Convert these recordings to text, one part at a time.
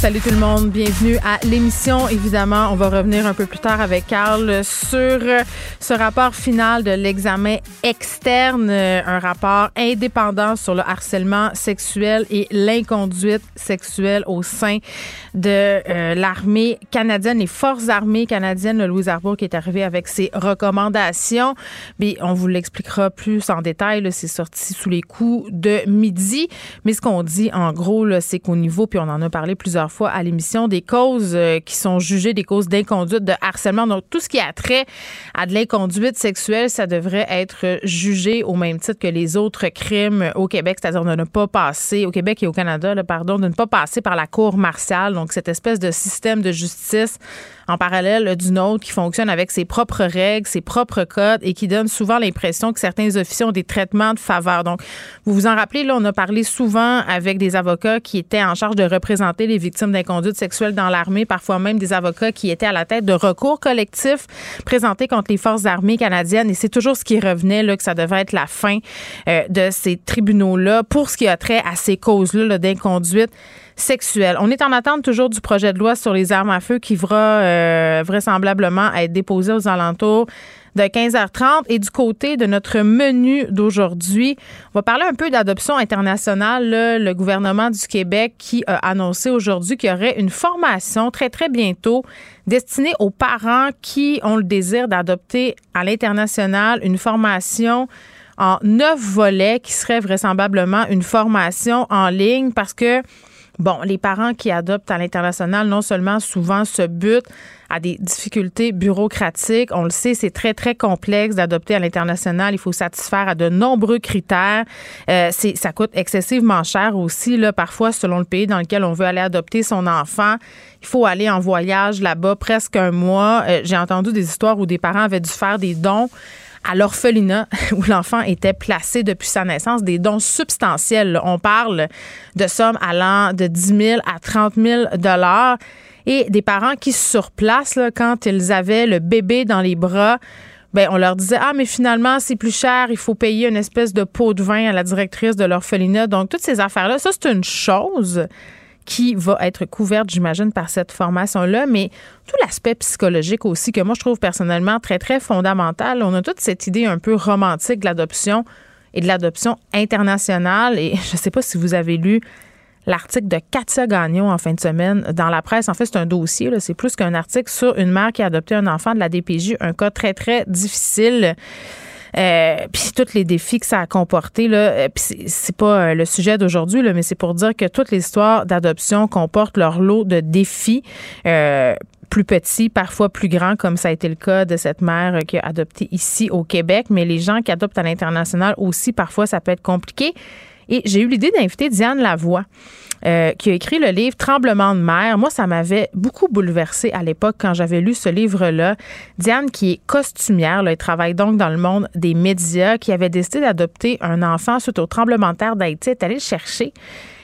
Salut tout le monde, bienvenue à l'émission. Évidemment, on va revenir un peu plus tard avec Carl sur ce rapport final de l'examen externe, un rapport indépendant sur le harcèlement sexuel et l'inconduite sexuelle au sein de euh, l'armée canadienne, les forces armées canadiennes, le Louis Arbour qui est arrivé avec ses recommandations. Mais on vous l'expliquera plus en détail. C'est sorti sous les coups de midi. Mais ce qu'on dit en gros, c'est qu'au niveau, puis on en a parlé plusieurs fois à l'émission des causes euh, qui sont jugées des causes d'inconduite, de harcèlement. Donc, tout ce qui a trait à de l'inconduite sexuelle, ça devrait être jugé au même titre que les autres crimes au Québec, c'est-à-dire de ne pas passer, au Québec et au Canada, pardon, de ne pas passer par la cour martiale. Donc, cette espèce de système de justice en parallèle d'une autre qui fonctionne avec ses propres règles, ses propres codes et qui donne souvent l'impression que certains officiers ont des traitements de faveur. Donc, vous vous en rappelez, là, on a parlé souvent avec des avocats qui étaient en charge de représenter les victimes d'inconduite sexuelle dans l'armée, parfois même des avocats qui étaient à la tête de recours collectifs présentés contre les forces armées canadiennes. Et c'est toujours ce qui revenait, là, que ça devait être la fin euh, de ces tribunaux-là pour ce qui a trait à ces causes-là d'inconduite On est en attente toujours du projet de loi sur les armes à feu qui va euh, vraisemblablement être déposé aux alentours de 15h30. Et du côté de notre menu d'aujourd'hui, on va parler un peu d'adoption internationale. le gouvernement du Québec qui a annoncé aujourd'hui qu'il y aurait une formation très, très bientôt destinée aux parents qui ont le désir d'adopter à l'international une formation en neuf volets qui serait vraisemblablement une formation en ligne parce que Bon, les parents qui adoptent à l'international, non seulement souvent se butent à des difficultés bureaucratiques. On le sait, c'est très, très complexe d'adopter à l'international. Il faut satisfaire à de nombreux critères. Euh, c'est, ça coûte excessivement cher aussi, là, parfois, selon le pays dans lequel on veut aller adopter son enfant. Il faut aller en voyage là-bas presque un mois. Euh, j'ai entendu des histoires où des parents avaient dû faire des dons à l'orphelinat où l'enfant était placé depuis sa naissance, des dons substantiels. On parle de sommes allant de 10 000 à 30 000 dollars et des parents qui sur place, quand ils avaient le bébé dans les bras, ben on leur disait ah mais finalement c'est plus cher, il faut payer une espèce de pot de vin à la directrice de l'orphelinat. Donc toutes ces affaires là, ça c'est une chose qui va être couverte, j'imagine, par cette formation-là, mais tout l'aspect psychologique aussi, que moi, je trouve personnellement très, très fondamental. On a toute cette idée un peu romantique de l'adoption et de l'adoption internationale. Et je ne sais pas si vous avez lu l'article de Katia Gagnon en fin de semaine dans la presse. En fait, c'est un dossier, c'est plus qu'un article sur une mère qui a adopté un enfant de la DPJ, un cas très, très difficile. Euh, puis tous les défis que ça a comporté là, euh, c'est pas euh, le sujet d'aujourd'hui mais c'est pour dire que toutes les histoires d'adoption comportent leur lot de défis. plus petits, parfois plus grands, comme ça a été le cas de cette mère qui a adopté ici au Québec. Mais les gens qui adoptent à l'international aussi, parfois, ça peut être compliqué. Et j'ai eu l'idée d'inviter Diane Lavoie. Euh, qui a écrit le livre Tremblement de mer. Moi, ça m'avait beaucoup bouleversé à l'époque quand j'avais lu ce livre-là. Diane, qui est costumière, elle travaille donc dans le monde des médias, qui avait décidé d'adopter un enfant suite au tremblement de terre d'Haïti, est allée le chercher.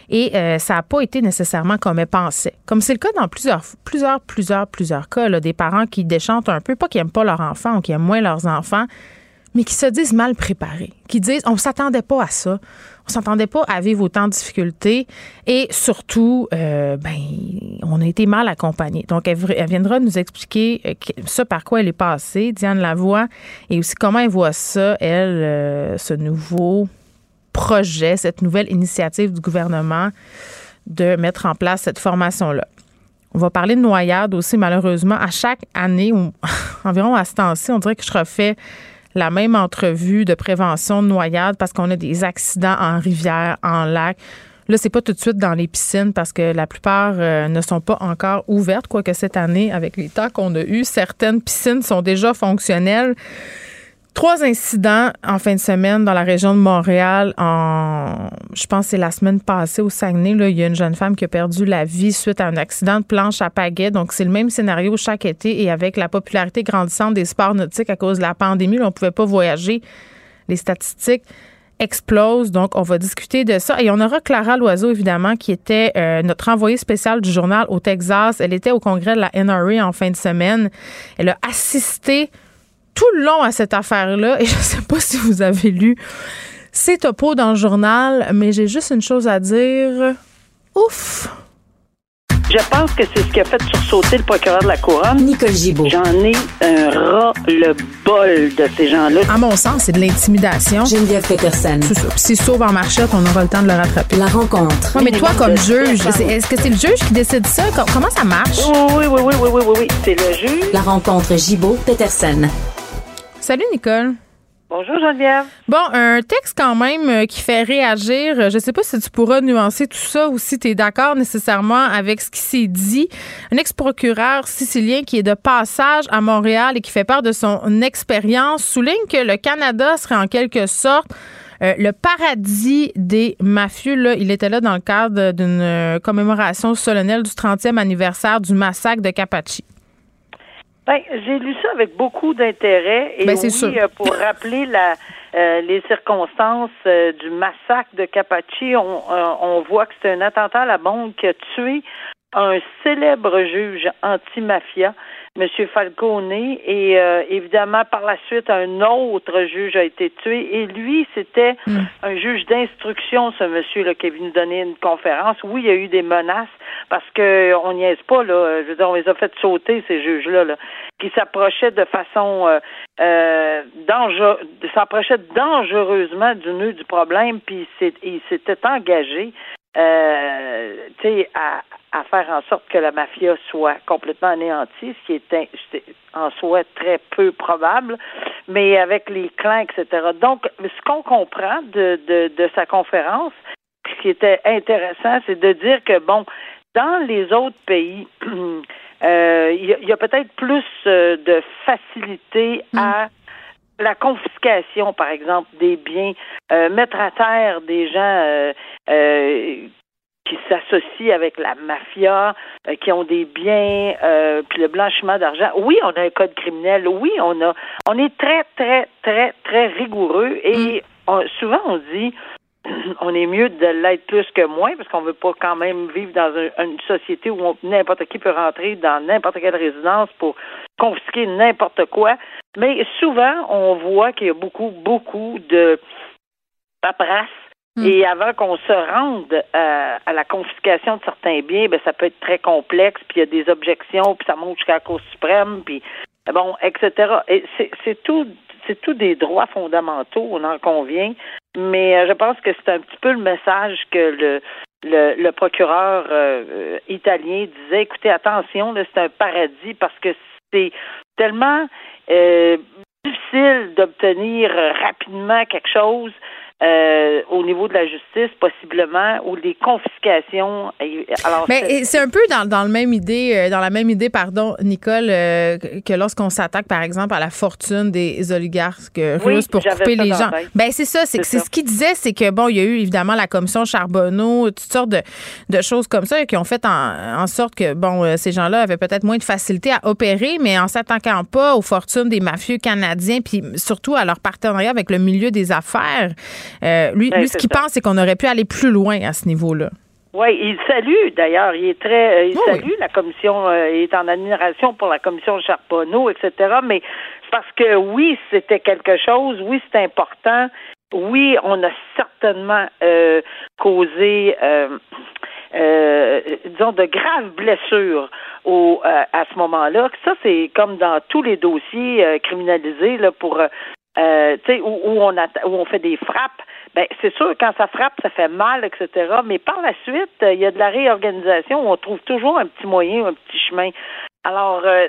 Et euh, ça n'a pas été nécessairement comme elle pensait. Comme c'est le cas dans plusieurs, plusieurs, plusieurs, plusieurs cas, des parents qui déchantent un peu, pas qui n'aiment pas leurs enfants ou qui aiment moins leurs enfants, mais qui se disent mal préparés, qui disent on s'attendait pas à ça, on s'attendait pas à vivre autant de difficultés et surtout, euh, ben, on a été mal accompagnés. Donc, elle, viendra nous expliquer euh, ça par quoi elle est passée, Diane Lavoie, et aussi comment elle voit ça, elle, euh, ce nouveau projet, cette nouvelle initiative du gouvernement de mettre en place cette formation-là. On va parler de noyade aussi, malheureusement. À chaque année, environ à ce temps-ci, on dirait que je refais la même entrevue de prévention de noyade parce qu'on a des accidents en rivière, en lac. Là, c'est pas tout de suite dans les piscines parce que la plupart euh, ne sont pas encore ouvertes, quoique cette année, avec les temps qu'on a eus, certaines piscines sont déjà fonctionnelles. Trois incidents en fin de semaine dans la région de Montréal. En, je pense que c'est la semaine passée au Saguenay. Là, il y a une jeune femme qui a perdu la vie suite à un accident de planche à pagaie. Donc, c'est le même scénario chaque été. Et avec la popularité grandissante des sports nautiques à cause de la pandémie, on ne pouvait pas voyager. Les statistiques explose. Donc, on va discuter de ça. Et on aura Clara Loiseau, évidemment, qui était euh, notre envoyée spéciale du journal au Texas. Elle était au congrès de la NRA en fin de semaine. Elle a assisté tout le long à cette affaire-là. Et je ne sais pas si vous avez lu ces topos dans le journal, mais j'ai juste une chose à dire. Ouf! Je pense que c'est ce qui a fait sursauter le procureur de la Couronne. Nicole Gibault. J'en ai un ras le bol de ces gens-là. À mon sens, c'est de l'intimidation. Geneviève Peterson. C'est ça. S'il sauve en marchette, on aura le temps de le rattraper. La rencontre. Ouais, mais toi, comme juge, c'est- est-ce que c'est le juge qui décide ça? Com- Comment ça marche? Oui, oui, oui, oui, oui, oui, oui, oui. C'est le juge. La rencontre Gibault-Peterson. Salut, Nicole. Bonjour, Geneviève. Bon, un texte quand même euh, qui fait réagir. Euh, Je sais pas si tu pourras nuancer tout ça ou si tu es d'accord nécessairement avec ce qui s'est dit. Un ex-procureur sicilien qui est de passage à Montréal et qui fait part de son expérience souligne que le Canada serait en quelque sorte euh, le paradis des mafieux. Là, il était là dans le cadre d'une commémoration solennelle du 30e anniversaire du massacre de Capaci. Ben, j'ai lu ça avec beaucoup d'intérêt et Ben, oui, sûr. pour rappeler la, euh, les circonstances euh, du massacre de Capaci, on, euh, on voit que c'est un attentat à la bombe qui a tué un célèbre juge anti-mafia, M. Falcone, et euh, évidemment par la suite un autre juge a été tué et lui c'était Mm. un juge d'instruction, ce monsieur-là qui est venu donner une conférence. Oui, il y a eu des menaces parce que on niaise pas là. Je veux dire, on les a fait sauter ces juges-là, là, qui s'approchaient de façon euh, euh, dangereux, s'approchaient dangereusement du nœud du problème, puis il s'était engagé. Euh, tu sais, à, à faire en sorte que la mafia soit complètement anéantie, ce qui est en soi très peu probable, mais avec les clans, etc. Donc, ce qu'on comprend de, de, de sa conférence, ce qui était intéressant, c'est de dire que, bon, dans les autres pays, euh, il y a, peut-être plus euh, de facilité à la confiscation, par exemple, des biens, euh, mettre à terre des gens euh, qui s'associent avec la mafia, euh, qui ont des biens, euh, puis le blanchiment d'argent. Oui, on a un code criminel. Oui, on a, on est très, très, très, très rigoureux et on- souvent on dit on est mieux de l'être plus que moins parce qu'on veut pas quand même vivre dans un- une société où n'importe qui peut rentrer dans n'importe quelle résidence pour confisquer n'importe quoi. Mais souvent, on voit qu'il y a beaucoup, beaucoup de paperasse. Mm. Et avant qu'on se rende à, à la confiscation de certains biens, ben ça peut être très complexe, puis il y a des objections, puis ça monte jusqu'à la Cour suprême, puis bon, etc. Et c'est tout, c'est tout des droits fondamentaux, on en convient. Mais euh, je pense que c'est un petit peu le message que le le, le procureur euh, euh, italien disait. Écoutez, attention, c'est un paradis parce que c'est tellement euh, difficile d'obtenir euh, rapidement quelque chose euh, au niveau de la justice, possiblement, ou les confiscations. Alors, Mais c'est- un peu dans, dans le même idée, euh, dans la même idée, pardon, Nicole, euh, que lorsqu'on s'attaque, par exemple, à la fortune des oligarques Oui, russes pour couper les gens. Ben c'est ça, c'est ce qu'il disait, c'est que bon, il y a eu évidemment la commission Charbonneau, toutes sortes de, de choses comme ça qui ont fait en, en sorte que bon, ces gens-là avaient peut-être moins de facilité à opérer, mais en s'attaquant pas aux fortunes des mafieux canadiens, puis surtout à leur partenariat avec le milieu des affaires. Euh, lui, Ben, lui, ce qu'il pense, c'est qu'on aurait pu aller plus loin à ce niveau-là. Oui, il salue d'ailleurs. Il est très, euh, il Oui, salue la commission. euh, il est en admiration pour la commission Charbonneau, etc. Mais c'est parce que oui, c'était quelque chose. Oui, c'est important. Oui, on a certainement euh, causé, disons, de graves blessures au, à ce moment-là. Ça, c'est comme dans tous les dossiers criminalisés là, pour, euh, où, où on où on fait des frappes. Ben, c'est sûr, quand ça frappe, ça fait mal, etc. Mais par la suite, euh, il y a de la réorganisation. On trouve toujours un petit moyen, un petit chemin. Alors, euh,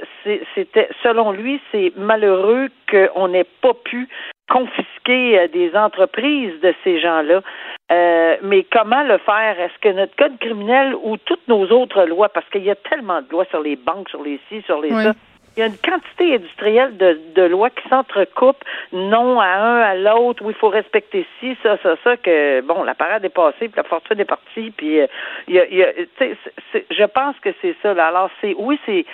c'était, selon lui, c'est malheureux qu'on n'ait pas pu confisquer des entreprises de ces gens-là. Euh, mais comment le faire? Est-ce que notre code criminel ou toutes nos autres lois, parce qu'il y a tellement de lois sur les banques, sur les ci, sur les Oui. ça, il y a une quantité industrielle de, de lois qui s'entrecoupent, non à un, à l'autre, où il faut respecter ci, ça, ça, ça, que, bon, la parade est passée, puis la fortune est partie, puis euh, il y a, il y je pense que c'est ça. Là. Alors, c'est, oui, c'est,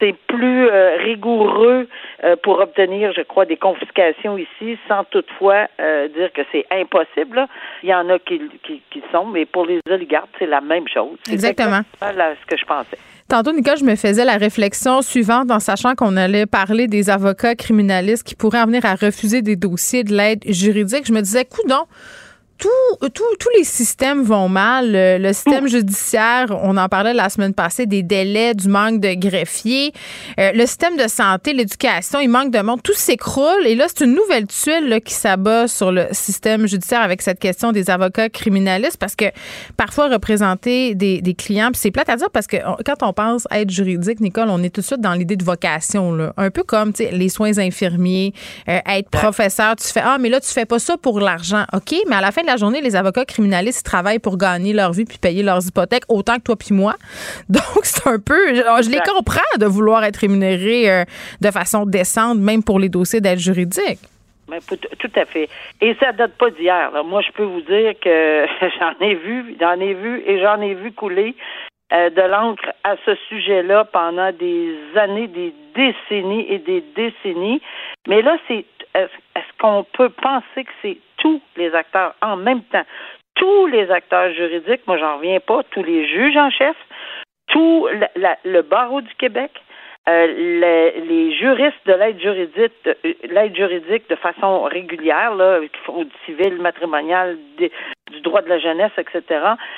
c'est plus euh, rigoureux euh, pour obtenir, je crois, des confiscations ici, sans toutefois euh, dire que c'est impossible. Il y en a qui, qui, qui, sont, mais pour les oligarques, c'est la même chose. Exactement. Là, ce que je pensais. Tantôt, Nicole, je me faisais la réflexion suivante en sachant qu'on allait parler des avocats criminalistes qui pourraient en venir à refuser des dossiers de l'aide juridique. Je me disais, coudon, tout, tous les systèmes vont mal. Le, système judiciaire, on en parlait la semaine passée, des délais, du manque de greffiers. Euh, le système de santé, l'éducation, il manque de monde. Tout s'écroule. Et là, c'est une nouvelle tuile qui s'abat sur le système judiciaire avec cette question des avocats criminalistes parce que parfois représenter des, des clients, c'est plate à dire parce que quand on pense être juridique, Nicole, on est tout de suite dans l'idée de vocation. Là. Un peu comme les soins infirmiers, euh, être professeur. Tu fais, ah, mais là, tu fais pas ça pour l'argent. OK, mais à la fin la journée, les avocats criminalistes travaillent pour gagner leur vie puis payer leurs hypothèques autant que toi puis moi. Donc, c'est un peu. Je, les comprends de vouloir être rémunérés euh, de façon décente, même pour les dossiers d'aide juridique. Mais tout à fait. Et ça date pas d'hier. Moi, je peux vous dire que j'en ai vu, j'en ai vu et j'en ai vu couler euh, de l'encre à ce sujet-là pendant des années, des décennies et des décennies. Mais là, c'est est-ce qu'on peut penser que c'est tous les acteurs en même temps? Tous les acteurs juridiques, moi j'en reviens pas, tous les juges en chef, tout le barreau du Québec, euh, les, juristes de l'aide juridique, euh, l'aide juridique de façon régulière, là, fraude civile, matrimoniale, du droit de la jeunesse, etc.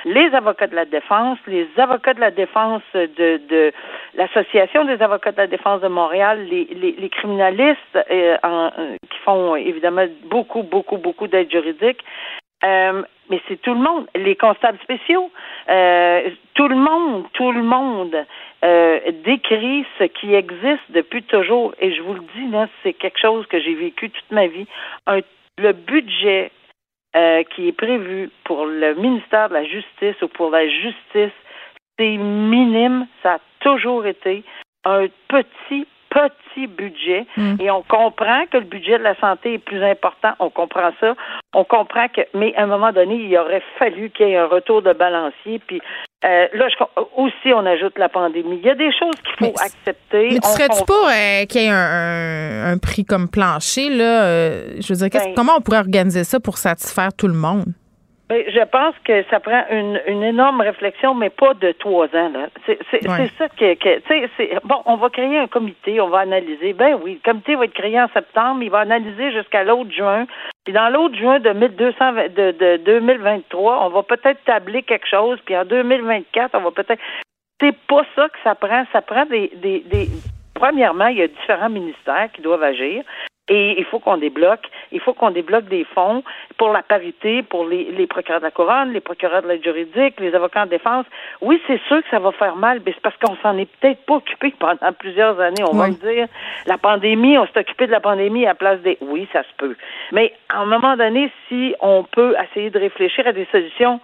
Les avocats de la défense, les avocats de la défense de, de l'association des avocats de la défense de Montréal, les, les, criminalistes euh, qui font évidemment beaucoup, beaucoup, beaucoup d'aide juridique. mais c'est tout le monde, les constables spéciaux, tout le monde, tout le monde euh, décrit ce qui existe depuis toujours. Et je vous le dis, c'est quelque chose que j'ai vécu toute ma vie. le budget euh, qui est prévu pour le ministère de la Justice ou pour la justice, c'est minime. Ça a toujours été un petit, petit budget. Mm. Et on comprend que le budget de la santé est plus important. On comprend ça. On comprend que, mais à un moment donné, il aurait fallu qu'il y ait un retour de balancier. Puis euh, là, aussi, on ajoute la pandémie. Il y a des choses qu'il faut accepter. Mais tu serais-tu pas euh, qu'il y ait un, prix comme plancher, là? Euh, je veux dire, ben comment on pourrait organiser ça pour satisfaire tout le monde? Ben, je pense que ça prend une, une énorme réflexion, mais pas de trois ans. C'est ça que, que bon, on va créer un comité, on va analyser. Ben oui, le comité va être créé en septembre, il va analyser jusqu'à l'autre juin. Puis dans l'autre juin de, 1200, de, de 2023, on va peut-être tabler quelque chose. Puis en 2024, on va peut-être. C'est pas ça que ça prend. Ça prend des, des, des premièrement, il y a différents ministères qui doivent agir. Et il faut qu'on débloque, il faut qu'on débloque des fonds pour la parité, pour les, les procureurs de la couronne, les procureurs de l'aide juridique, les avocats en défense. Oui, c'est sûr que ça va faire mal, mais c'est parce qu'on s'en est peut-être pas occupé pendant plusieurs années. On va me dire, la pandémie, on s'est occupé de la pandémie à place des. Oui, ça se peut. Mais à un moment donné, si on peut essayer de réfléchir à des solutions,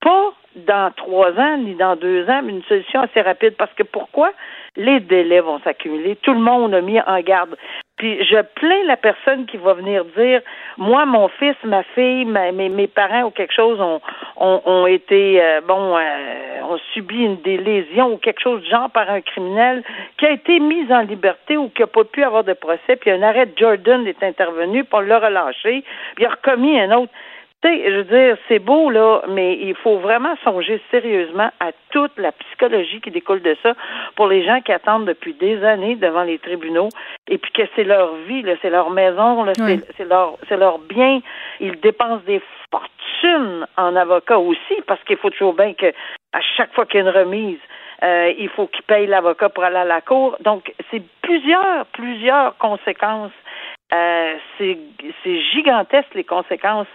pas dans trois ans ni dans deux ans, mais une solution assez rapide. Parce que pourquoi? Les délais vont s'accumuler. Tout le monde a mis en garde. Puis je plains la personne qui va venir dire moi, mon fils, ma fille, mes, mes parents ou quelque chose ont, ont, ont été euh, bon euh, ont subi une des lésions ou quelque chose du genre par un criminel qui a été mis en liberté ou qui n'a pas pu avoir de procès, puis un arrêt de Jordan est intervenu, puis on l'a relâché, puis il a recommis un autre. Tu sais, je veux dire, c'est beau, là, mais il faut vraiment songer sérieusement à toute la psychologie qui découle de ça pour les gens qui attendent depuis des années devant les tribunaux et puis que c'est leur vie, là, c'est leur maison, là, c'est leur, c'est leur bien. Ils dépensent des fortunes en avocat aussi parce qu'il faut toujours bien que à chaque fois qu'il y a une remise, euh, il faut qu'ils payent l'avocat pour aller à la cour. Donc, c'est plusieurs, plusieurs conséquences. Euh, c'est gigantesque les conséquences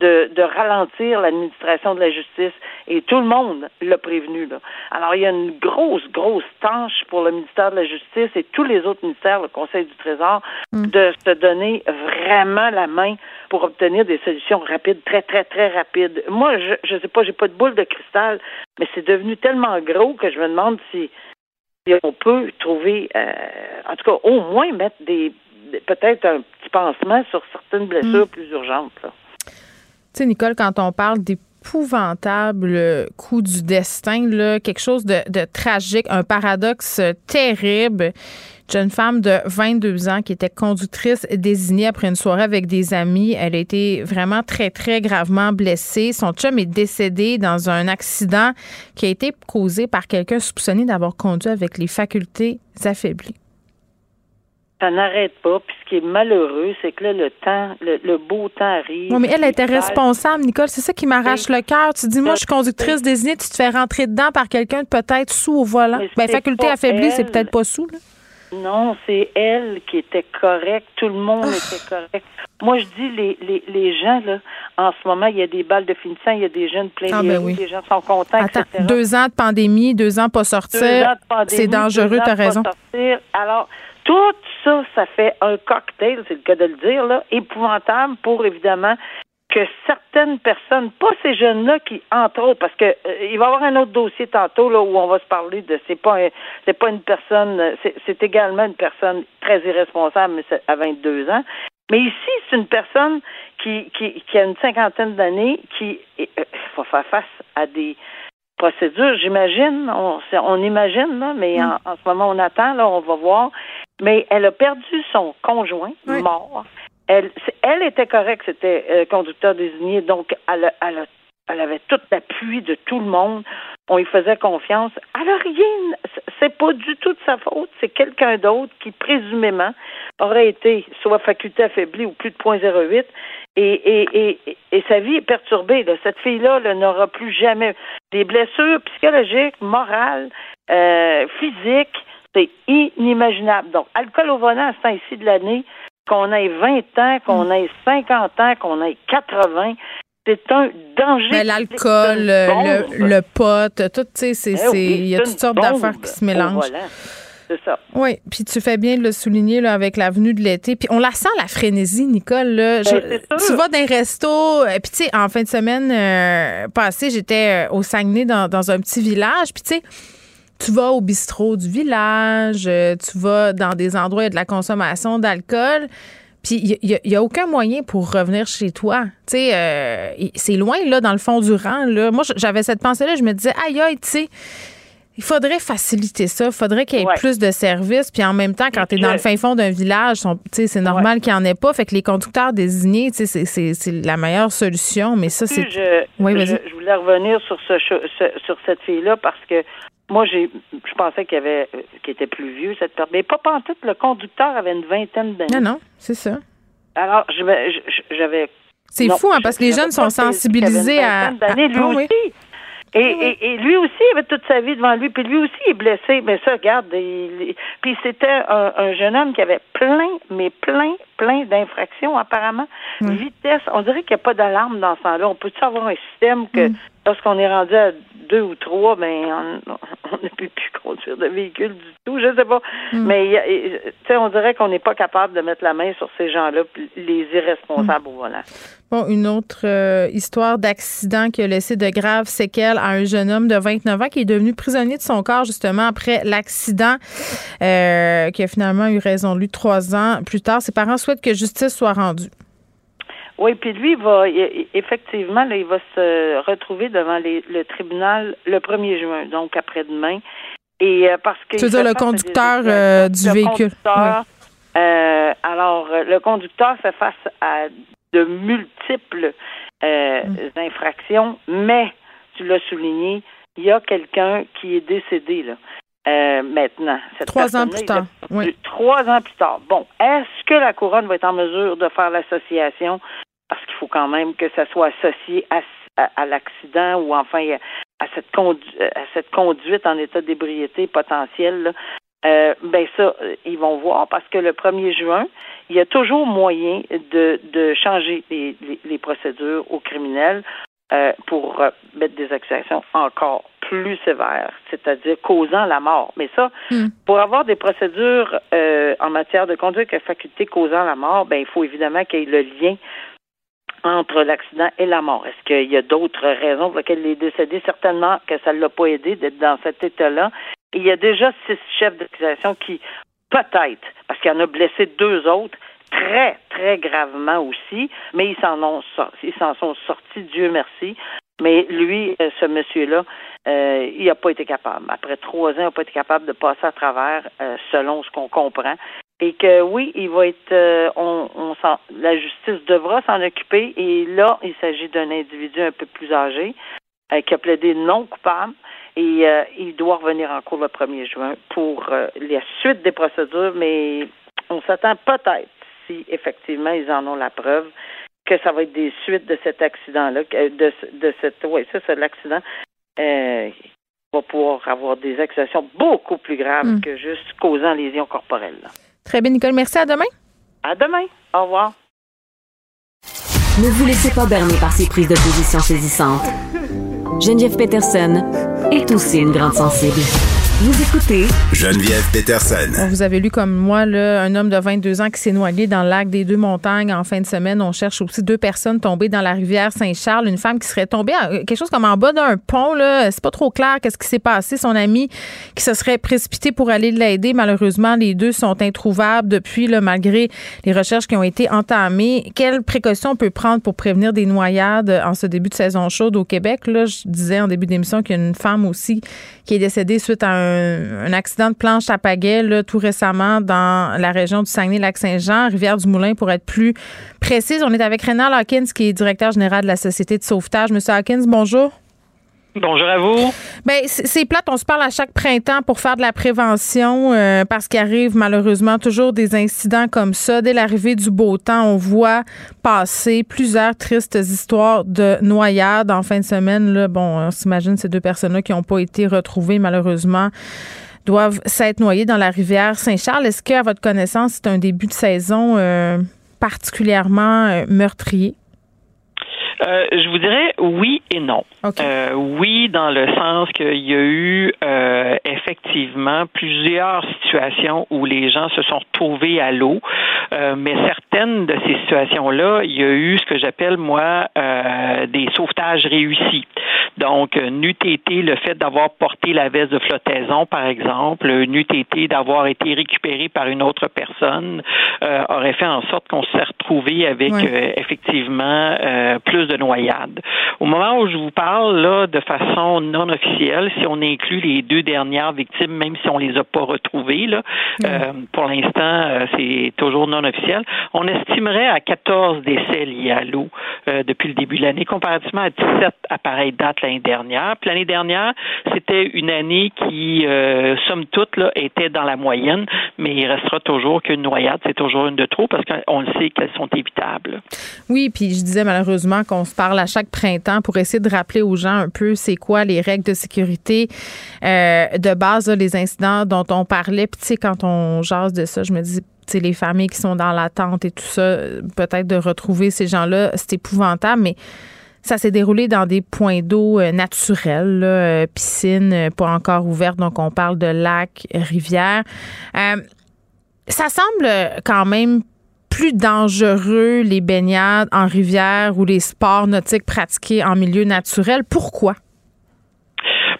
de, de ralentir l'administration de la justice et tout le monde l'a prévenu. Là. Alors, il y a une grosse, grosse tâche pour le ministère de la Justice et tous les autres ministères, le Conseil du Trésor, mm. de se donner vraiment la main pour obtenir des solutions rapides, très, très, très rapides. Moi, je ne sais pas, j'ai pas de boule de cristal, mais c'est devenu tellement gros que je me demande si, on peut trouver, euh, en tout cas, au moins mettre des peut-être un petit pansement sur certaines blessures mm. plus urgentes. Là. Tu sais, Nicole, quand on parle des épouvantable coup du destin, quelque chose de, tragique, un paradoxe terrible jeune femme de 22 ans qui était conductrice désignée après une soirée avec des amis. Elle a été vraiment très, très gravement blessée. Son chum est décédé dans un accident qui a été causé par quelqu'un soupçonné d'avoir conduit avec les facultés affaiblies. Ça n'arrête pas. Puis ce qui est malheureux, c'est que là, le temps, le, beau temps arrive. Oui, mais elle était responsable, Nicole. C'est ça qui m'arrache le cœur. Tu dis, moi, je suis conductrice désignée, tu te fais rentrer dedans par quelqu'un peut-être sous au volant. Ben, faculté affaiblie, c'est peut-être pas sous, là. Non, c'est elle qui était correcte. Tout le monde ah. était correct. Moi, je dis, les, les, les gens, là, en ce moment, il y a des balles de finissant, il y a des jeunes pleins ah, ben les gens sont contents, Attends, deux ans de pandémie, deux ans pas sortir, c'est dangereux, tu as raison. Alors, tout ça, ça fait un cocktail, c'est le cas de le dire, là, épouvantable pour, évidemment, que certaines personnes, pas ces jeunes-là qui, entre autres, parce que euh, il va y avoir un autre dossier tantôt là où on va se parler de c'est pas c'est pas une personne, c'est également une personne très irresponsable, mais à 22 ans. Mais ici, c'est une personne qui, qui, qui a une cinquantaine d'années qui euh, faut faire face à des procédures, j'imagine, on, on imagine, là, mais mm. en, ce moment on attend, là, on va voir. Mais elle a perdu son conjoint mort. Elle, elle était correcte, c'était euh, conducteur désigné, donc elle, elle, elle avait tout l'appui de tout le monde. On lui faisait confiance. N'a rien, c'est pas du tout de sa faute. C'est quelqu'un d'autre qui, présumément, aurait été soit faculté affaiblie ou plus de 0.08. Et, et, et, et, sa vie est perturbée. Cette fille-là n'aura plus jamais des blessures psychologiques, morales, euh, physiques. C'est inimaginable. Donc, alcool au volant à ce temps-ci de l'année, qu'on ait 20 ans, qu'on mm. ait 50 ans, qu'on ait 80, c'est un danger. L'alcool, le, le pote, tout, tu sais, eh il y a toutes sortes d'affaires qui se mélangent. C'est ça. Oui, puis tu fais bien de le souligner là, avec l'avenue de l'été. Puis on la sent, la frénésie, Nicole. Là. Ben, tu vas dans un resto. Euh, puis tu sais, en fin de semaine euh, passée, j'étais euh, au Saguenay dans, dans un petit village. Puis tu sais, tu vas au bistrot du village, tu vas dans des endroits où il y a de la consommation d'alcool. Puis il n'y a, aucun moyen pour revenir chez toi. Tu sais, euh, c'est loin, là, dans le fond du rang. Là. Moi, j'avais cette pensée-là. Je me disais, aïe, aïe, tu sais, il faudrait faciliter ça. Il faudrait qu'il y ait plus de services. Puis en même temps, quand tu es dans le fin fond d'un village, c'est normal qu'il n'y en ait pas. Fait que les conducteurs désignés, c'est la meilleure solution. Mais ça, c'est. Je, oui, je, voulais revenir sur, ce, sur cette fille-là parce que moi, j'ai, je pensais qu'il avait, euh, qu'il était plus vieux, cette personne. Mais pas pantoute, le conducteur avait une vingtaine d'années. Non, non, c'est ça. Alors, j'avais. C'est fou, hein, parce que les jeunes sont sensibilisés à. Lui ah, aussi. Et, et, lui aussi, il avait toute sa vie devant lui, puis lui aussi est blessé. Mais ça, regarde, puis c'était un, jeune homme qui avait plein, mais plein, plein d'infractions apparemment. Vitesse, on dirait qu'il n'y a pas d'alarme dans ce temps-là. On peut-tu avoir un système que mm. Lorsqu'on est rendu à deux ou trois, ben on ne peut plus conduire de véhicule du tout. Je sais pas. Mm. Mais on dirait qu'on n'est pas capable de mettre la main sur ces gens-là, les irresponsables au volant. Bon, une autre euh, histoire d'accident qui a laissé de graves séquelles à un jeune homme de 29 ans qui est devenu prisonnier de son corps justement après l'accident, euh, qui a finalement eu raison de lui trois ans plus tard. Ses parents souhaitent que justice soit rendue. Oui, puis lui, va effectivement, là, il va se retrouver devant le tribunal le 1er juin, donc après-demain. Et euh, parce que. Tu veux dire le conducteur euh, du véhicule? Euh, alors, le conducteur fait face à de multiples mm. infractions, mais tu l'as souligné, il y a quelqu'un qui est décédé là. maintenant. trois ans plus tard. Oui. Trois ans plus tard. Bon, est-ce que la couronne va être en mesure de faire l'association parce qu'il faut quand même que ça soit associé à, à, l'accident ou enfin à cette, à cette conduite en état d'ébriété potentielle. Euh, ben ça, ils vont voir parce que le 1er juin, il y a toujours moyen de, de changer les, les, procédures aux criminels euh, pour euh, mettre des accusations encore plus sévères, c'est-à-dire causant la mort. Mais ça, hmm. pour avoir des procédures en matière de conduite à faculté causant la mort, ben il faut évidemment qu'il y ait le lien entre l'accident et la mort. Est-ce qu'il y a d'autres raisons pour lesquelles il est décédé? Certainement que ça ne l'a pas aidé d'être dans cet état-là. Il y a déjà six chefs d'accusation qui, peut-être, parce qu'il en a blessé deux autres, très, très gravement aussi, mais ils s'en ont ils s'en sont sortis, Dieu merci. Mais lui, euh, ce monsieur-là, euh, il n'a pas été capable. Après trois ans, il n'a pas été capable de passer à travers, euh, selon ce qu'on comprend. Et que oui, il va être, on, on la justice devra s'en occuper. Et là, il s'agit d'un individu un peu plus âgé qui a plaidé non coupable. Et il doit revenir en cours le 1er juin pour la suite des procédures, mais on s'attend peut-être, si effectivement ils en ont la preuve, que ça va être des suites de cet accident-là, de, de cette, oui, ça, c'est l'accident. Euh, va pouvoir avoir des accusations beaucoup plus graves hmm. que juste causant lésions corporelles. Très bien, Nicole. Merci. À demain. À demain. Au revoir. Ne vous laissez pas berner par ces prises de position saisissantes. Geneviève Peterson est aussi une grande sensible. Vous écoutez Geneviève Peterson. Vous avez lu comme moi là, un homme de 22 ans qui s'est noyé dans le lac des Deux-Montagnes en fin de semaine. On cherche aussi deux personnes tombées dans la rivière Saint-Charles. Une femme qui serait tombée quelque chose comme en bas d'un pont. Là. C'est pas trop clair qu'est-ce qui s'est passé. Son ami qui se serait précipité pour aller l'aider. Malheureusement, les deux sont introuvables depuis, là, malgré les recherches qui ont été entamées. Quelles précautions on peut prendre pour prévenir des noyades en ce début de saison chaude au Québec? Là, je disais en début d'émission qu'il y a une femme aussi qui est décédée suite à un un, accident de planche à pagaie tout récemment dans la région du Saguenay-Lac-Saint-Jean, Rivière-du-Moulin pour être plus précise. On est avec Rénal Hawkins qui est directeur général de la Société de sauvetage. Monsieur Hawkins, bonjour. Bonjour à vous. Ben c'est plate, on se parle à chaque printemps pour faire de la prévention euh, parce qu'il arrive malheureusement toujours des incidents comme ça. Dès l'arrivée du beau temps, on voit passer plusieurs tristes histoires de noyades en fin de semaine. Là, bon, on s'imagine ces deux personnes-là qui n'ont pas été retrouvées malheureusement doivent s'être noyées dans la rivière Saint-Charles. Est-ce qu'à votre connaissance, c'est un début de saison euh, particulièrement euh, meurtrier? Euh, je vous dirais oui et non. Euh, oui, dans le sens qu'il y a eu euh, effectivement plusieurs situations où les gens se sont retrouvés à l'eau, euh, mais certaines de ces situations-là, il y a eu ce que j'appelle moi euh, des sauvetages réussis. Donc, n'eût été le fait d'avoir porté la veste de flottaison, par exemple, n'eût été d'avoir été récupéré par une autre personne, aurait fait en sorte qu'on s'est retrouvé avec effectivement plus de noyades. Au moment où je vous parle là de façon non officielle, si on inclut les deux dernières victimes, même si on les a pas retrouvées là, euh, pour l'instant euh, c'est toujours non officiel, on estimerait à 14 décès liés à l'eau euh, depuis le début de l'année, comparativement à 17 à pareille date l'année dernière. Puis l'année dernière, c'était une année qui, somme toute, là, était dans la moyenne, mais il restera toujours qu'une noyade, c'est toujours une de trop parce qu'on le sait qu'elles sont évitables. Oui, puis je disais malheureusement qu'on se parle à chaque printemps pour essayer de rappeler aux gens un peu c'est quoi les règles de sécurité euh, de base, les incidents dont on parlait. Puis tu sais, quand on jase de ça, je me dis les familles qui sont dans l'attente et tout ça, peut-être de retrouver ces gens-là, c'est épouvantable, mais ça s'est déroulé dans des points d'eau euh, naturels, là, euh, piscines pas encore ouvertes, donc on parle de lacs, rivières. ça semble quand même plus dangereux les baignades en rivière ou les sports nautiques pratiqués en milieu naturel. Pourquoi?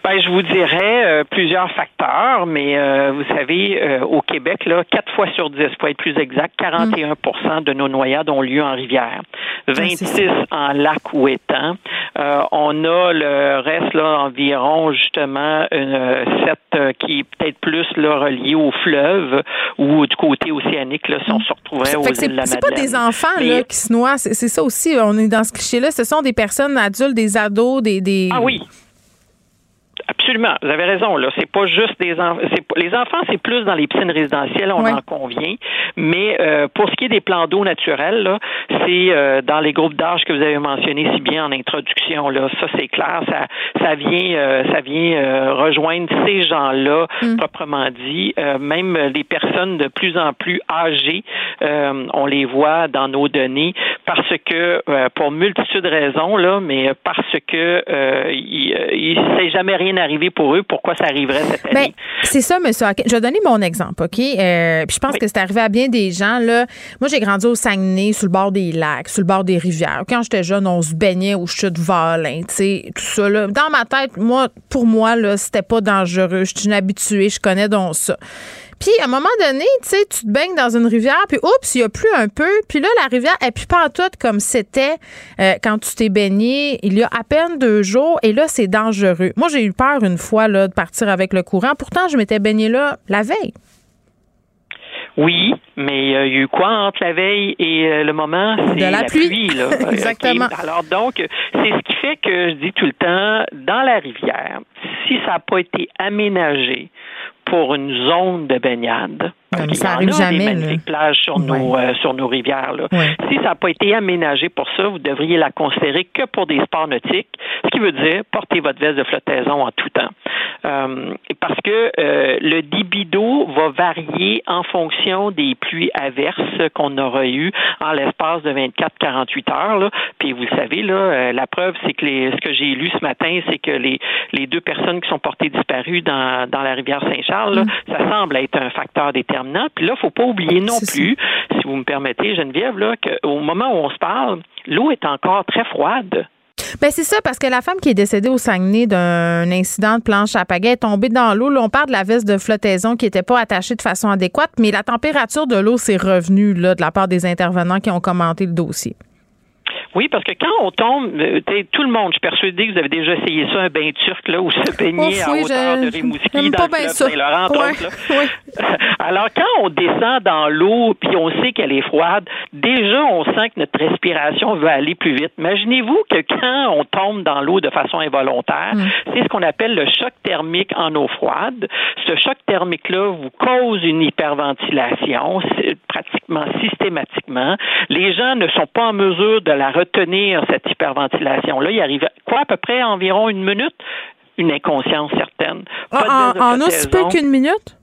Ben, je vous dirais euh, plusieurs facteurs, mais euh, vous savez, euh, au Québec, là, 4 fois sur 10, pour être plus exact, 41% de nos noyades ont lieu en rivière, 26 en lac ou étang. on a le reste, là, environ, justement, une, cette qui est peut-être plus là, reliée au fleuve ou du côté océanique, là, si on se retrouvait aux îles de la. C'est pas des enfants là, qui se noient, c'est ça aussi, on est dans ce cliché-là, ce sont des personnes adultes, des ados, des... des... Ah oui, a Absolument, vous avez raison. Là, c'est pas juste des enfants. Les enfants, c'est plus dans les piscines résidentielles, on en convient. Mais euh, pour ce qui est des plans d'eau naturels, là, c'est euh, dans les groupes d'âge que vous avez mentionné si bien en introduction. Là, ça c'est clair, ça, ça vient, euh, ça vient rejoindre ces gens-là mm. proprement dit. même les personnes de plus en plus âgées, on les voit dans nos données parce que pour multitude de raisons là, mais parce que il, il s'est jamais rien arrivé pour eux, pourquoi ça arriverait cette ben, année? c'est ça, monsieur. Je vais donner mon exemple, OK? Euh, puis je pense que c'est arrivé à bien des gens. Là. Moi, j'ai grandi au Saguenay, sur le bord des lacs, sur le bord des rivières. Quand j'étais jeune, on se baignait au chute Valin, tu sais, tout ça. Là. Dans ma tête, moi, pour moi, là, c'était pas dangereux. Je suis une habituée, je connais donc ça. Puis à un moment donné, tu sais, tu te baignes dans une rivière, puis oups, il y a plus un peu, puis là la rivière est plus pas toute comme c'était euh, quand tu t'es baigné il y a à peine deux jours, et là c'est dangereux. Moi j'ai eu peur une fois là de partir avec le courant. Pourtant je m'étais baigné là la veille. Oui, mais il y a eu quoi entre la veille et euh, le moment? C'est la, pluie. là. Exactement. Alors donc, c'est ce qui fait que je dis tout le temps, dans la rivière, si ça n'a pas été aménagé pour une zone de baignade, parce ça arrive jamais. Des plages sur nos euh, sur nos rivières. Là. Si ça n'a pas été aménagé pour ça, vous devriez la considérer que pour des sports nautiques, ce qui veut dire porter votre veste de flottaison en tout temps. Euh, parce que euh, le débit d'eau va varier en fonction des pluies averses qu'on aura eues en l'espace de 24-48 heures. Là. Puis vous le savez, là, la preuve, c'est que les, ce que j'ai lu ce matin, c'est que les, les deux personnes qui sont portées disparues dans, dans la rivière Saint-Charles, mm. ça semble être un facteur déterminant puis là, il ne faut pas oublier non plus, si vous me permettez, Geneviève, là, qu'au moment où on se parle, l'eau est encore très froide. Ben c'est ça, parce que la femme qui est décédée au Saguenay d'un incident de planche à pagaie est tombée dans l'eau. on parle de la veste de flottaison qui n'était pas attachée de façon adéquate, mais la température de l'eau s'est revenue là, de la part des intervenants qui ont commenté le dossier. Oui, parce que quand on tombe, euh, tout le monde, je suis persuadée que vous avez déjà essayé ça, un bain turc, là, où se baigner à hauteur de Rimouski, dans le Saint-Laurent, Alors, quand on descend dans l'eau, puis on sait qu'elle est froide, déjà, on sent que notre respiration va aller plus vite. Imaginez-vous que quand on tombe dans l'eau de façon involontaire, mm. c'est ce qu'on appelle le choc thermique en eau froide. Ce choc thermique-là vous cause une hyperventilation, pratiquement systématiquement. Les gens ne sont pas en mesure de la retenir cette hyperventilation-là. Il arrive quoi à peu près environ une minute? Une inconscience certaine. Ah, en, en aussi peu qu'une minute?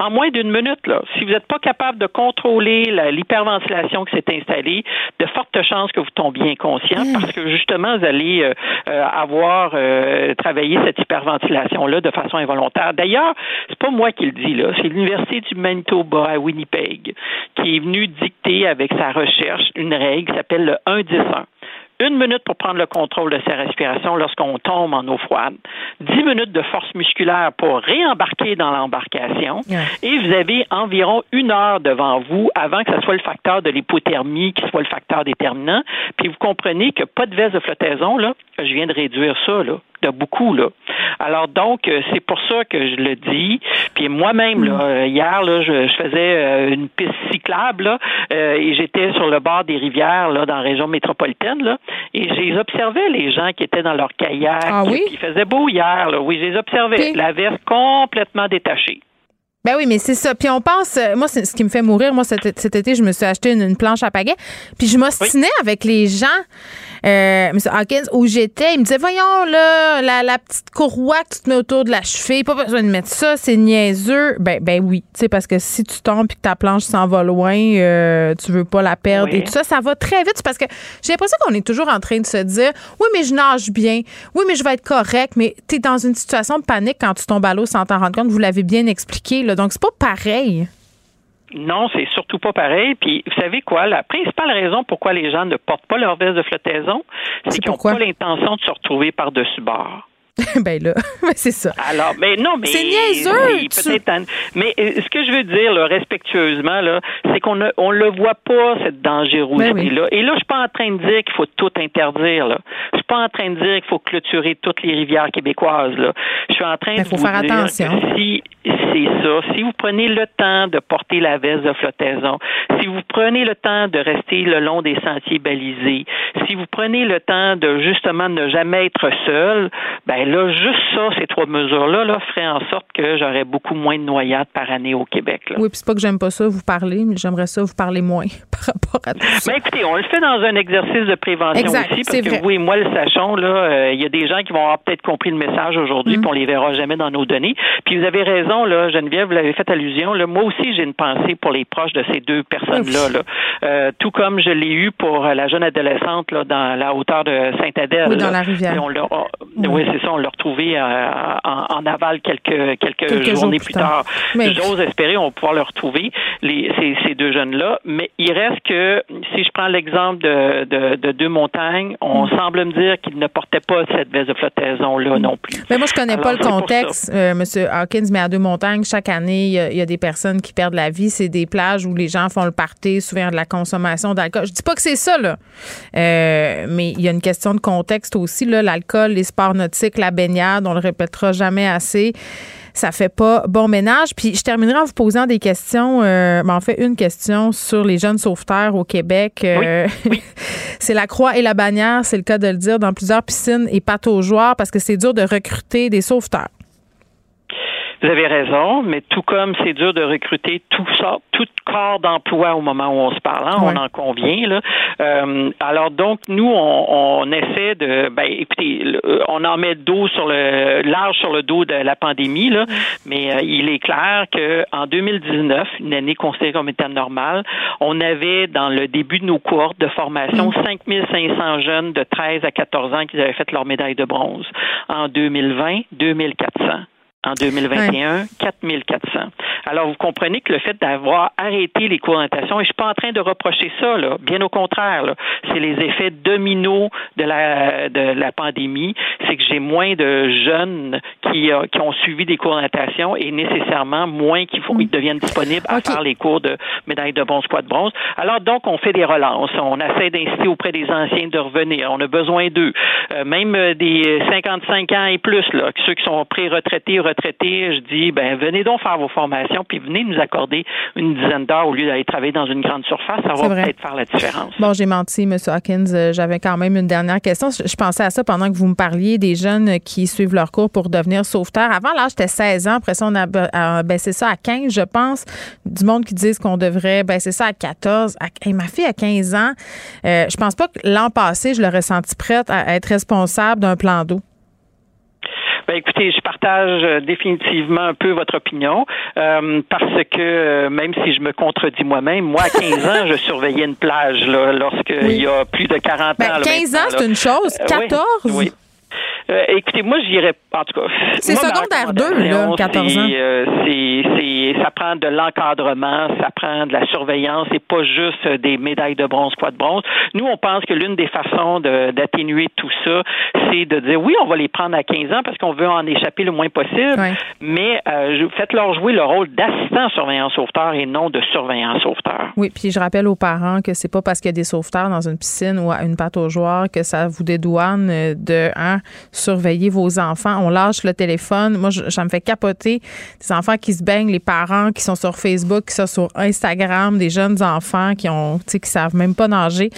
En moins d'une minute, là, si vous n'êtes pas capable de contrôler l'hyperventilation qui s'est installée, de fortes chances que vous tombiez inconscient mmh. parce que justement, vous allez euh, euh, avoir euh, travaillé cette hyperventilation-là de façon involontaire. D'ailleurs, c'est pas moi qui le dis, là, c'est l'Université du Manitoba à Winnipeg qui est venue dicter avec sa recherche une règle qui s'appelle le 1-10-1 une minute pour prendre le contrôle de sa respiration lorsqu'on tombe en eau froide, dix minutes de force musculaire pour réembarquer dans l'embarcation, et vous avez environ une heure devant vous avant que ce soit le facteur de l'hypothermie qui soit le facteur déterminant. Puis vous comprenez que pas de veste de flottaison, là, je viens de réduire ça, là de beaucoup là. Alors donc euh, c'est pour ça que je le dis. Puis moi-même là, mm. hier là, je, faisais euh, une piste cyclable là, euh, et j'étais sur le bord des rivières là dans la région métropolitaine là et j'ai observé les gens qui étaient dans leur kayak. Ah oui? Il faisait beau hier là. Oui, je les observais. La veste complètement détachée. Ben oui, mais c'est ça. Puis on pense, moi, c'est ce qui me fait mourir. Moi, cet, été, je me suis acheté une, planche à pagaie. Puis je m'ostinais avec les gens euh, M. Hawkins, où j'étais, il me disait, voyons, là, la, petite courroie que tu te mets autour de la cheville, pas besoin de mettre ça, c'est niaiseux. Ben, ben oui, tu sais, parce que si tu tombes et que ta planche s'en va loin, euh, tu veux pas la perdre et tout ça, ça va très vite parce que j'ai l'impression qu'on est toujours en train de se dire, oui, mais je nage bien, oui, mais je vais être correct, mais tu es dans une situation de panique quand tu tombes à l'eau sans t'en rendre compte. Vous l'avez bien expliqué, là, donc c'est pas pareil. Non, c'est surtout pas pareil. Puis, vous savez quoi? La principale raison pourquoi les gens ne portent pas leur veste de flottaison, c'est qu'ils n'ont pas l'intention de se retrouver par-dessus bord. ben là, c'est ça. Alors, mais non, mais c'est niaiseux. Mais euh, ce que je veux dire, là, respectueusement, là, c'est qu'on ne on le voit pas cette dangerosité-là. Ben Et là, je suis pas en train de dire qu'il faut tout interdire. Là, je suis pas en train de dire qu'il faut clôturer toutes les rivières québécoises. Là, je suis en train ben, de faut vous faire dire attention. que si c'est ça, si vous prenez le temps de porter la veste de flottaison, si vous prenez le temps de rester le long des sentiers balisés, si vous prenez le temps de justement ne jamais être seul, ben là, juste ça, ces trois mesures-là, là, feraient en sorte que j'aurais beaucoup moins de noyades par année au Québec. Oui, puis c'est pas que j'aime pas ça vous parler, mais j'aimerais ça vous parler moins par rapport à tout ça. Ben, écoutez, on le fait dans un exercice de prévention aussi, parce que vous et moi le sachons, là, euh, il y a des gens qui vont avoir peut-être compris le message aujourd'hui, mm. puis on les verra jamais dans nos données. Puis vous avez raison, là, Geneviève, vous l'avez fait allusion, là, moi aussi j'ai une pensée pour les proches de ces deux personnes-là, euh, tout comme je l'ai eu pour la jeune adolescente là, dans la hauteur de Saint-Adèle. Oui, dans la rivière. oui, c'est ça, on l'a retrouvé euh, en, aval quelques, quelques, journées plus tard. J'ose espérer on va pouvoir le retrouver, les, ces, deux jeunes-là. Mais il reste que, si je prends l'exemple de, de, deux montagnes, on mm. semble me dire dire qu'il ne portait pas cette veste de flottaison-là non plus. Mais moi, je connais pas le contexte, euh, M. Hawkins, mais à Deux-Montagnes, chaque année, il y, a des personnes qui perdent la vie. C'est des plages où les gens font le party, souvent de la consommation d'alcool. Je dis pas que c'est ça, là. Euh, mais il y a une question de contexte aussi, là. L'alcool, les sports nautiques, la baignade, on le répétera jamais assez ça fait pas bon ménage. Puis je terminerai en vous posant des questions, euh, ben, en fait une question sur les jeunes sauveteurs au Québec. Euh, c'est la croix et la bannière, c'est le cas de le dire, dans plusieurs piscines et joueurs parce que c'est dur de recruter des sauveteurs. Vous avez raison, mais tout comme c'est dur de recruter tout ça, tout corps d'emploi au moment où on se parle, hein, on en convient. Là. Euh, alors donc nous, on, on, essaie de, ben écoutez, on en met dos sur le large sur le dos de la pandémie, là, mais euh, il est clair que en 2019, une année considérée comme étant normale, on avait dans le début de nos cohortes de formation 5500 jeunes de 13 à 14 ans qui avaient fait leur médaille de bronze. En 2020, 2400 en 2021, 4400. Alors, vous comprenez que le fait d'avoir arrêté les cours d'orientation, et je suis pas en train de reprocher ça, là, bien au contraire, c'est les effets dominos de la, de la pandémie, c'est que j'ai moins de jeunes qui, euh, qui ont suivi des cours d'orientation et nécessairement moins qui ils deviennent disponibles à faire les cours de médaille de bronze, quoi de bronze. Alors, donc, on fait des relances. On essaie d'inciter auprès des anciens de revenir. On a besoin d'eux. Euh, même des 55 ans et plus, là, ceux qui sont pré-retraités, retraités, je dis, ben venez donc faire vos formations, puis venez nous accorder une dizaine d'heures au lieu d'aller travailler dans une grande surface. Ça va peut-être faire la différence. Bon, j'ai menti, M. Hawkins. Euh, j'avais quand même une dernière question. Je pensais à ça pendant que vous me parliez des jeunes qui suivent leur cours pour devenir sauveteurs. Avant, là, j'étais 16 ans. Après ça, on a baissé ça à 15, je pense. Du monde qui disent qu'on devrait baisser ça à 14. ma fille a 15 ans. Euh, je pense pas que l'an passé, je l'aurais senti prête à être responsable d'un plan d'eau. Ben, écoutez, je partage euh, définitivement un peu votre opinion euh, parce que euh, même si je me contredis moi-même, moi à 15 ans, je surveillais une plage là, lorsqu'il y a plus de 40 ben, ans. 15 ans, c'est une chose. 14? oui. Euh, écoutez, moi, j'irais, en tout cas. C'est secondaire 2, là, 14 ans. Euh, c'est, ça prend de l'encadrement, ça prend de la surveillance, et pas juste des médailles de bronze, quoi de bronze. Nous, on pense que l'une des façons d'atténuer tout ça, c'est de dire oui, on va les prendre à 15 ans parce qu'on veut en échapper le moins possible, mais euh, faites-leur jouer le rôle d'assistant surveillant sauveteur et non de surveillant sauveteur. Oui, puis je rappelle aux parents que c'est pas parce qu'il y a des sauveteurs dans une piscine ou à une pâte aux joueurs que ça vous dédouane de hein, surveiller vos enfants. On lâche le téléphone. Moi, ça me fait capoter des enfants qui se baignent, les parents qui sont sur Facebook, qui sont sur Instagram, des jeunes enfants qui ont, tu sais, qui savent même pas nager.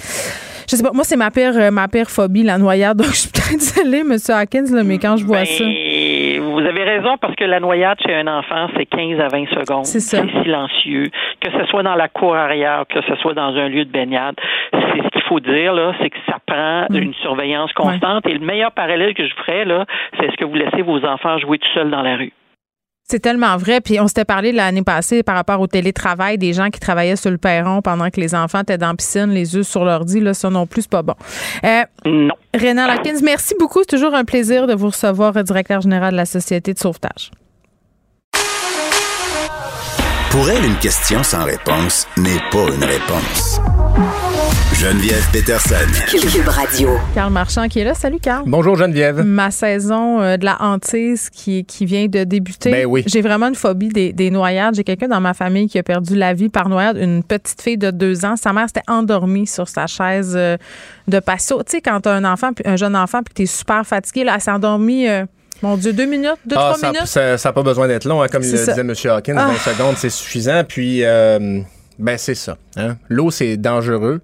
Je sais pas, moi, c'est ma pire, euh, ma pire phobie, la noyade. Donc, je suis peut-être désolée, M. Hawkins, mais quand je vois ben, ça. Vous avez raison, parce que la noyade chez un enfant, c'est 15 à 20 secondes. C'est silencieux. Que ce soit dans la cour arrière, que ce soit dans un lieu de baignade, c'est ce qu'il faut dire, là, c'est que ça prend une surveillance constante. Et le meilleur parallèle que je ferais, là, c'est ce que vous laissez vos enfants jouer tout seuls dans la rue? C'est tellement vrai. Puis on s'était parlé l'année passée par rapport au télétravail, des gens qui travaillaient sur le perron pendant que les enfants étaient dans la piscine, les yeux sur l'ordi. Là, ça non plus, c'est pas bon. Euh, non. Renan Larkins, merci beaucoup. C'est toujours un plaisir de vous recevoir, directeur général de la Société de sauvetage. Pour elle, une question sans réponse n'est pas une réponse. Geneviève Peterson. Cube Radio. Carl Marchand qui est là. Salut, Carl. Bonjour, Geneviève. Ma saison euh, de la hantise qui, qui vient de débuter. Ben oui. J'ai vraiment une phobie des, des noyades. J'ai quelqu'un dans ma famille qui a perdu la vie par noyade. Une petite fille de deux ans. Sa mère s'était endormie sur sa chaise euh, de patio. Tu sais, quand t'as un enfant, un jeune enfant, puis que t'es super fatigué, là, elle s'est endormie. Euh, mon Dieu, deux minutes, deux, ah, trois ça, minutes? Ça n'a pas besoin d'être long, hein, comme le disait M. Hawkins, 20 ah. secondes, c'est suffisant. Puis, ben c'est ça. Hein. L'eau, c'est dangereux.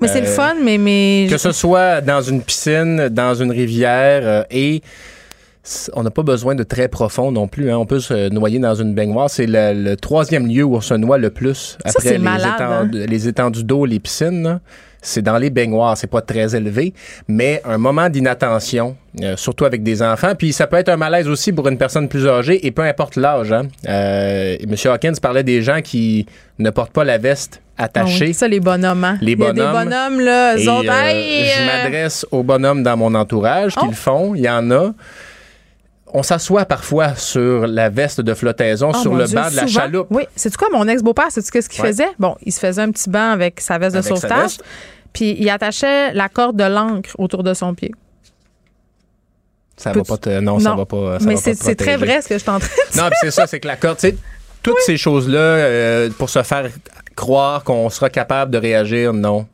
Mais c'est le euh, fun, mais, mais. Que ce soit dans une piscine, dans une rivière euh, et on n'a pas besoin de très profond non plus. Hein. On peut se noyer dans une baignoire. C'est le, troisième lieu où on se noie le plus après les, hein. les, étendues d'eau, les piscines. C'est dans les baignoires. C'est pas très élevé, mais un moment d'inattention, euh, surtout avec des enfants. Puis ça peut être un malaise aussi pour une personne plus âgée et peu importe l'âge. Hein. Euh, M. Hawkins parlait des gens qui ne portent pas la veste attachée. Ah ça, les bonhommes. Hein? Les bonhommes. Il y a des bonhommes, là. Et, euh, je m'adresse aux bonhommes dans mon entourage qui oh. le font. Il y en a on s'assoit parfois sur la veste de flottaison, oh sur le banc de la chaloupe. Oui, c'est quoi mon ex-beau-père, c'est ce qu'il faisait? Bon, il se faisait un petit banc avec sa veste de sauvetage, puis il attachait la corde de l'encre autour de son pied. Ça va pas te, non, ça va pas. mais c'est très vrai ce que je suis en train de dire. Non, c'est ça, c'est que la corde, tu sais, toutes ces choses-là, euh, pour se faire croire qu'on sera capable de réagir, non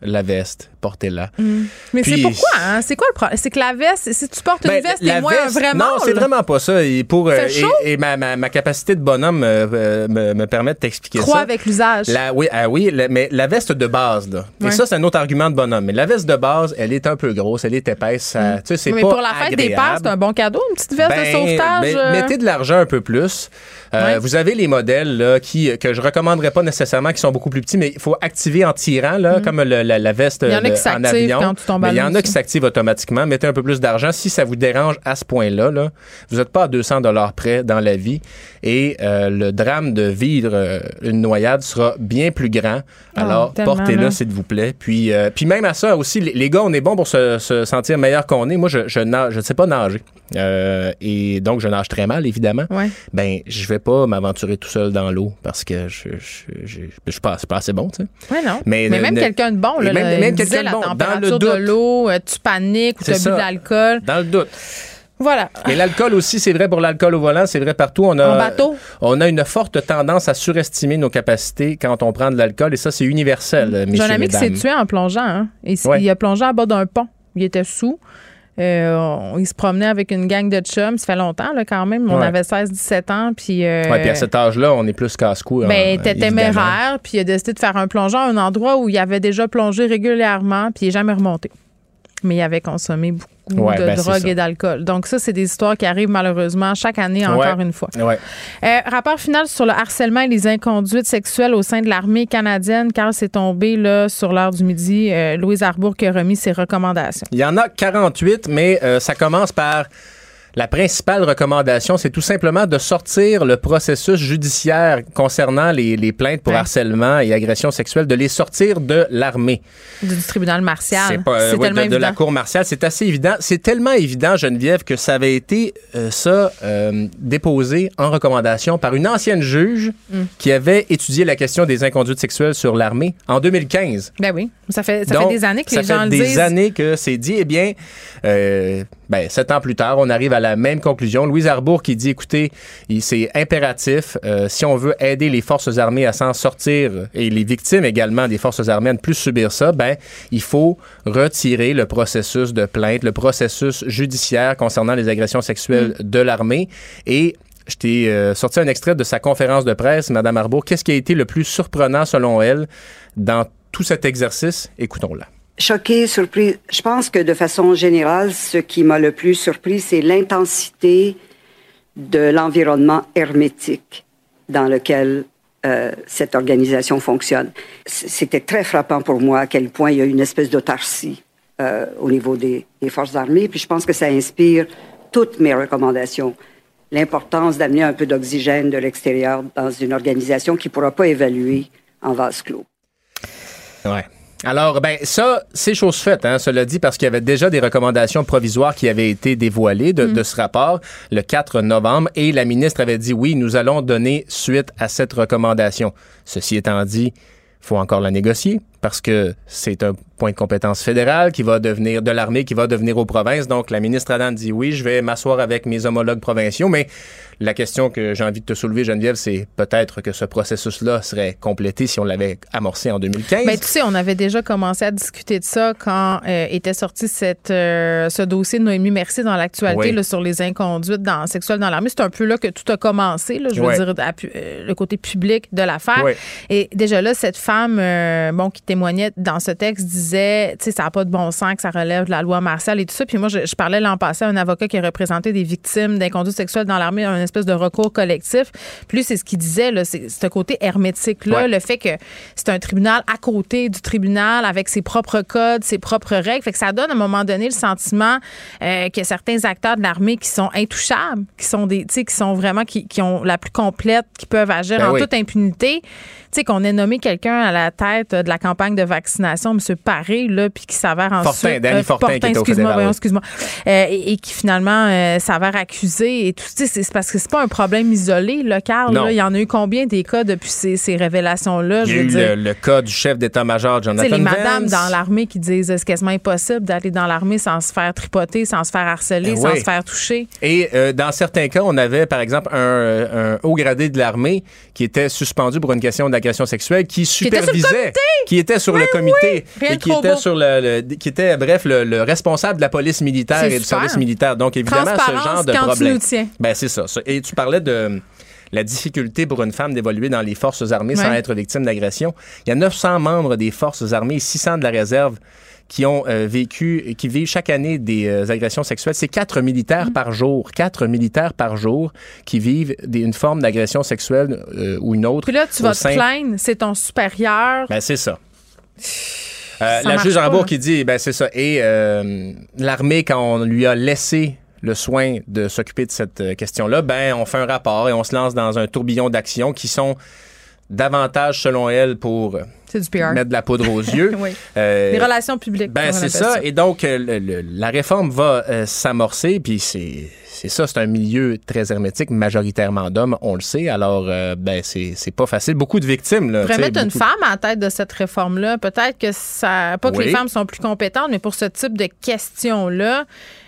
la veste, portez-la. Mm. Mais c'est pourquoi? Hein? C'est quoi le problème? C'est que la veste, si tu portes une ben, veste, t'es moins veste, vraiment. Non, c'est vraiment pas ça. Et, pour, euh, et, ma, ma, capacité de bonhomme euh, me, me, permet de t'expliquer ça. Crois avec l'usage. Oui, ah, oui mais la veste de base, là. Et ça, c'est un autre argument de bonhomme. Mais la veste de base, elle est un peu grosse, elle est épaisse. Mm. c'est mais pour la fête des pères, c'est un bon cadeau, une petite veste de ben, sauvetage. Ben, euh. mettez de l'argent un peu plus. Vous avez les modèles là, qui, que je recommanderais pas nécessairement, qui sont beaucoup plus petits, mais il faut activer en tirant, là, mm. comme le, la, veste en avion. mais il y en a qui s'activent automatiquement. Mettez un peu plus d'argent. Si ça vous dérange à ce point-là, là, vous n'êtes pas à 200 dollars près dans la vie. Et euh, le drame de vivre euh, une noyade sera bien plus grand. Ah, Alors, portez-le, s'il vous plaît. Puis, euh, puis même à ça aussi, les, gars, on est bon pour se, sentir meilleur qu'on est. Moi, je, je, je ne sais pas nager. et donc, je nage très mal, évidemment. Ouais. Ben, je vais pas m'aventurer tout seul dans l'eau parce que je je, je, je, suis pas, pas, assez bon, tu sais. Ouais, non. Mais, même quelqu'un de bon, là, même, même quelqu'un de bon. Dans le doute. de l'eau, tu paniques ou tu as bu de l'alcool. Dans le doute. Voilà. Et l'alcool aussi, c'est vrai pour l'alcool au volant, c'est vrai partout. On a, en bateau? On a une forte tendance à surestimer nos capacités quand on prend de l'alcool et ça, c'est universel, J'ai un ami qui s'est tué en plongeant. Hein. Il a plongé à bas d'un pont. Il était sous. Euh, il se promenait avec une gang de chums. Ça fait longtemps, là, quand même. On avait 16-17 ans. Puis, euh, puis à cet âge-là, on est plus casse-cou. Ben, t'es téméraire. Puis il a décidé de faire un plongeon à un endroit où il avait déjà plongé régulièrement. Puis il n'est jamais remonté mais il avait consommé beaucoup de ben, drogue et d'alcool. Donc ça, c'est des histoires qui arrivent malheureusement chaque année, encore une fois. Euh, rapport final sur le harcèlement et les inconduites sexuelles au sein de l'armée canadienne, car c'est tombé là, sur l'heure du midi. Euh, Louise Arbour qui a remis ses recommandations. Il y en a 48, mais euh, ça commence par la principale recommandation, c'est tout simplement de sortir le processus judiciaire concernant les, les plaintes pour harcèlement et agression sexuelle, de les sortir de l'armée. Du tribunal martial. C'est euh, tellement de, la cour martiale. C'est assez évident. C'est tellement évident, Geneviève, que ça avait été euh, ça euh, déposé en recommandation par une ancienne juge mm. qui avait étudié la question des inconduites sexuelles sur l'armée en 2015. Ben oui, ça fait, ça fait des années que les gens le disent. Ça fait des années que c'est dit. Eh bien, ben, sept ans plus tard, on arrive à la même conclusion. Louise Arbour qui dit, écoutez, c'est impératif, euh, si on veut aider les forces armées à s'en sortir et les victimes également des forces armées à ne plus subir ça, ben, il faut retirer le processus de plainte, le processus judiciaire concernant les agressions sexuelles mm. de l'armée et je t'ai euh, sorti un extrait de sa conférence de presse, Madame Arbour. Qu'est-ce qui a été le plus surprenant selon elle dans tout cet exercice? Écoutons-la. Choquée, surprise. Je pense que de façon générale, ce qui m'a le plus surpris, c'est l'intensité de l'environnement hermétique dans lequel euh, cette organisation fonctionne. C'était très frappant pour moi à quel point il y a une espèce d'autarcie euh, au niveau des, des, forces armées. Puis je pense que ça inspire toutes mes recommandations. L'importance d'amener un peu d'oxygène de l'extérieur dans une organisation qui ne pourra pas évaluer en vase clos. Ouais. Alors, ben ça, c'est chose faite, hein, cela dit, parce qu'il y avait déjà des recommandations provisoires qui avaient été dévoilées de, mm. de, ce rapport le 4 novembre et la ministre avait dit oui, nous allons donner suite à cette recommandation. Ceci étant dit, faut encore la négocier parce que c'est un point de compétence fédéral qui va devenir de l'armée qui va devenir aux provinces. Donc la ministre Adam dit oui, je vais m'asseoir avec mes homologues provinciaux, mais la question que j'ai envie de te soulever, Geneviève, c'est peut-être que ce processus-là serait complété si on l'avait amorcé en 2015. Mais tu sais, on avait déjà commencé à discuter de ça quand euh, était sorti cette, euh, ce dossier de Noémie Mercier dans l'actualité sur les inconduites dans, sexuelles dans l'armée. C'est un peu là que tout a commencé, là, je veux dire, euh, le côté public de l'affaire. Et déjà là, cette femme bon, qui témoignait dans ce texte disait, tu sais, ça n'a pas de bon sens que ça relève de la loi martiale et tout ça. Puis moi, je, parlais l'an passé à un avocat qui représentait des victimes d'inconduite sexuelle dans l'armée, un espèce de recours collectif. Plus c'est ce qu'il disait, là, c'est ce côté hermétique-là, le fait que c'est un tribunal à côté du tribunal avec ses propres codes, ses propres règles. Fait que ça donne à un moment donné le sentiment euh, que certains acteurs de l'armée qui sont intouchables, qui sont des, qui sont vraiment, qui, qui, ont la plus complète, qui peuvent agir ben en toute impunité. Sais, qu'on ait nommé quelqu'un à la tête de la campagne de vaccination, M. Paré, là, puis qui s'avère ensuite... Fortin, Danny Fortin, qui excuse-moi, excuse-moi, et, qui finalement s'avère accusé et tout. C'est parce que c'est pas un problème isolé, là, Carl. il y en a eu combien des cas depuis ces, ces révélations-là? Il y a eu le, cas du chef d'état-major, Jonathan les madames dans l'armée qui disent c'est quasiment impossible d'aller dans l'armée sans se faire tripoter, sans se faire harceler, eh sans se faire toucher. Et euh, dans certains cas, on avait, par exemple, un, haut gradé de l'armée qui était suspendu pour une question d'agression sexuelle, qui supervisait, qui était sur le comité, et qui était sur le, qui était, bref, le, responsable de la police militaire et du service militaire. Donc, évidemment, ce genre de problème. Ben, c'est ça. Et tu parlais de la difficulté pour une femme d'évoluer dans les forces armées sans être victime d'agression. Il y a 900 membres des forces armées, 600 de la réserve qui ont euh, vécu, qui vivent chaque année des euh, agressions sexuelles. C'est quatre militaires mm. par jour, quatre militaires par jour qui vivent une forme d'agression sexuelle euh, ou une autre. Puis là, tu vas te plaindre, c'est ton supérieur. Ben, c'est ça. la juge Rambourg qui dit, ben c'est ça. Et l'armée, quand on lui a laissé le soin de s'occuper de cette question-là, ben on fait un rapport et on se lance dans un tourbillon d'actions qui sont davantage, selon elle, pour mettre de la poudre aux yeux. oui. Euh, Les relations publiques. Ben, c'est ça. Et donc, euh, la réforme va euh, s'amorcer, puis c'est c'est ça, c'est un milieu très hermétique, majoritairement d'hommes, on le sait. Alors, ben, c'est pas facile. Beaucoup de victimes. Là, mettre une femme en tête de cette réforme-là, peut-être que ça. Pas que les femmes sont plus compétentes, mais pour ce type de questions-là,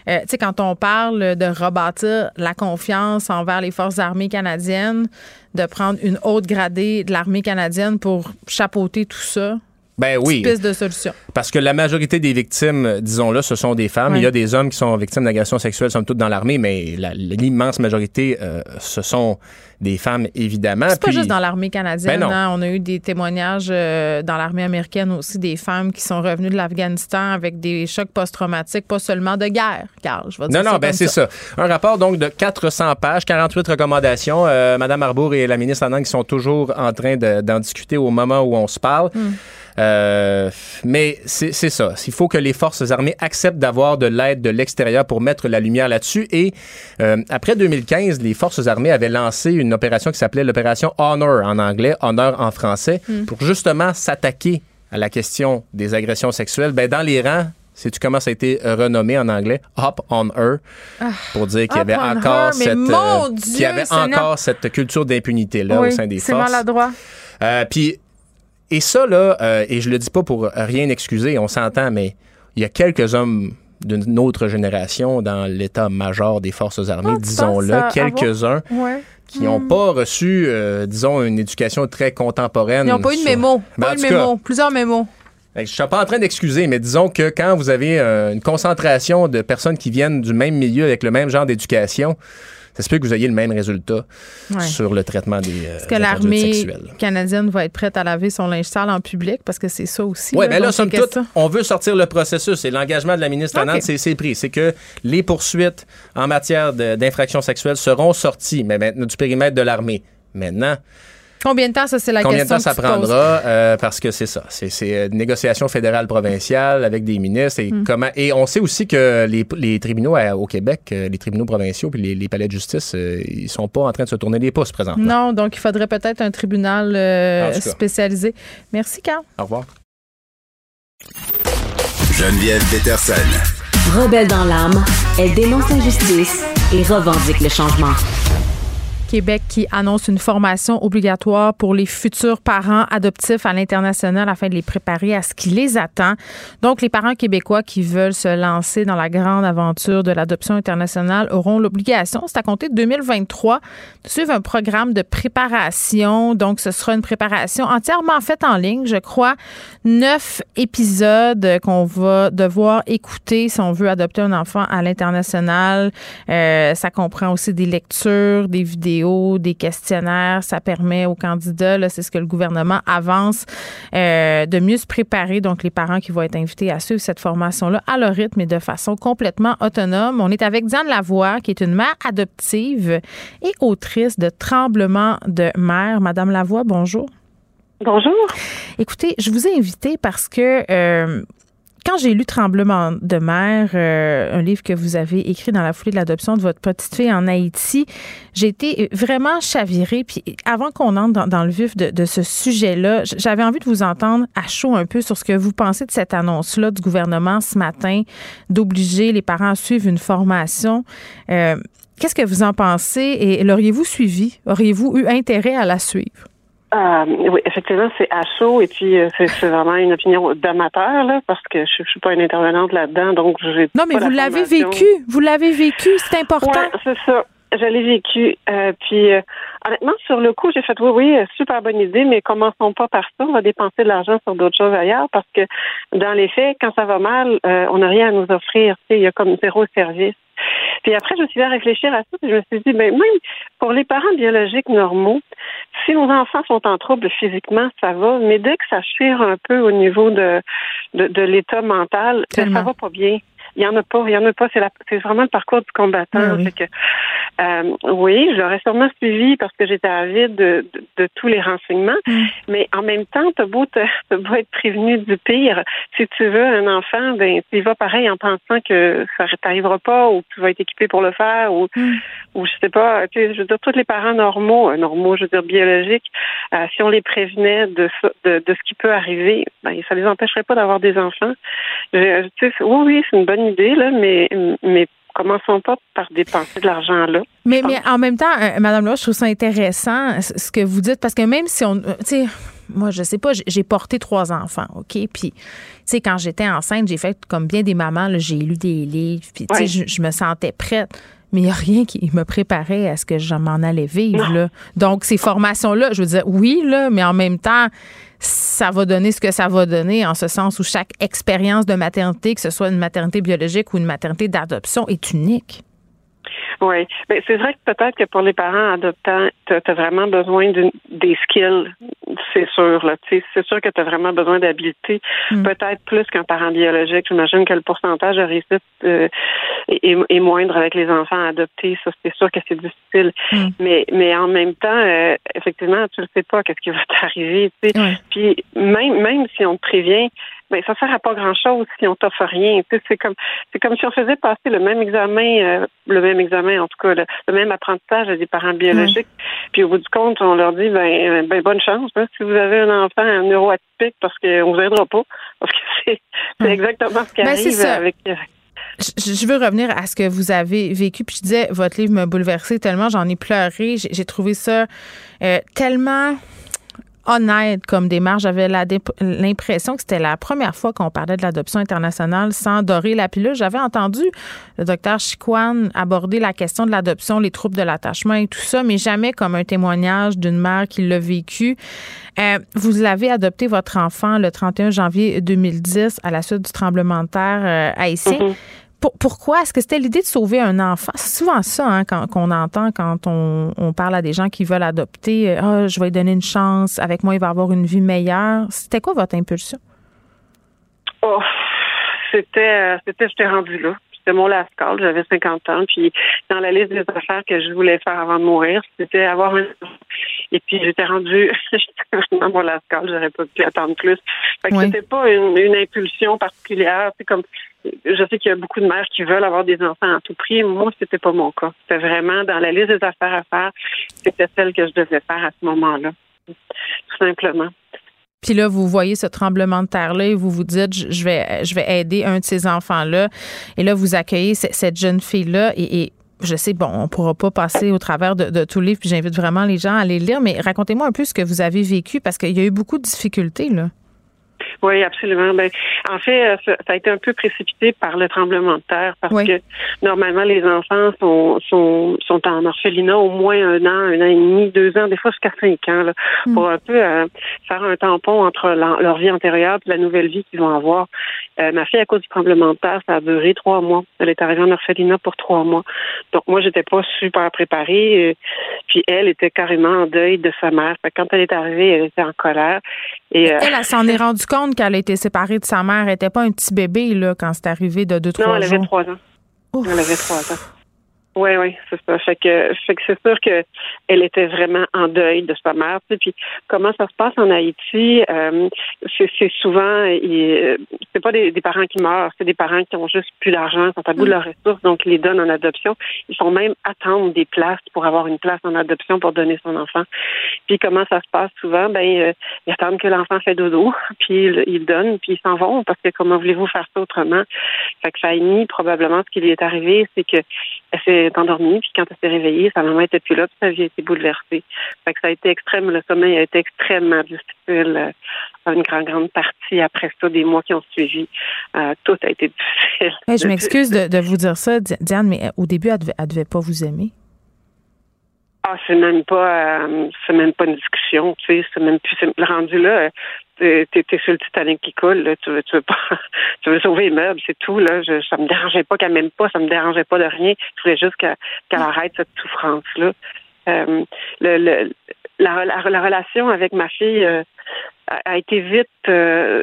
tu sais, quand on parle de rebâtir la confiance envers les forces armées canadiennes, de prendre une haute gradée de l'armée canadienne pour chapeauter tout ça? Ben oui. Piste de solution. Parce que la majorité des victimes, disons-le, ce sont des femmes. Il y a des hommes qui sont victimes d'agressions sexuelles, somme toute, dans l'armée, mais l'immense majorité, euh, ce sont des femmes, évidemment. C'est pas juste dans l'armée canadienne. Ben hein. On a eu des témoignages euh, dans l'armée américaine aussi, des femmes qui sont revenues de l'Afghanistan avec des chocs post-traumatiques, pas seulement de guerre, Carl. Je vais dire non, non, ben c'est ça. Un rapport donc de 400 pages, 48 recommandations. Euh, Madame Arbour et la ministre Anand qui sont toujours en train d'en discuter au moment où on se parle. Hmm. Euh, mais c'est ça. Il faut que les forces armées acceptent d'avoir de l'aide de l'extérieur pour mettre la lumière là-dessus. Et euh, après 2015, les forces armées avaient lancé une opération qui s'appelait l'opération Honor en anglais, Honor en français, hmm. pour justement s'attaquer à la question des agressions sexuelles. Ben, dans les rangs, Sais-tu comment ça a été renommé en anglais? Hop on Her. Ah, pour dire qu'il y avait encore cette, euh, y avait encore cette culture d'impunité-là au sein des forces. C'est maladroit. Euh, puis et ça, là, euh, et je le dis pas pour rien excuser, on s'entend, mais il y a quelques hommes d'une autre génération dans l'état-major des forces armées, ah, disons-le, quelques-uns. qui n'ont hmm. pas reçu, euh, disons, une éducation très contemporaine. Ils n'ont pas eu de mémo. Ben, pas de mémo. Plusieurs mémos. Je ne suis pas en train d'excuser, mais disons que quand vous avez euh, une concentration de personnes qui viennent du même milieu avec le même genre d'éducation, ça se peut que vous ayez le même résultat sur le traitement des euh, Est-ce que l'armée canadienne va être prête à laver son linge sale en public? Parce que c'est ça aussi. Oui, mais là, somme toute, on veut sortir le processus et l'engagement de la ministre okay. c'est pris. C'est que les poursuites en matière d'infractions sexuelles seront sorties, mais maintenant du périmètre de l'armée. Maintenant, Combien de temps, ça, c'est la question? Combien de temps ça prendra? Euh, parce que c'est ça. C'est une négociation fédérale provinciale avec des ministres. Et, hmm. comment, et on sait aussi que les, les tribunaux au Québec, euh, les tribunaux provinciaux puis les, les palais de justice, euh, ils sont pas en train de se tourner les pouces présentement. Non, donc il faudrait peut-être un tribunal spécialisé. Merci, Carl. Au revoir. Geneviève Peterson. Rebelle dans l'âme, elle dénonce l'injustice et revendique le changement. Québec qui annonce une formation obligatoire pour les futurs parents adoptifs à l'international afin de les préparer à ce qui les attend. Donc, les parents québécois qui veulent se lancer dans la grande aventure de l'adoption internationale auront l'obligation, c'est à compter de 2023, de suivre un programme de préparation. Donc, ce sera une préparation entièrement faite en ligne, je crois. Neuf épisodes qu'on va devoir écouter si on veut adopter un enfant à l'international. Euh, ça comprend aussi des lectures, des vidéos des questionnaires. Ça permet aux candidats, c'est ce que le gouvernement avance, euh, de mieux se préparer. Donc, les parents qui vont être invités à suivre cette formation-là à leur rythme et de façon complètement autonome. On est avec Diane Lavoie, qui est une mère adoptive et autrice de Tremblement de mer. Madame Lavoie, bonjour. Bonjour. Écoutez, je vous ai invité parce que euh, quand j'ai lu Tremblement de mer, euh, un livre que vous avez écrit dans la foulée de l'adoption de votre petite fille en Haïti, j'ai été vraiment chavirée. Puis avant qu'on entre dans, le vif de, de ce sujet-là, j'avais envie de vous entendre à chaud un peu sur ce que vous pensez de cette annonce-là du gouvernement ce matin d'obliger les parents à suivre une formation. Euh, Qu'est-ce que vous en pensez et l'auriez-vous suivi? Auriez-vous eu intérêt à la suivre? Euh, oui, effectivement, c'est à chaud et puis euh, c'est vraiment une opinion d'amateur là, parce que je, ne suis pas une intervenante là-dedans, donc j'ai. Non, mais vous l'avez vécu, vous l'avez vécu, c'est important. Ouais, c'est ça. Je l'ai vécu. Euh, puis honnêtement, sur le coup, j'ai fait oui, oui, super bonne idée, mais commençons pas par ça. On va dépenser de l'argent sur d'autres choses ailleurs parce que dans les faits, quand ça va mal, on n'a rien à nous offrir. Il y a comme zéro service. Puis après, je me suis dit à réfléchir à ça, et je me suis dit, ben, même pour les parents biologiques normaux, si nos enfants sont en trouble physiquement, ça va, mais dès que ça chire un peu au niveau de, de, l'état mental, ben, ça va pas bien. Il y en a pas, il y en a pas. C'est, c'est vraiment le parcours du combattant. Ah oui. Que, euh, oui, je l'aurais sûrement suivi parce que j'étais avide de, de, tous les renseignements. Mm. Mais en même temps, t'as beau, te, beau être prévenu du pire. Si tu veux un enfant, ben tu y vas pareil en pensant que ça t'arrivera pas ou que tu vas être équipé pour le faire ou, mm. ou je sais pas. Tu sais, je veux dire, tous les parents normaux, euh, normaux, je veux dire biologiques, euh, si on les prévenait de, de, de ce qui peut arriver, ben ça les empêcherait pas d'avoir des enfants. Je, tu sais, oui, oui, c'est une bonne idée là, mais mais commençons pas par dépenser de l'argent là. Mais, mais en même temps, euh, Madame je trouve ça intéressant ce que vous dites parce que même si on, euh, tu sais, moi je sais pas, j'ai porté trois enfants, ok, puis tu sais quand j'étais enceinte, j'ai fait comme bien des mamans, j'ai lu des livres, puis tu sais je, me sentais prête. Mais il n'y a rien qui me préparait à ce que je m'en allais vivre. Là. Donc, ces formations-là, je veux dire, oui, là, mais en même temps, ça va donner ce que ça va donner, en ce sens où chaque expérience de maternité, que ce soit une maternité biologique ou une maternité d'adoption, est unique. Oui, mais c'est vrai que peut-être que pour les parents adoptants, tu as vraiment besoin des skills, c'est sûr. Là. C'est sûr que tu as vraiment besoin d'habilité, mm. peut-être plus qu'un parent biologique. J'imagine que le pourcentage de réussite euh, est, moindre avec les enfants adoptés. Ça, c'est sûr que c'est difficile. Mm. Mais, mais en même temps, euh, effectivement, tu ne sais pas qu'est-ce qui va t'arriver. Puis même, même si on te prévient, ben ça sert à pas grand chose si on t'offre rien. C'est comme c'est comme si on faisait passer le même examen, euh, le même examen en tout cas, le, même apprentissage à des parents biologiques. Puis au bout du compte, on leur dit ben, euh, ben bonne chance hein, si vous avez un enfant un neuroatypique parce qu'on vous aidera pas parce que c'est exactement ce qui ben, arrive avec. Euh, je veux revenir à ce que vous avez vécu. Puis je disais, votre livre m'a bouleversé tellement, j'en ai pleuré. J'ai trouvé ça tellement honnête comme démarche. J'avais l'impression que c'était la première fois qu'on parlait de l'adoption internationale sans dorer la pilule. J'avais entendu le docteur Chiquan aborder la question de l'adoption, les troubles de l'attachement et tout ça, mais jamais comme un témoignage d'une mère qui l'a vécu. Euh, vous l'avez adopté votre enfant le 31 janvier 2010 à la suite du tremblement de terre euh, haïtien. Pourquoi? Est-ce que c'était l'idée de sauver un enfant? C'est souvent ça hein, qu'on entend quand on, parle à des gens qui veulent adopter. Ah, je vais lui donner une chance. Avec moi, il va avoir une vie meilleure. C'était quoi votre impulsion? Oh, c'était, euh, c'était, j'étais rendue là. C'était mon last call. J'avais 50 ans. Puis, dans la liste des affaires que je voulais faire avant de mourir, c'était avoir un et puis j'étais rendue, j'étais vraiment mon last call, j'aurais pas pu attendre plus. Fait que c'était pas une, une, impulsion particulière. C'est comme je sais qu'il y a beaucoup de mères qui veulent avoir des enfants à tout prix. Moi, c'était pas mon cas. C'était vraiment dans la liste des affaires à faire. C'était celle que je devais faire à ce moment-là. Tout simplement. Puis là, vous voyez ce tremblement de terre-là et vous vous dites, je vais, je vais aider un de ces enfants-là. Et là, vous accueillez cette jeune fille-là et, je sais, bon, on pourra pas passer au travers de, de tout livre, puis j'invite vraiment les gens à les lire, mais racontez-moi un peu ce que vous avez vécu parce qu'il y a eu beaucoup de difficultés, là. Oui, absolument. Ben, en fait, euh, ça, a été un peu précipité par le tremblement de terre parce que normalement les enfants sont, sont, sont en orphelinat au moins un an, un an et demi, deux ans, des fois jusqu'à cinq ans, là, hmm. pour un peu euh, faire un tampon entre leur vie antérieure et la nouvelle vie qu'ils vont avoir. Euh, ma fille, à cause du tremblement de terre, ça a duré trois mois. Elle est arrivée en orphelinat pour trois mois. Donc moi, j'étais pas super préparée. puis elle était carrément en deuil de sa mère. quand elle est arrivée, elle était en colère. Et, elle, elle s'en est rendue compte qu'elle a été séparée de sa mère. Elle n'était pas un petit bébé là, quand c'est arrivé de deux, trois ans. Non, elle avait trois ans. Elle avait trois ans. Oui, oui, c'est ça. Fait que, fait que c'est sûr que elle était vraiment en deuil de sa mère. Tu puis comment ça se passe en Haïti euh, C'est souvent, euh, c'est pas des, parents qui meurent, c'est des parents qui ont juste plus d'argent, sont à bout de leurs ressources, donc ils les donnent en adoption. Ils font même attendre des places pour avoir une place en adoption pour donner son enfant. Puis comment ça se passe souvent? Ben euh, ils attendent que l'enfant fait dodo, puis ils, ils donnent, puis ils s'en vont parce que comment voulez-vous faire ça autrement? Fait que Fanny, probablement, ce qui lui est arrivé, c'est que elle s'est endormie, puis quand elle s'est réveillée, sa maman était plus là, puis sa vie a été bouleversée. Fait que ça a été extrême, le sommeil a été extrêmement difficile euh, une grande, grande partie après ça, des mois qui ont suivi. Euh, tout a été difficile. je m'excuse de, vous dire ça, Diane, mais euh, au début, elle devait, devait pas vous aimer. Ah, c'est même pas, c'est même pas une discussion, tu sais, c'est même plus, le rendu là, t'es, es sur le Titanic qui coule, tu veux, tu veux pas, tu veux sauver les meubles, c'est tout, là. Je, ça me dérangeait pas qu'elle m'aime pas, ça me dérangeait pas de rien. Je voulais juste qu'elle, arrête cette souffrance-là. Euh, le, le, la, la, relation avec ma fille euh, a, été vite. Euh,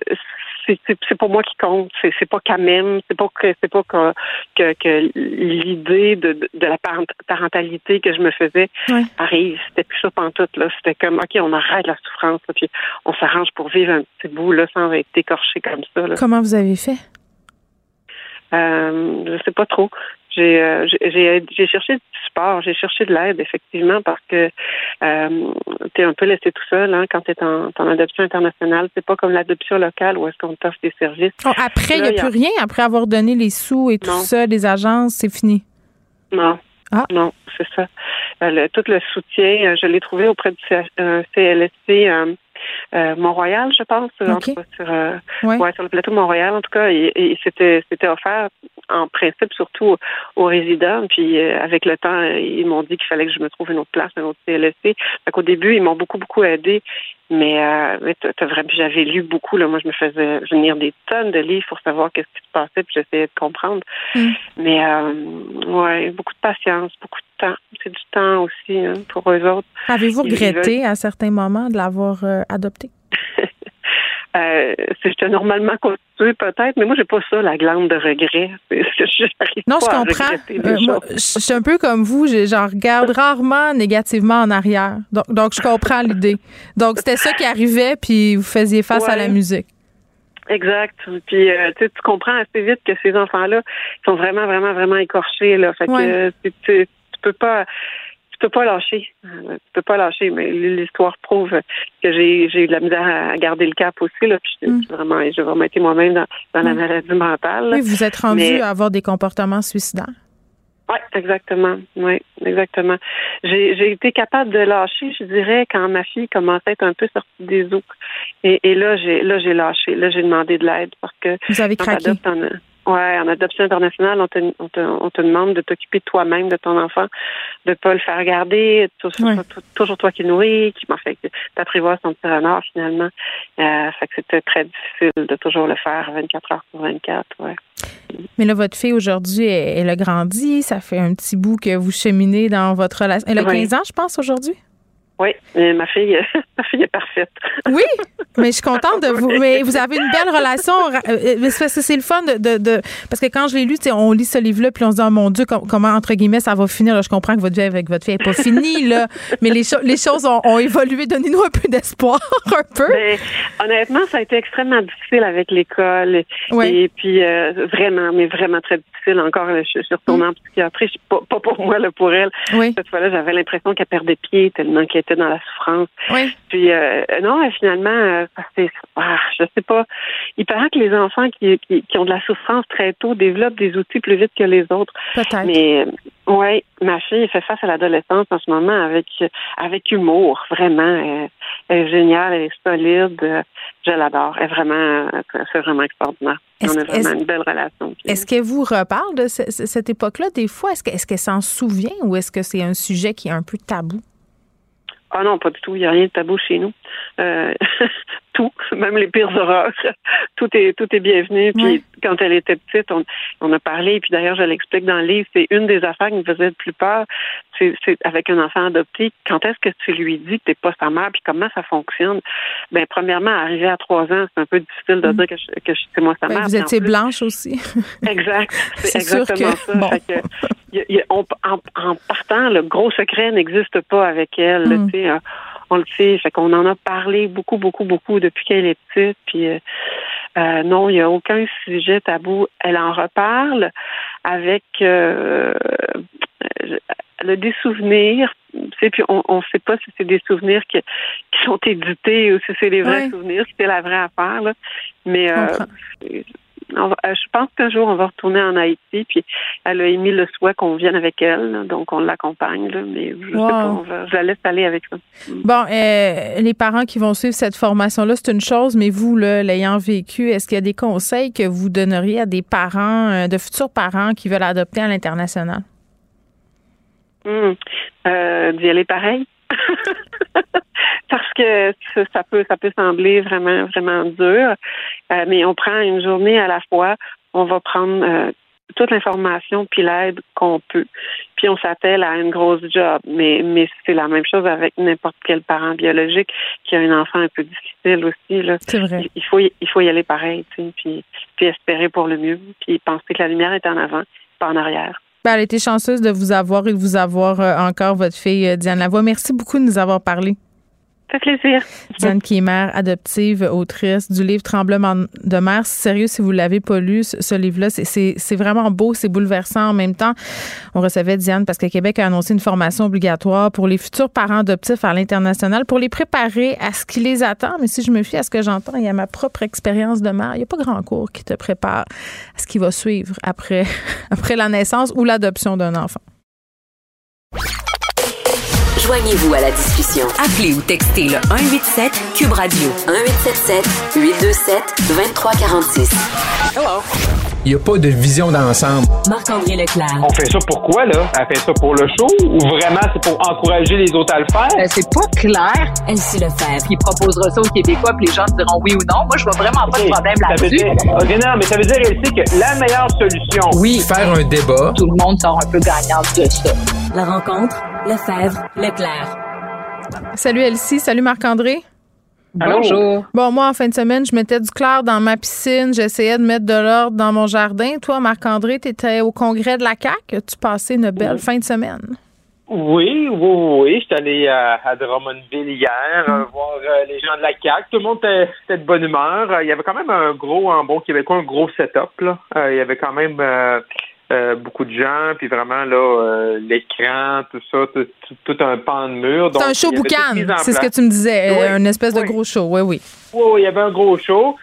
c'est pour moi qui compte. C'est pas qu'elle m'aime. C'est pas que c'est pas que, que, que l'idée de, de la parentalité que je me faisais arrive. C'était plus ça pantoute là. C'était comme ok, on arrête la souffrance, puis on s'arrange pour vivre un petit bout là sans être écorché comme ça. Comment vous avez fait? Euh, je sais pas trop. Euh, j'ai j'ai cherché du support, j'ai cherché de l'aide effectivement parce que euh, tu es un peu laissé tout seul hein, quand tu es en, en, adoption internationale. C'est pas comme l'adoption locale où est-ce qu'on t'offre des services. Oh, après, il n'y a, plus rien. Après avoir donné les sous et tout ça, les agences, c'est fini. Non. Ah. Non, c'est ça. Euh, tout le soutien, je l'ai trouvé auprès du CLSC euh, Mont-Royal, je pense, sur, euh, sur le plateau de Mont-Royal, en tout cas, et, c'était c'était offert en principe surtout aux, résidents. Puis euh, avec le temps, ils m'ont dit qu'il fallait que je me trouve une autre place, un autre CLSC. Fait qu'au début, ils m'ont beaucoup beaucoup aidé. Mais, euh, j'avais lu beaucoup. Là, moi, je me faisais venir des tonnes de livres pour savoir qu'est-ce qui se passait, puis j'essayais de comprendre. Mm. Mais euh, ouais, beaucoup de patience, beaucoup de temps. C'est du temps aussi hein, pour eux autres. Avez-vous regretté à certains moments de l'avoir euh, adopté? Euh, j'étais normalement constituée peut-être, mais moi j'ai pas ça la glande de regret. non, je comprends. Euh, je suis un peu comme vous, j'en regarde rarement négativement en arrière. Donc, donc je comprends l'idée. Donc c'était ça qui arrivait, puis vous faisiez face à la musique. Exact. Puis euh, tu comprends assez vite que ces enfants-là sont vraiment, vraiment, vraiment écorchés. Là. Fait que tu, tu peux pas peux pas lâcher. Euh, tu peux pas lâcher, mais l'histoire prouve que j'ai eu de la misère à garder le cap aussi. Là, puis mm. vraiment, j'ai vraiment été moi-même dans, la mm. maladie mentale. Oui, vous êtes rendu à avoir des comportements suicidaires. Oui, exactement. Oui, exactement. J'ai été capable de lâcher, je dirais, quand ma fille commençait à être un peu sortie des eaux. Et, et là, j'ai là j'ai lâché. Là, j'ai demandé de l'aide parce que vous avez craqué. Ouais, en adoption internationale, on te, on te, on te demande de t'occuper de toi-même, de ton enfant, de pas le faire regarder, toujours, toi qui nourris, qui m'en fait t'apprivoises ton petit renard finalement. Euh, fait que c'était très difficile de toujours le faire 24 heures sur 24, ouais. Mais là, votre fille aujourd'hui, elle, a grandi. Ça fait un petit bout que vous cheminez dans votre relation. Elle a 15 ans, je pense, aujourd'hui? Oui, ma fille, ma fille est parfaite. Oui, mais je suis contente de vous. Mais vous avez une belle relation. Euh, c'est le fun de, de, parce que quand je l'ai lu, on lit ce livre-là, puis on se dit, oh mon Dieu, comment entre guillemets ça va finir. je comprends que votre vie avec votre fille n'est pas finie là, mais les, les choses ont, évolué. Donnez-nous un peu d'espoir, un peu. Mais, honnêtement, ça a été extrêmement difficile avec l'école. Et puis euh, vraiment, mais vraiment très difficile. Encore, je, suis retournée en psychiatrie. Pas, pas pour moi, là, pour elle. Cette fois-là, j'avais l'impression qu'elle perdait pied tellement qu'elle était dans la souffrance. Oui. Puis euh, non, finalement, euh, ah, je sais pas. Il paraît que les enfants qui, qui, ont de la souffrance très tôt développent des outils plus vite que les autres. Peut-être. Mais oui, ma fille fait face à l'adolescence en ce moment avec avec humour, vraiment. Elle, est géniale, elle est solide. Je l'adore. Elle est vraiment, c'est vraiment extraordinaire. On a vraiment une belle relation. Est-ce qu'elle vous reparle de cette époque-là des fois? Est-ce qu'elle s'en souvient ou est-ce que c'est un sujet qui est un peu tabou? Ah non, pas du tout. Il n'y a rien de tabou chez nous. Euh, tout, même les pires horreurs. tout est tout est bienvenu. Puis quand elle était petite, on, on a parlé. Puis d'ailleurs, je l'explique dans le livre. C'est une des affaires qui me faisait le plus peur. C'est avec un enfant adopté. Quand est-ce que tu lui dis que t'es pas sa mère Puis comment ça fonctionne? Ben premièrement, arriver à trois ans, c'est un peu difficile de mm. dire que, je, que c'est moi sa ben, mère. Vous étiez blanche aussi. exact. C'est exactement ça. Fait que, y en, en, partant, le gros secret n'existe pas avec elle. Mm. On le sait. Fait qu'on en a parlé beaucoup, beaucoup, beaucoup depuis qu'elle est petite. Puis euh, euh, non, il n'y a aucun sujet tabou. Elle en reparle avec euh, le des souvenirs. Puis on ne sait pas si c'est des souvenirs qui, sont édités ou si c'est les vrais souvenirs, si c'est la vraie affaire. Là. Mais euh, je pense qu'un jour, on va retourner en Haïti. Puis elle a émis le souhait qu'on vienne avec elle. donc, on l'accompagne. Mais je sais pas, je la laisse aller avec ça. Mm. Bon, euh, les parents qui vont suivre cette formation-là, c'est une chose. Mais vous, l'ayant vécu, est-ce qu'il y a des conseils que vous donneriez à des parents, euh, de futurs parents qui veulent adopter à l'international? Mmh. D'y aller pareil? parce que ça peut ça peut sembler vraiment vraiment dur, euh, mais on prend une journée à la fois. On va prendre euh, toute l'information puis l'aide qu'on peut. Puis on s'attelle à une grosse job, mais mais c'est la même chose avec n'importe quel parent biologique qui a un enfant un peu difficile aussi là. C'est vrai. Il faut il faut y aller pareil, tu sais, puis puis espérer pour le mieux, puis penser que la lumière est en avant, pas en arrière. Ben, elle été chanceuse de vous avoir et de vous avoir euh, encore, votre fille Diane Lavoie. Merci beaucoup de nous avoir parlé fait plaisir. Diane qui est mère adoptive, autrice du livre Tremblement de mer. Sérieux, si vous l'avez pas lu, ce, livre-là, c'est vraiment beau, c'est bouleversant en même temps. On recevait Diane parce que Québec a annoncé une formation obligatoire pour les futurs parents adoptifs à l'international pour les préparer à ce qui les attend. Mais si je me fie à ce que j'entends, y a ma propre expérience de mère. Il n'y a pas grand cours qui te prépare à ce qui va suivre après, après la naissance ou l'adoption d'un enfant. Joignez-vous à la discussion. Appelez ou textez le 187 Cube Radio 1877 827 2346. Hello. Il n'y a pas de vision d'ensemble. Marc-André Leclerc. On fait ça pourquoi, là? Elle fait ça pour le show ou vraiment c'est pour encourager les autres à le faire? Euh, c'est pas clair. Elle sait le faire. Puis il proposera ça aux Québécois puis les gens diront oui ou non. Moi, je vois vraiment pas de problème là-dessus. OK, non, mais ça veut dire, elle sait que la meilleure solution... Oui. Faire un débat. Tout le monde sort un peu gagnant de ça. La rencontre Lefebvre, Leclerc. Salut Elsie, salut Marc-André. Bonjour. Bon, moi, en fin de semaine, je mettais du clair dans ma piscine. J'essayais de mettre de l'ordre dans mon jardin. Toi, Marc-André, tu étais au congrès de la CAQ. Tu passais une belle fin de semaine? Oui, oui, oui. J'étais allé à, Drummondville hier mm. voir euh, les gens de la CAQ. Tout le monde était, de bonne humeur. Il y avait quand même un gros, en bon québécois, un gros setup. Là. Euh, il y avait quand même... Euh, euh, beaucoup de gens, puis vraiment là, euh, l'écran, tout ça, tout, un pan de mur. C'est un show boucan, c'est ce que tu me disais, euh, une espèce de gros show, oui, oui. Oui, il y avait un gros show.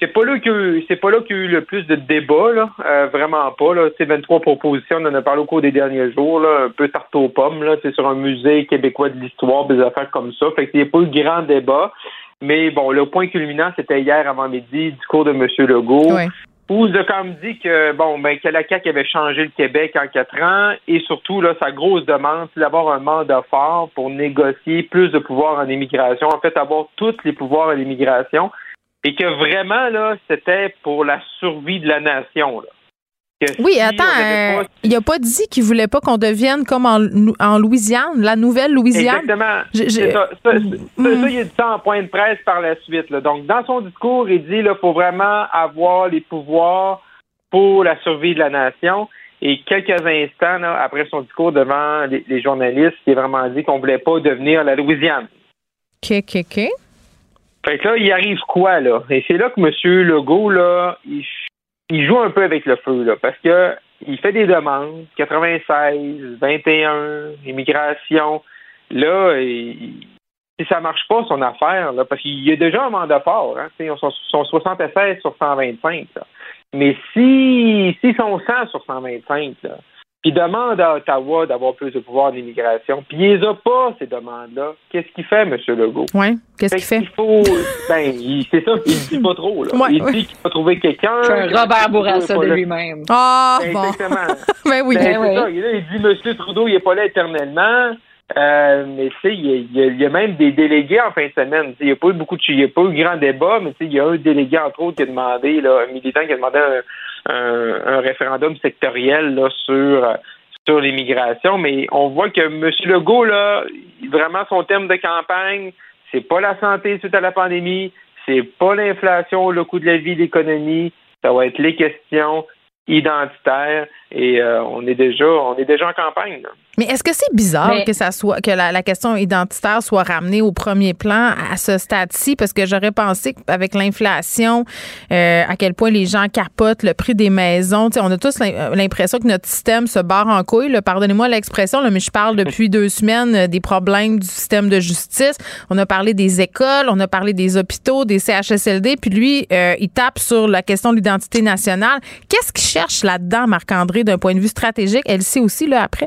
C'est pas là qu'il c'est pas là qu'il y a eu le plus de débats, là. vraiment pas. Là. C'est 23 propositions, on en a parlé au cours des derniers jours, là, un peu tarte aux pommes, là. C'est sur un musée québécois de l'histoire, des affaires comme ça. Fait qu'il n'y a pas eu grand débat. Mais bon, le point culminant, c'était hier avant midi, du cours de M. Legault. Oui vous a comme dit que bon ben que la CAQ avait changé le Québec en quatre ans et surtout là sa grosse demande c'est d'avoir un mandat fort pour négocier plus de pouvoir en immigration en fait avoir tous les pouvoirs en immigration et que vraiment là c'était pour la survie de la nation là oui, attends, euh, il n'a pas dit qu'il voulait pas qu'on devienne comme en, en, Louisiane, la nouvelle Louisiane. Exactement. Ça, ça, mm. il a dit ça en point de presse par la suite. Donc, dans son discours, il dit qu'il faut vraiment avoir les pouvoirs pour la survie de la nation. Et quelques instants après son discours devant les, journalistes, il a vraiment dit qu'on voulait pas devenir la Louisiane. OK, OK, OK. Fait que là, il arrive quoi, là? Et c'est là que M. Legault, là, il il joue un peu avec le feu, là, parce que il fait des demandes, 96, 21, immigration. Là, si ça marche pas, son affaire, là, parce qu'il y a déjà un mandat fort, hein, ils sont, sont 76 sur 125. Là. Mais si s'ils sont 100 sur 125, là, puis demande à Ottawa d'avoir plus de pouvoir d'immigration, puis il les a pas, ces demandes-là. Qu'est-ce qu'il fait, M. Legault? Oui, qu'est-ce qu'il fait? Il faut, ben, c'est ça, il dit pas trop, là. il dit qu'il va trouver quelqu'un. C'est un Robert Bourassa de lui-même. Ah, ben, bon. Exactement. ben oui, ben, ben oui. Ça. il dit, M. Trudeau, il est pas là éternellement. Euh, mais tu sais, il y, a, même des délégués en fin de semaine. Il n'y a pas eu beaucoup de, il y a pas eu grand débat, mais il y a un délégué entre autres qui a demandé, là, un militant qui a demandé un, référendum sectoriel là, sur sur l'immigration. Mais on voit que M. Legault là, vraiment son terme de campagne, c'est pas la santé suite à la pandémie, c'est pas l'inflation, le coût de la vie, l'économie, ça va être les questions identitaires et euh, on est déjà on est déjà en campagne. Mais est-ce que c'est bizarre que ça soit que la, question identitaire soit ramenée au premier plan à ce stade-ci? Parce que j'aurais pensé qu'avec l'inflation, euh, à quel point les gens capotent le prix des maisons. on a tous euh, l'impression que notre système se barre en couille. Pardonnez-moi l'expression, mais je parle depuis deux semaines euh, des problèmes du système de justice. On a parlé des écoles, on a parlé des hôpitaux, des CHSLD, puis lui, il tape sur la question de l'identité nationale. Qu'est-ce qu'il cherche là-dedans, Marc-André, d'un point de vue stratégique? Elle sait aussi, là, après?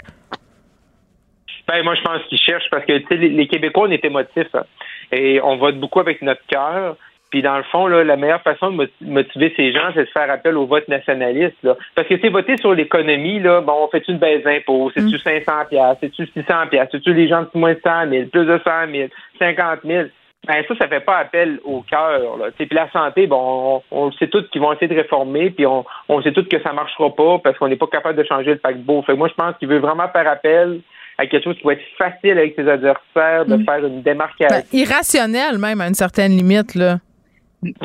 Ben, moi, je pense qu'ils cherchent parce que les, les Québécois, on est émotifs. Hein. et on vote beaucoup avec notre cœur. Puis dans le fond, là, la meilleure façon de motiver ces gens, c'est de faire appel au vote nationaliste. Là. Parce que c'est voter sur l'économie, là, bon, on fait une baisse d'impôts, c'est-tu 500 mm. pièces, c'est-tu 600 pièces, c'est-tu les gens de moins de 100 000, plus de 100 000, 50 000. Ben ça, ça fait pas appel au cœur. Puis la santé, bon, on, sait tous qu'ils vont essayer de réformer, puis on, on sait tous que ça marchera pas parce qu'on n'est pas capable de changer le paquebot. Fait moi, je pense qu'il veut vraiment faire appel à quelque chose qui va être facile avec ses adversaires, de mm. faire une démarcation. Ben, irrationnel même à une certaine limite, là.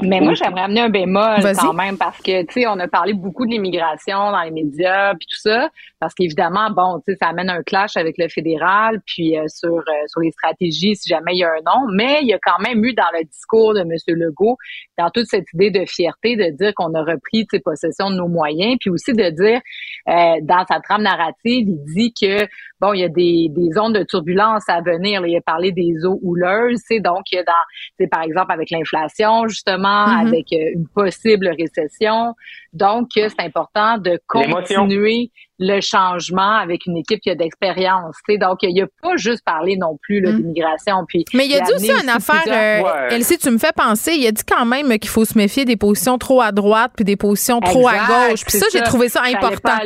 Mais moi, j'aimerais amener un bémol quand même parce que, tu sais, on a parlé beaucoup de l'immigration dans les médias puis tout ça, parce qu'évidemment, bon, tu sais, ça amène un clash avec le fédéral puis euh, sur euh, sur les stratégies si jamais il y a un nom. Mais il y a quand même eu dans le discours de M. Legault, dans toute cette idée de fierté, de dire qu'on a repris, tu possession de nos moyens, puis aussi de dire euh, dans sa trame narrative, il dit que bon, il y a des, des zones de turbulence à venir. il a parlé des eaux houleuses, c'est donc dans, par exemple avec l'inflation justement, mm-hmm. avec euh, une possible récession. Donc, c'est important de continuer le changement avec une équipe qui a d'expérience. Donc, il a pas juste parlé non plus mm. d'immigration. Puis Mais il a dit aussi une affaire, euh, Elsie, tu me fais penser, il a dit quand même qu'il faut se méfier des positions trop à droite puis des positions trop à gauche. Puis ça, j'ai trouvé ça important.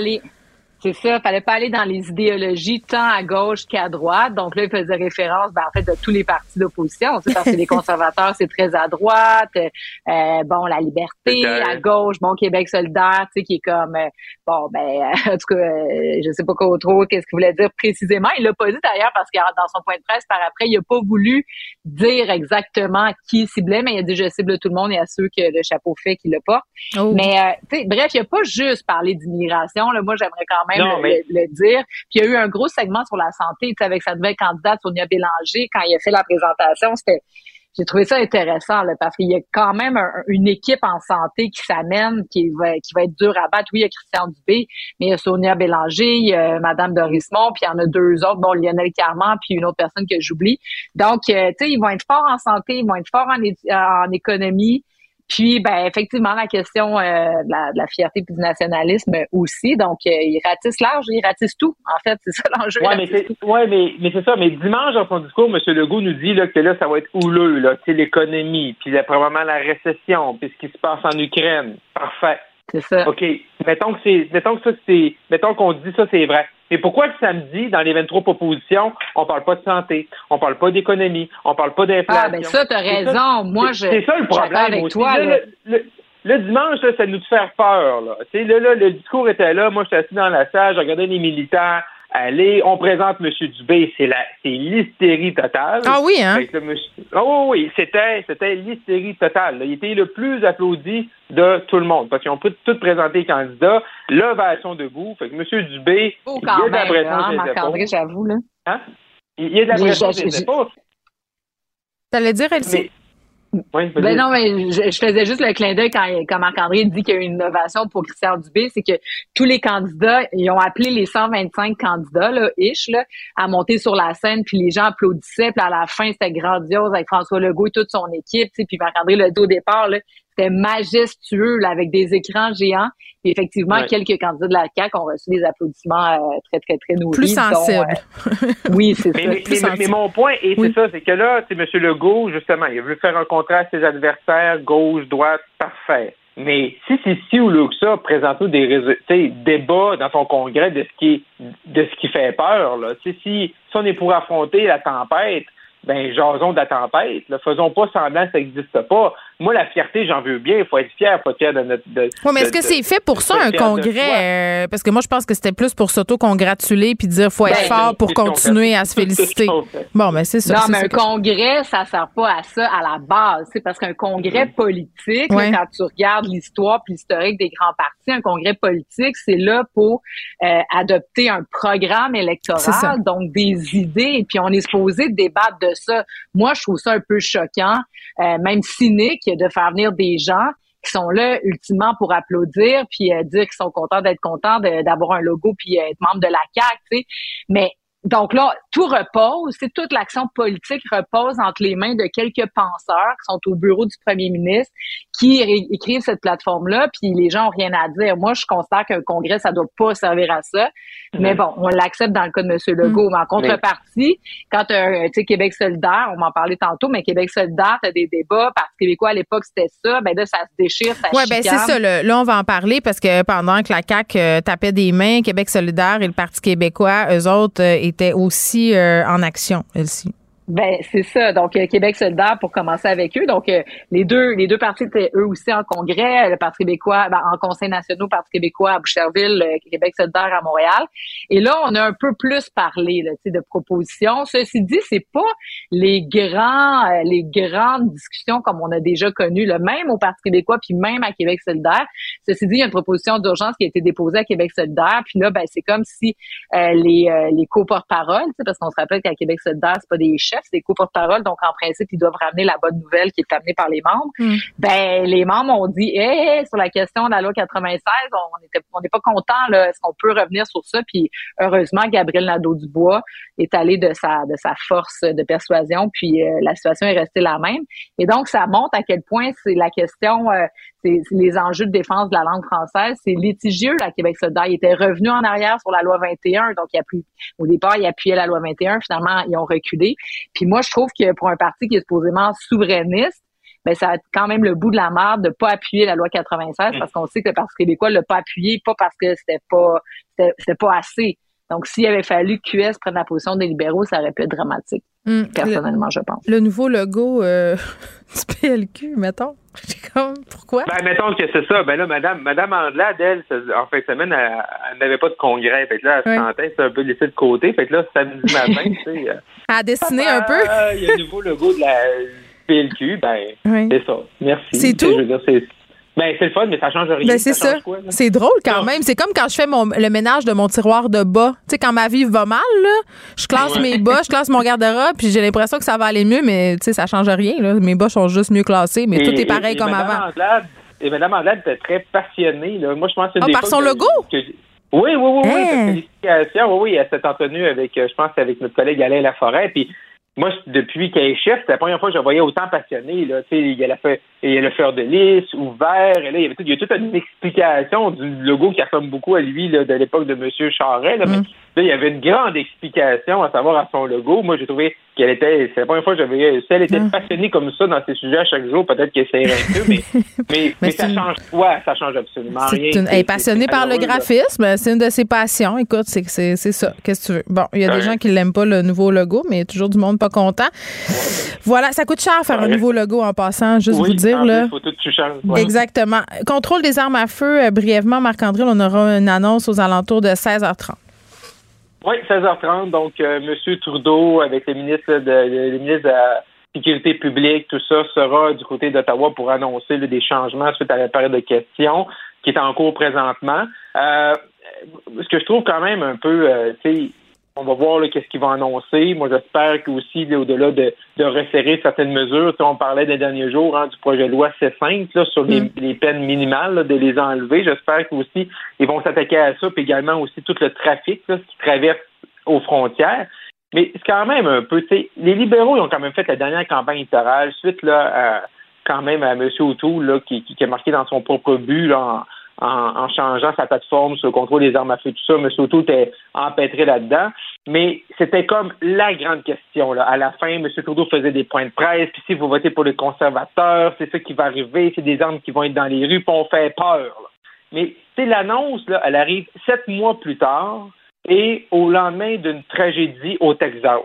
C'est ça, fallait pas aller dans les idéologies tant à gauche qu'à droite. Donc là, il faisait référence, ben, en fait, de tous les partis d'opposition, parce que les conservateurs, c'est très à droite. Euh, bon, la liberté, à gauche, bon, Québec solidaire, tu sais, qui est comme, euh, bon, ben, en tout cas, euh, je sais pas quoi trop, qu'est-ce qu'il voulait dire précisément. Il l'a pas dit d'ailleurs parce que dans son point de presse par après, il a pas voulu dire exactement qui ciblait, mais il a dit je cible tout le monde et à ceux que le chapeau fait qui le porte. Oh. Mais, tu sais, bref, il a pas juste parlé d'immigration. Là, moi, j'aimerais quand même le, dire. Puis il y a eu un gros segment sur la santé, avec sa nouvelle candidate Sonia Bélanger, quand il a fait la présentation, c'était j'ai trouvé ça intéressant là, parce qu'il y a quand même une équipe en santé qui s'amène, qui va, qui va être dur à battre. Oui, il y a Christian Dubé, mais il y a Sonia Bélanger, il y a Madame Dorismont, puis il y en a deux autres, bon, Lionel Carman, puis une autre personne que j'oublie. Donc, euh, tu sais, ils vont être forts en santé, ils vont être forts en, en économie. Puis, ben, effectivement, la question euh, de, la, fierté et du nationalisme aussi. Donc, euh, il ratisse large, il ratisse tout. En fait, c'est ça l'enjeu. Oui, mais c'est, ouais, mais, mais c'est ça. Mais dimanche, dans son discours, M. Legault nous dit là, que là, ça va être houleux, là, l'économie, puis probablement la récession, puis ce qui se passe en Ukraine. Parfait. C'est ça. OK. Mettons que c'est, mettons que ça, c'est, mettons qu'on dit ça, c'est vrai. Mais pourquoi le samedi, dans les 23 propositions, on parle pas de santé, on parle pas d'économie, on parle pas d'inflation? Ah, ben ça, t'as raison. Moi, je. C'est ça le problème. Avec toi, Le, dimanche, ça nous fait faire peur. Là. Là, là, le discours était là. Moi, j'étais assis dans la salle, je regardais les militaires Allez, on présente M. Dubé, c'est la c'est l'hystérie totale. Ah oui, hein? oh, oui, c'était c'était l'hystérie totale. Il était le plus applaudi de tout le monde. Parce qu'ils ont tous présenté les candidats, l'ovation debout. Fait que M. Dubé, oh, il y a de la pression hein, Marc-André, j'avoue, là. Hein? Il y a de la pression des épaules. T'allais dire, Elsie? ben non, mais je, faisais juste le clin d'œil quand, quand Marc-André dit qu'il y a une innovation pour Christian Dubé, c'est que tous les candidats, ils ont appelé les 125 candidats, là, ish, là, à monter sur la scène, puis les gens applaudissaient, puis à la fin, c'était grandiose avec François Legault et toute son équipe, puis Marc-André le dit au départ, là, c'était majestueux, là, avec des écrans géants. Et effectivement, quelques candidats de la CAQ ont reçu des applaudissements euh, très, très, très nourris. Plus sensibles. Euh, oui, c'est ça. Mais, mon point, et c'est ça, c'est que là, c'est M. Legault, justement, il a voulu faire un contrat à ses adversaires, gauche, droite, parfait. Mais si c'est si ou là que ça, présente-nous des débats dans ton congrès de ce qui de ce qui fait peur. Là. Si, si on est pour affronter la tempête, ben jason de la tempête. Ne faisons pas semblant que ça n'existe pas. Moi, la fierté, j'en veux bien. Il faut être fier, faut être fier de notre. oui, mais est-ce que c'est fait pour ça, un congrès? Euh, parce que moi, je pense que c'était plus pour s'auto-congratuler puis dire faut être ben, fort pour continuer à se féliciter. bon, mais c'est ça. Non, mais un congrès, ça sert pas à ça à la base. C'est parce qu'un congrès politique, quand tu regardes l'histoire puis l'historique des grands partis, un congrès politique, c'est là pour euh, adopter un programme électoral, donc des idées. Et puis on est supposé débattre ça. Moi, je trouve ça un peu choquant, euh, même cynique de faire venir des gens qui sont là ultimement pour applaudir puis euh, dire qu'ils sont contents d'être contents d'avoir un logo puis euh, être membre de la CAC, tu sais. Mais donc là, tout repose, c'est toute l'action politique repose entre les mains de quelques penseurs qui sont au bureau du premier ministre, qui écrivent cette plateforme-là, puis les gens ont rien à dire. Moi, je considère qu'un congrès, ça doit pas servir à ça. Mais bon, on l'accepte dans le cas de M. Legault. Mais en contrepartie, quand euh, tu sais, Québec solidaire, on m'en parlait tantôt, mais Québec solidaire, t'as des débats, parce que québécois à l'époque, c'était ça, ben là, ça se déchire, ça Ouais, ben c'est ça. Là, on va en parler parce que pendant que la CAQ euh, tapait des mains, Québec solidaire et le Parti québécois, eux autres, euh, était aussi euh, en action, elle-ci. Ben c'est ça. Donc euh, Québec solidaire pour commencer avec eux. Donc euh, les deux les deux partis étaient eux aussi en congrès, le Parti québécois ben, en Conseil national, Parti québécois à Boucherville, Québec solidaire à Montréal. Et là on a un peu plus parlé là, de propositions. Ceci dit, c'est pas les grands les grandes discussions comme on a déjà connu le même au Parti québécois puis même à Québec solidaire. Ceci dit, il y a une proposition d'urgence qui a été déposée à Québec solidaire. Puis là ben c'est comme si les les co-porte-parole, parce qu'on se rappelle qu'à Québec solidaire c'est pas des chefs c'est des co-porte-parole, donc en principe, ils doivent ramener la bonne nouvelle qui est amenée par les membres. Mm. Ben, les membres ont dit, hé, sur la question de la loi 96, on était, on n'est pas content, là, est-ce qu'on peut revenir sur ça? Puis, heureusement, Gabriel Nadeau-Dubois est allé de sa, de sa force de persuasion, puis euh, la situation est restée la même. Et donc, ça montre à quel point c'est la question, euh, c'est les enjeux de défense de la langue française, c'est litigieux, la Québec solidaire. Il était revenu en arrière sur la loi 21, donc il a plus, au départ, il appuyait la loi 21, finalement, ils ont reculé. Puis moi, je trouve que pour un parti qui est supposément souverainiste, ben ça a quand même le bout de la merde de pas appuyer la loi 96 parce qu'on sait que le Parti québécois l'a pas appuyé, pas parce que c'était pas c'était pas assez. Donc, s'il avait fallu que QS prenne la position des libéraux, ça aurait pu être dramatique, hmm. personnellement, je pense. Le nouveau logo euh, du PLQ, mettons. comme, pourquoi? Ben, mettons que c'est ça. Ben là, Madame, Madame Andelade, elle, en fin de semaine, elle, n'avait pas de congrès. Fait que là, elle se sentait un peu laissée de côté. Fait que là, samedi matin, tu sais. Euh, elle a dessiné un peu. Il y a le nouveau logo de la PLQ. Ben, c'est ça. Merci. C'est tout? Je veux dire, c'est ben, c'est le fun, mais ça change rien. Ben, c'est ça. C'est drôle quand même. C'est comme quand je fais mon, le ménage de mon tiroir de bas. Tu sais, quand ma vie va mal, là, je classe mes bas, je classe mon garde-robe, puis j'ai l'impression que ça va aller mieux, mais tu sais, ça change rien. Là. Mes bas sont juste mieux classés, mais tout est pareil comme avant. et Mme Anglade était très passionnée. Là. Moi, je pense que ah, par son logo? oui, oui, oui, oui. Hein? Oui, oui, elle s'est entretenue avec, euh, je pense, avec notre collègue Alain Laforêt. Puis moi, depuis qu'elle est chef, c'est la première fois que je la voyais autant passionnée. Là. Il y a, la fait, il y a le fer de lys, ouvert, et là, il y, avait tout, il y a toute une explication du logo qui ressemble beaucoup à lui là, de l'époque de M. Charret. Là, mm. là, il y avait une grande explication à savoir à son logo. Moi, j'ai trouvé qu'elle était, c'est la première fois que j'avais, si elle était mm. passionnée comme ça dans ses sujets à chaque jour, peut-être qu'elle serait un peu, mais, mais, ça change quoi? Ça change absolument rien. elle est passionnée par le graphisme, c'est une de ses passions. Écoute, c'est, c'est, c'est ça. Qu'est-ce que tu veux? Bon, il y a des gens qui l'aiment pas, le nouveau logo, mais il y a toujours du monde pas content. Voilà, ça coûte cher faire un nouveau logo en passant, juste vous dire. Là. Exactement. Contrôle des armes à feu, euh, brièvement, Marc-André, on aura une annonce aux alentours de 16h30. Oui, 16h30. Donc, euh, M. Trudeau, avec les ministres de, les ministres de la Sécurité publique, tout ça, sera du côté d'Ottawa pour annoncer des changements suite à la période de questions qui est en cours présentement. Euh, ce que je trouve quand même un peu, tu sais, on va voir qu'est-ce qu'ils vont annoncer. Moi, j'espère qu'aussi, au-delà de, de resserrer certaines mesures, on parlait des derniers jours hein, du projet de loi C5 là, sur les, mm. peines minimales, de les enlever. J'espère qu'aussi, ils vont s'attaquer à ça, puis également aussi tout le trafic là, qui traverse aux frontières. Mais c'est quand même un peu, les libéraux ils ont quand même fait la dernière campagne électorale suite là, à, quand même à M. O'Toole là, qui, qui, a marqué dans son propre but là, en, en, changeant sa plateforme sur le contrôle des armes à feu, tout ça. M. O'Toole était empêtré là-dedans. Mais c'était comme la grande question. Là. À la fin, M. Trudeau faisait des points de presse, puis si vous votez pour les conservateurs, c'est ça qui va arriver, c'est des armes qui vont être dans les rues, puis on fait peur. Mais l'annonce, là, elle arrive sept mois plus tard et au lendemain d'une tragédie au Texas.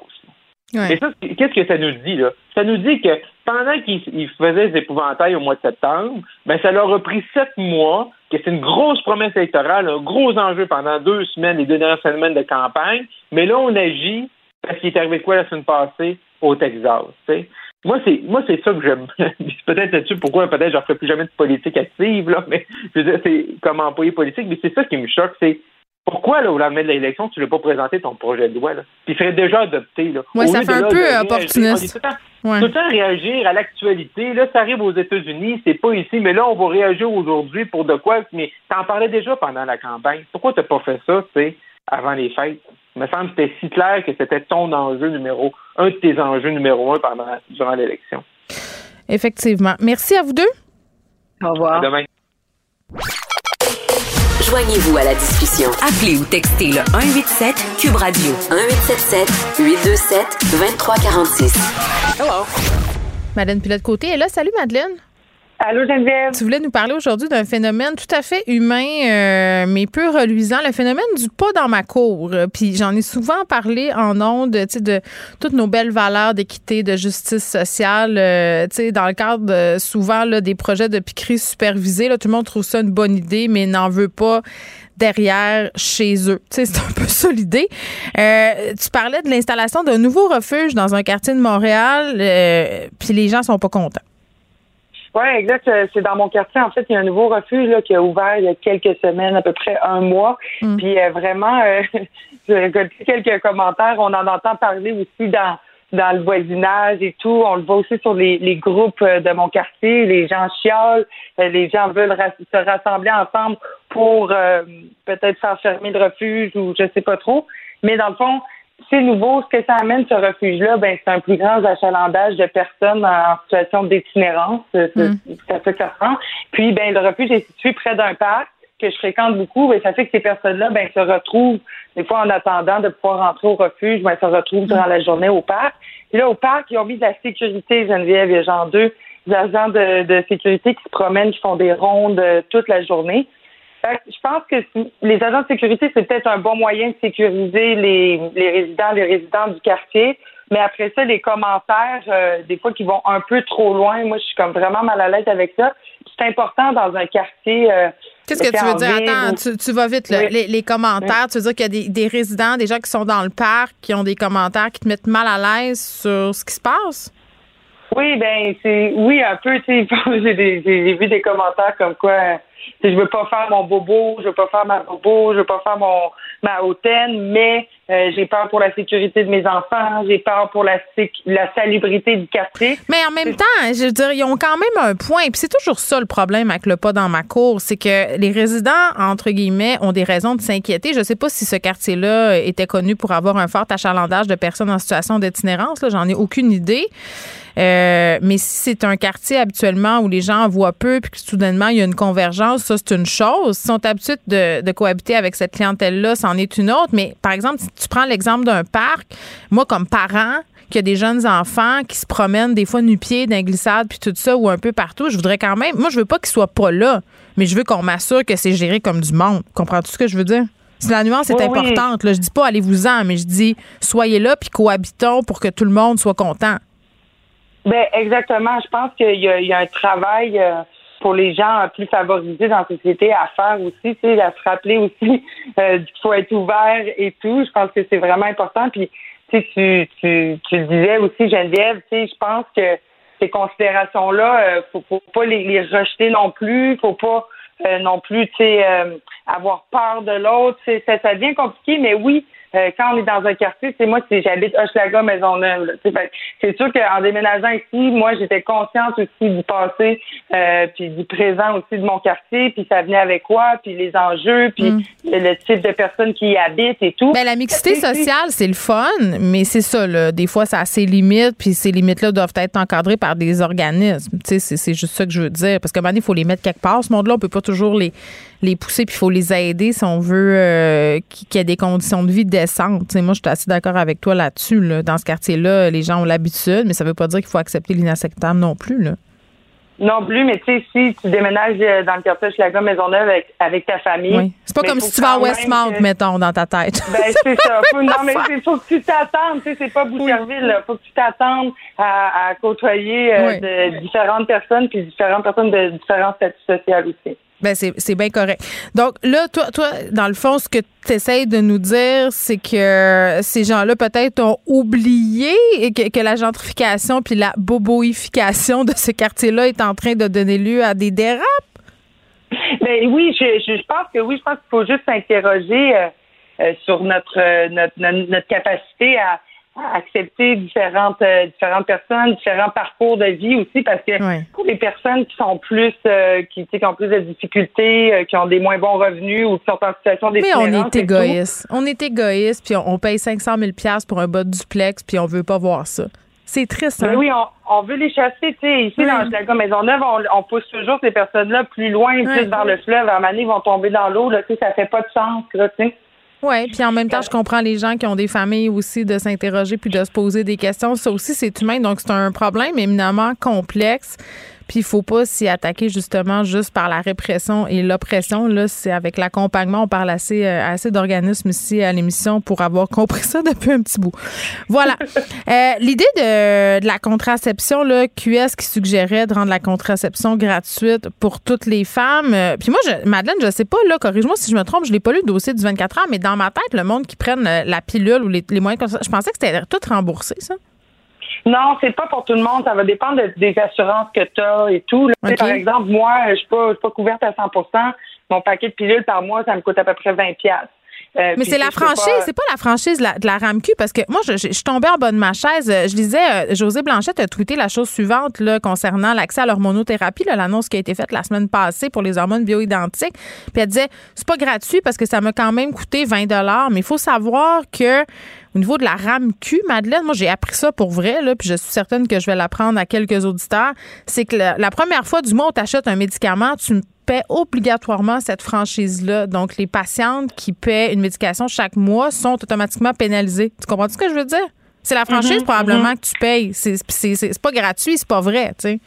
Mais ça, qu'est-ce que ça nous dit, là? Ça nous dit que pendant qu'ils faisaient des épouvantails au mois de septembre, ben, ça leur a pris sept mois, que c'est une grosse promesse électorale, un gros enjeu pendant deux semaines, les deux dernières semaines de campagne. Mais là, on agit parce qu'il est arrivé quoi la semaine passée au Texas, Moi, c'est moi c'est ça que j'aime. peut-être là-dessus pourquoi peut-être je ne ferai plus jamais de politique active, là, mais je veux dire, c'est comme employé politique, mais c'est ça qui me choque, c'est pourquoi, là, au lendemain de l'élection, tu ne l'as pas présenté ton projet de loi, là? Puis il serait déjà adopté, là. Oui, ça fait un peu opportuniste. Tout le, temps, réagir à l'actualité. Là, ça arrive aux États-Unis, c'est pas ici, mais là, on va réagir aujourd'hui pour de quoi? Mais t'en parlais déjà pendant la campagne. Pourquoi t'as pas fait ça, tu sais, avant les fêtes? Il me semble que c'était si clair que c'était ton enjeu numéro, un de tes enjeux numéro un pendant, durant l'élection. Effectivement. Merci à vous deux. Au revoir. À demain. Joignez-vous à la discussion. Appelez ou textez le 187 Cube Radio 1877 827 2346. Hello. Madeleine Pilote-Côté est là. Salut Madeleine. Allô Geneviève? Tu voulais nous parler aujourd'hui d'un phénomène tout à fait humain, euh, mais peu reluisant, le phénomène du pas dans ma cour. Puis j'en ai souvent parlé en ondes, tu sais, de toutes nos belles valeurs d'équité, de justice sociale, euh, tu sais, dans le cadre souvent là, des projets de piquerie supervisés. Là, tout le monde trouve ça une bonne idée, mais n'en veut pas derrière chez eux. Tu sais, c'est un peu ça l'idée. Euh, tu parlais de l'installation d'un nouveau refuge dans un quartier de Montréal, puis les gens sont pas contents. Oui, exact. Euh, c'est dans mon quartier. En fait, il y a un nouveau refuge là, qui a ouvert il y a quelques semaines, à peu près un mois. Mm. Puis euh, vraiment, euh, j'ai récolté quelques commentaires. On en entend parler aussi dans dans le voisinage et tout. On le voit aussi sur les, les groupes de mon quartier. Les gens chiolent. Les gens veulent se rassembler ensemble pour peut-être faire fermer le refuge ou je sais pas trop. Mais dans le fond, c'est nouveau. Ce que ça amène, ce refuge-là, ben, c'est un plus grand achalandage de personnes en situation d'itinérance. Mm. Ça fait quatre ans. Puis, ben, le refuge est situé près d'un parc que je fréquente beaucoup. Et ça fait que ces personnes-là, ben, se retrouvent, des fois, en attendant de pouvoir rentrer au refuge, ben, se retrouvent durant la journée au parc. Puis là, au parc, ils ont mis de la sécurité, Geneviève. Il y a genre deux agents de, de sécurité qui se promènent, qui font des rondes euh, toute la journée je pense que les agents de sécurité, c'est peut-être un bon moyen de sécuriser les, résidents, les résidents du quartier. Mais après ça, les commentaires, euh, des fois qui vont un peu trop loin, moi, je suis comme vraiment mal à l'aise avec ça. C'est important dans un quartier. Euh, Qu'est-ce que tu veux dire? Attends, tu, vas vite, là. Les, commentaires, tu veux dire qu'il y a des, résidents, des gens qui sont dans le parc, qui ont des commentaires qui te mettent mal à l'aise sur ce qui se passe? Oui, ben c'est oui un peu. Tu sais, j'ai vu des commentaires comme quoi je veux pas faire mon bobo, je veux pas faire ma bobo, je veux pas faire mon ma hautaine, mais euh, j'ai peur pour la sécurité de mes enfants, j'ai peur pour la la salubrité du quartier. Mais en même temps, je veux dire, ils ont quand même un point. Puis c'est toujours ça le problème avec le pas dans ma cour, c'est que les résidents entre guillemets ont des raisons de s'inquiéter. Je sais pas si ce quartier-là était connu pour avoir un fort achalandage de personnes en situation d'itinérance. J'en ai aucune idée. Euh, mais si c'est un quartier habituellement où les gens voient peu puis que soudainement il y a une convergence, ça c'est une chose. S'ils sont habitués de, de cohabiter avec cette clientèle-là, c'en est une autre. Mais par exemple, si tu prends l'exemple d'un parc, moi comme parent, qu'il y a des jeunes enfants qui se promènent des fois nu-pieds d'un glissade puis tout ça ou un peu partout, je voudrais quand même, moi je veux pas qu'ils soient pas là, mais je veux qu'on m'assure que c'est géré comme du monde. Comprends-tu ce que je veux dire? La nuance est importante. Là. Je dis pas allez-vous-en, mais je dis soyez là puis cohabitons pour que tout le monde soit content. Ben exactement. Je pense qu'il y, a un travail euh, pour les gens plus favorisés dans la société à faire aussi, tu sais, à se rappeler aussi euh, qu'il faut être ouvert et tout. Je pense que c'est vraiment important. Puis tu, tu, tu, tu le disais aussi, Geneviève, tu sais, je pense que ces considérations-là, euh, faut, faut pas les, rejeter non plus. Faut pas euh, non plus, tu sais, avoir peur de l'autre. Ça devient compliqué, mais oui, euh, quand on est dans un quartier, c'est moi, j'habite Hochelaga, Maisonneuve. C'est sûr qu'en déménageant ici, moi, j'étais consciente aussi du passé, euh, puis du présent aussi de mon quartier, puis ça venait avec quoi, puis les enjeux, puis mm. le type de personnes qui y habitent et tout. Ben, la mixité sociale, c'est le fun, mais c'est ça, là. Des fois, ça a ses limites, puis ces limites-là doivent être encadrées par des organismes. C'est juste ça que je veux dire. Parce qu'à un moment il faut les mettre quelque part. Ce monde-là, on peut pas toujours les les pousser, puis il faut les aider si on veut euh, qu'il y ait des conditions de vie décentes. moi, je suis assez d'accord avec toi là-dessus. Là. Dans ce quartier-là, les gens ont l'habitude, mais ça veut pas dire qu'il faut accepter l'inacceptable non plus. Là. Non plus, mais tu sais, si tu déménages euh, dans le quartier Schlager Maisonneuve avec, avec ta famille. Oui. C'est pas comme si tu vas à Westmount, mettons, dans ta tête. Ben, c'est ça. non, mais il faut que tu t'attendes. Tu sais, c'est pas Boucherville. Il faut que tu t'attendes à, à côtoyer euh, de différentes personnes, puis différentes personnes de différents statuts sociaux aussi. Ben c'est bien correct. Donc là, toi, toi, dans le fond, ce que tu essayes de nous dire, c'est que ces gens-là peut-être ont oublié que, que, la gentrification puis la boboification de ce quartier-là est en train de donner lieu à des dérapes? Ben oui, je, je, pense que oui, je pense qu'il faut juste s'interroger euh, euh, sur notre, euh, notre, notre capacité à accepter différentes euh, différentes personnes, différents parcours de vie aussi, parce que pour les personnes qui sont plus euh, qui, qui, ont plus de difficultés, euh, qui ont des moins bons revenus ou qui sont en situation Mais on est égoïste. On est égoïste, puis on, paye 500 000 pour un bas de duplex, puis on veut pas voir ça. C'est triste, hein? oui, on, veut les chasser, tu sais. Ici, dans la Maisonneuve, on, on pousse toujours ces personnes-là plus loin, plus vers le fleuve. À un moment donné, ils vont tomber dans l'eau, là, tu sais, ça fait pas de sens, là, tu sais. Oui, puis en même temps, je comprends les gens qui ont des familles aussi de s'interroger puis de se poser des questions. Ça aussi, c'est humain, donc c'est un problème éminemment complexe. Puis il faut pas s'y attaquer justement juste par la répression et l'oppression. Là, c'est avec l'accompagnement. On parle assez, euh, assez d'organismes ici à l'émission pour avoir compris ça depuis un petit bout. Voilà. Euh, l'idée de, de, la contraception, là, QS qui suggérait de rendre la contraception gratuite pour toutes les femmes. Euh, puis moi, je, Madeleine, je sais pas, là, corrige-moi si je me trompe, je l'ai pas lu le dossier du 24 heures, mais dans ma tête, le monde qui prenne la pilule ou les, les moyens, je pensais que c'était tout remboursé, ça. Non, c'est pas pour tout le monde. Ça va dépendre des assurances que tu as et tout. Par exemple, moi, je suis pas, couverte à 100% Mon paquet de pilules par mois, ça me coûte à peu près 20 euh, mais c'est la franchise, c'est pas la franchise de la, RAMQ parce que moi, je, suis tombée en bas de ma chaise. Je lisais, euh, José Blanchette a tweeté la chose suivante là, concernant l'accès à l'hormonothérapie, l'annonce qui a été faite la semaine passée pour les hormones bioidentiques. Puis elle disait, c'est pas gratuit parce que ça m'a quand même coûté 20 mais il faut savoir que au niveau de la RAMQ, Madeleine, moi j'ai appris ça pour vrai, là, puis je suis certaine que je vais l'apprendre à quelques auditeurs. C'est que la, la, première fois du mois où tu achètes un médicament, tu paie obligatoirement cette franchise-là. Donc, les patientes qui paient une médication chaque mois sont automatiquement pénalisées. Tu comprends ce que je veux dire? C'est la franchise mm-hmm. probablement mm-hmm. que tu payes. C'est pas gratuit, c'est pas vrai, tu sais.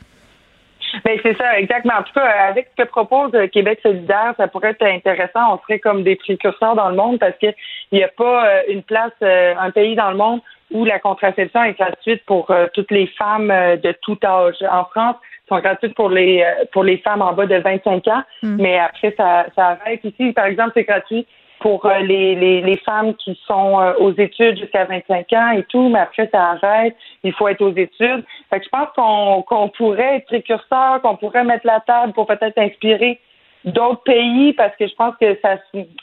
Ben, c'est ça, exactement. En tout cas, avec ce que propose euh, Québec solidaire, ça pourrait être intéressant. On serait comme des précurseurs dans le monde parce qu'il n'y a pas euh, une place, euh, un pays dans le monde où la contraception est gratuite pour toutes les femmes de tout âge. En France, sont gratuites pour les euh, pour les femmes en bas de 25 ans, hmm. mais après ça, ça arrête. Ici, par exemple, c'est gratuit pour euh, les, les, les, femmes qui sont euh, aux études jusqu'à 25 ans et tout, mais après ça arrête, il faut être aux études. Fait que je pense qu'on qu'on pourrait être précurseur, qu'on pourrait mettre la table pour peut-être inspirer d'autres pays parce que je pense que ça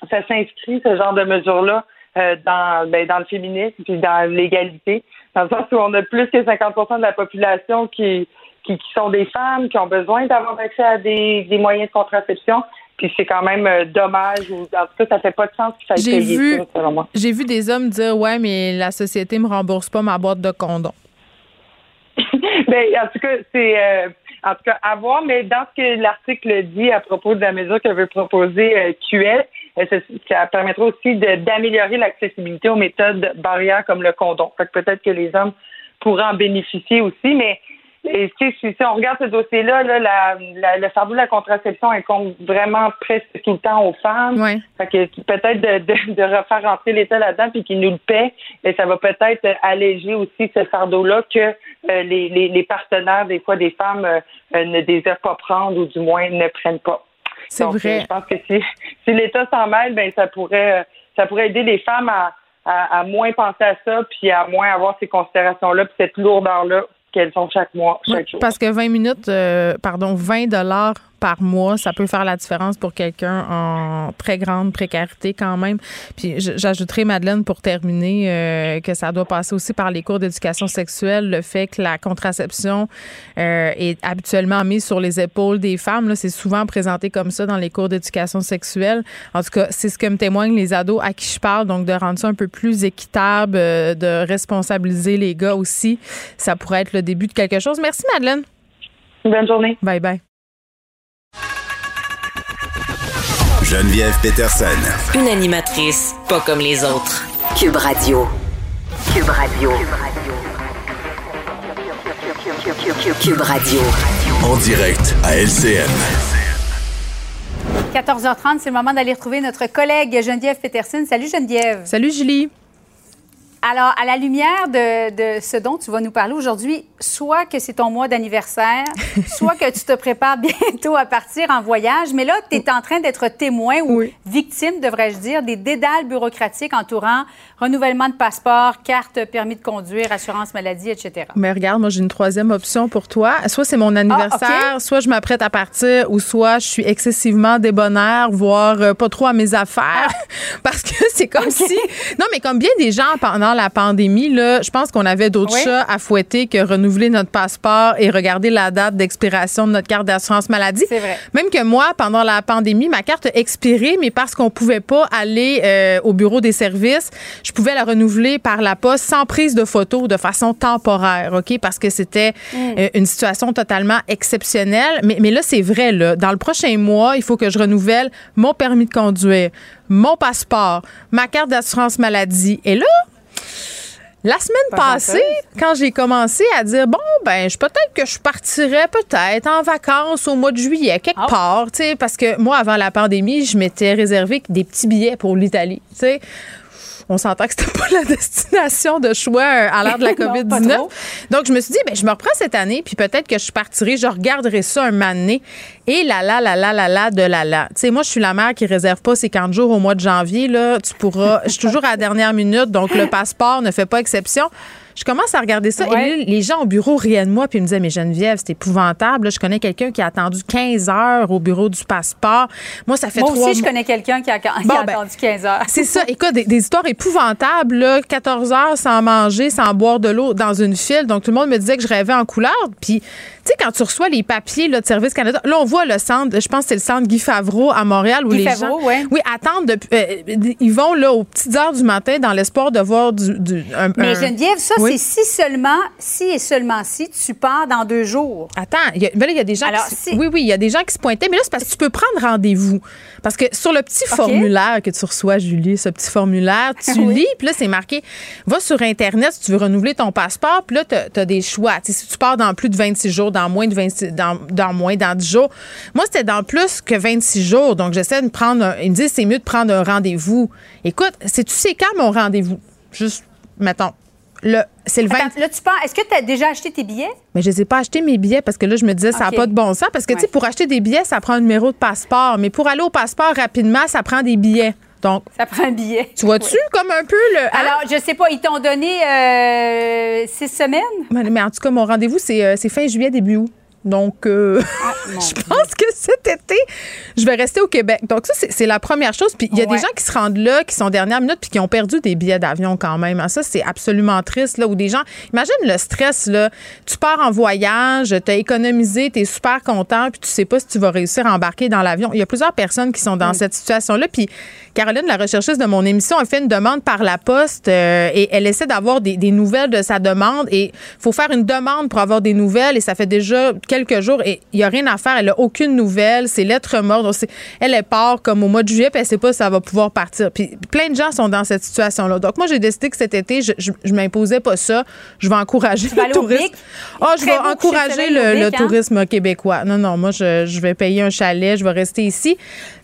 ça s'inscrit ce genre de mesures-là dans ben, dans le féminisme puis dans l'égalité, dans le sens où on a plus que 50 de la population qui qui, sont des femmes, qui ont besoin d'avoir accès à des, moyens de contraception. Puis c'est quand même euh, dommage, ou en tout cas, ça fait pas de sens que ça ait payé ça, selon moi. J'ai vu des hommes dire Ouais, mais la société me rembourse pas ma boîte de condoms. ben, en tout cas, c'est euh, en tout cas à voir, mais dans ce que l'article dit à propos de la mesure que veut proposer euh, ça, ça, permettra aussi d'améliorer l'accessibilité aux méthodes barrières comme le condom. Fait que peut-être que les hommes pourraient en bénéficier aussi, mais et si, on regarde ce dossier-là, là, la, le fardeau de la contraception incombe vraiment presque tout le temps aux femmes. Ouais. Fait que peut-être de, de, refaire rentrer l'État là-dedans puis qu'il nous le paie, et ça va peut-être alléger aussi ce fardeau-là que euh, les, les, partenaires, des fois des femmes, euh, euh, ne désirent pas prendre ou du moins ne prennent pas. C'est vrai. je pense que si, si l'État s'en mêle, ben ça pourrait ça pourrait aider les femmes à, à, à, moins penser à ça, puis à moins avoir ces considérations-là, puis cette lourdeur-là qu'elles ont chaque mois, chaque jour. Parce que 20 minutes, euh, pardon, 20 dollars par mois, ça peut faire la différence pour quelqu'un en très grande précarité quand même. Puis j'ajouterai, Madeleine, pour terminer, euh, que ça doit passer aussi par les cours d'éducation sexuelle, le fait que la contraception euh, est habituellement mise sur les épaules des femmes. C'est souvent présenté comme ça dans les cours d'éducation sexuelle. En tout cas, c'est ce que me témoignent les ados à qui je parle, donc de rendre ça un peu plus équitable, euh, de responsabiliser les gars aussi. Ça pourrait être le début de quelque chose. Merci, Madeleine. Bonne journée. Bye bye. Geneviève Peterson. Une animatrice pas comme les autres. Cube Radio. Cube Radio. Cube Radio. En direct à LCN. 14h30, c'est le moment d'aller retrouver notre collègue Geneviève Peterson. Salut Geneviève. Salut Julie. Alors, à la lumière de, ce dont tu vas nous parler aujourd'hui, soit que c'est ton mois d'anniversaire, soit que tu te prépares bientôt à partir en voyage, mais là, tu es en train d'être témoin ou victime, devrais-je dire, des dédales bureaucratiques entourant renouvellement de passeport, carte, permis de conduire, assurance maladie, etc. Mais regarde, moi, j'ai une troisième option pour toi. Soit c'est mon anniversaire, ah, soit je m'apprête à partir, ou soit je suis excessivement débonnaire, voire euh, pas trop à mes affaires. Parce que c'est comme si. Non, mais comme bien des gens pendant la pandémie, là, je pense qu'on avait d'autres chats à fouetter que renouveler notre passeport et regarder la date d'expiration de notre carte d'assurance maladie. C'est vrai. Même que moi, pendant la pandémie, ma carte a expiré, mais parce qu'on pouvait pas aller euh, au bureau des services, je pouvais la renouveler par la poste sans prise de photo de façon temporaire, OK? Parce que c'était mm. euh, une situation totalement exceptionnelle. Mais, mais là, c'est vrai, là. Dans le prochain mois, il faut que je renouvelle mon permis de conduire, mon passeport, ma carte d'assurance maladie. Et là, la semaine passée, quand j'ai commencé à dire bon ben je peut-être que je partirais peut-être en vacances au mois de juillet quelque ah. part, tu sais parce que moi avant la pandémie, je m'étais réservé des petits billets pour l'Italie, tu sais on s'entend que c'était pas la destination de choix euh, à l'heure de la COVID-19. Donc, je me suis dit, ben, je me reprends cette année, puis peut-être que je partirai, je regarderai ça un moment Et là, là, là, là, là, là, de là, là. Tu sais, moi, je suis la mère qui réserve pas ses 40 jours au mois de janvier, là. Tu pourras, je suis toujours à la dernière minute, donc le passeport ne fait pas exception. Je commence à regarder ça et les gens au bureau riaient de moi puis ils me disaient mais Geneviève, c'est épouvantable. je connais quelqu'un qui a attendu 15 heures au bureau du passeport. Moi, ça fait moi aussi, je connais quelqu'un qui a, ben, attendu 15 heures. C'est ça. Écoute, des, des, histoires épouvantables. Là, 14 heures sans manger, sans boire de l'eau dans une file. Donc, tout le monde me disait que je rêvais en couleur. Puis, tu sais, quand tu reçois les papiers là, de Service Canada, là, on voit le centre, je pense que c'est le centre Guy Favreau à Montréal où les gens. Oui, attendent. De, euh, ils vont là aux petites heures du matin dans l'espoir de voir du. du un, Mais Geneviève, ça, c'est si seulement si et seulement si tu pars dans deux jours. Attends, il y, a, y a des gens qui, Oui, oui, il y a des gens qui se pointaient, mais là, c'est parce que tu peux prendre rendez-vous. Parce que sur le petit formulaire que tu reçois, Julie, ce petit formulaire, tu lis, puis là, c'est marqué va sur Internet si tu veux renouveler ton passeport, puis là, tu as, des choix. si tu pars dans plus de 26 jours, dans moins de 26, dans, dans moins, dans 10 jours. Moi, c'était dans plus que 26 jours. Donc, j'essaie de prendre. Un, ils me disent c'est mieux de prendre un rendez-vous. Écoute, c'est tu sais quand mon rendez-vous? Juste, mettons, c'est le 20. là, tu penses, est-ce que tu as déjà acheté tes billets? Mais je n'ai pas acheté mes billets parce que là, je me disais, ça n'a pas de bon sens. Parce que, tu sais, pour acheter des billets, ça prend un numéro de passeport. Mais pour aller au passeport rapidement, ça prend des billets. Donc, ça prend un billet. Tu vois-tu comme un peu le. Hein? Alors, je sais pas, ils t'ont donné euh, six semaines? Mais, en tout cas, mon rendez-vous, c'est euh, fin juillet, début août. Donc, euh, ah, je pense que cet été, je vais rester au Québec. Donc, ça, c'est la première chose. Puis, il y a des gens qui se rendent là, qui sont dernière minute, puis qui ont perdu des billets d'avion quand même. Ça, c'est absolument triste. Là, où des gens. Imagine le stress. Là. Tu pars en voyage, tu as économisé, tu es super content, puis tu sais pas si tu vas réussir à embarquer dans l'avion. Il y a plusieurs personnes qui sont dans cette situation-là. Puis, Caroline, la recherchiste de mon émission, a fait une demande par la poste euh, et elle essaie d'avoir des, des, nouvelles de sa demande. Et il faut faire une demande pour avoir des nouvelles. Et ça fait déjà quelques jours et il n'y a rien à faire. Elle n'a aucune nouvelle. C'est lettre morte. elle est part comme au mois de juillet, puis elle ne sait pas si ça va pouvoir partir. Puis plein de gens sont dans cette situation-là. Donc, moi, j'ai décidé que cet été, je ne m'imposais pas ça. Je vais encourager le tourisme. Oh, je vais encourager le, hein? tourisme québécois. Non, non, moi, je, je vais payer un chalet, je vais rester ici.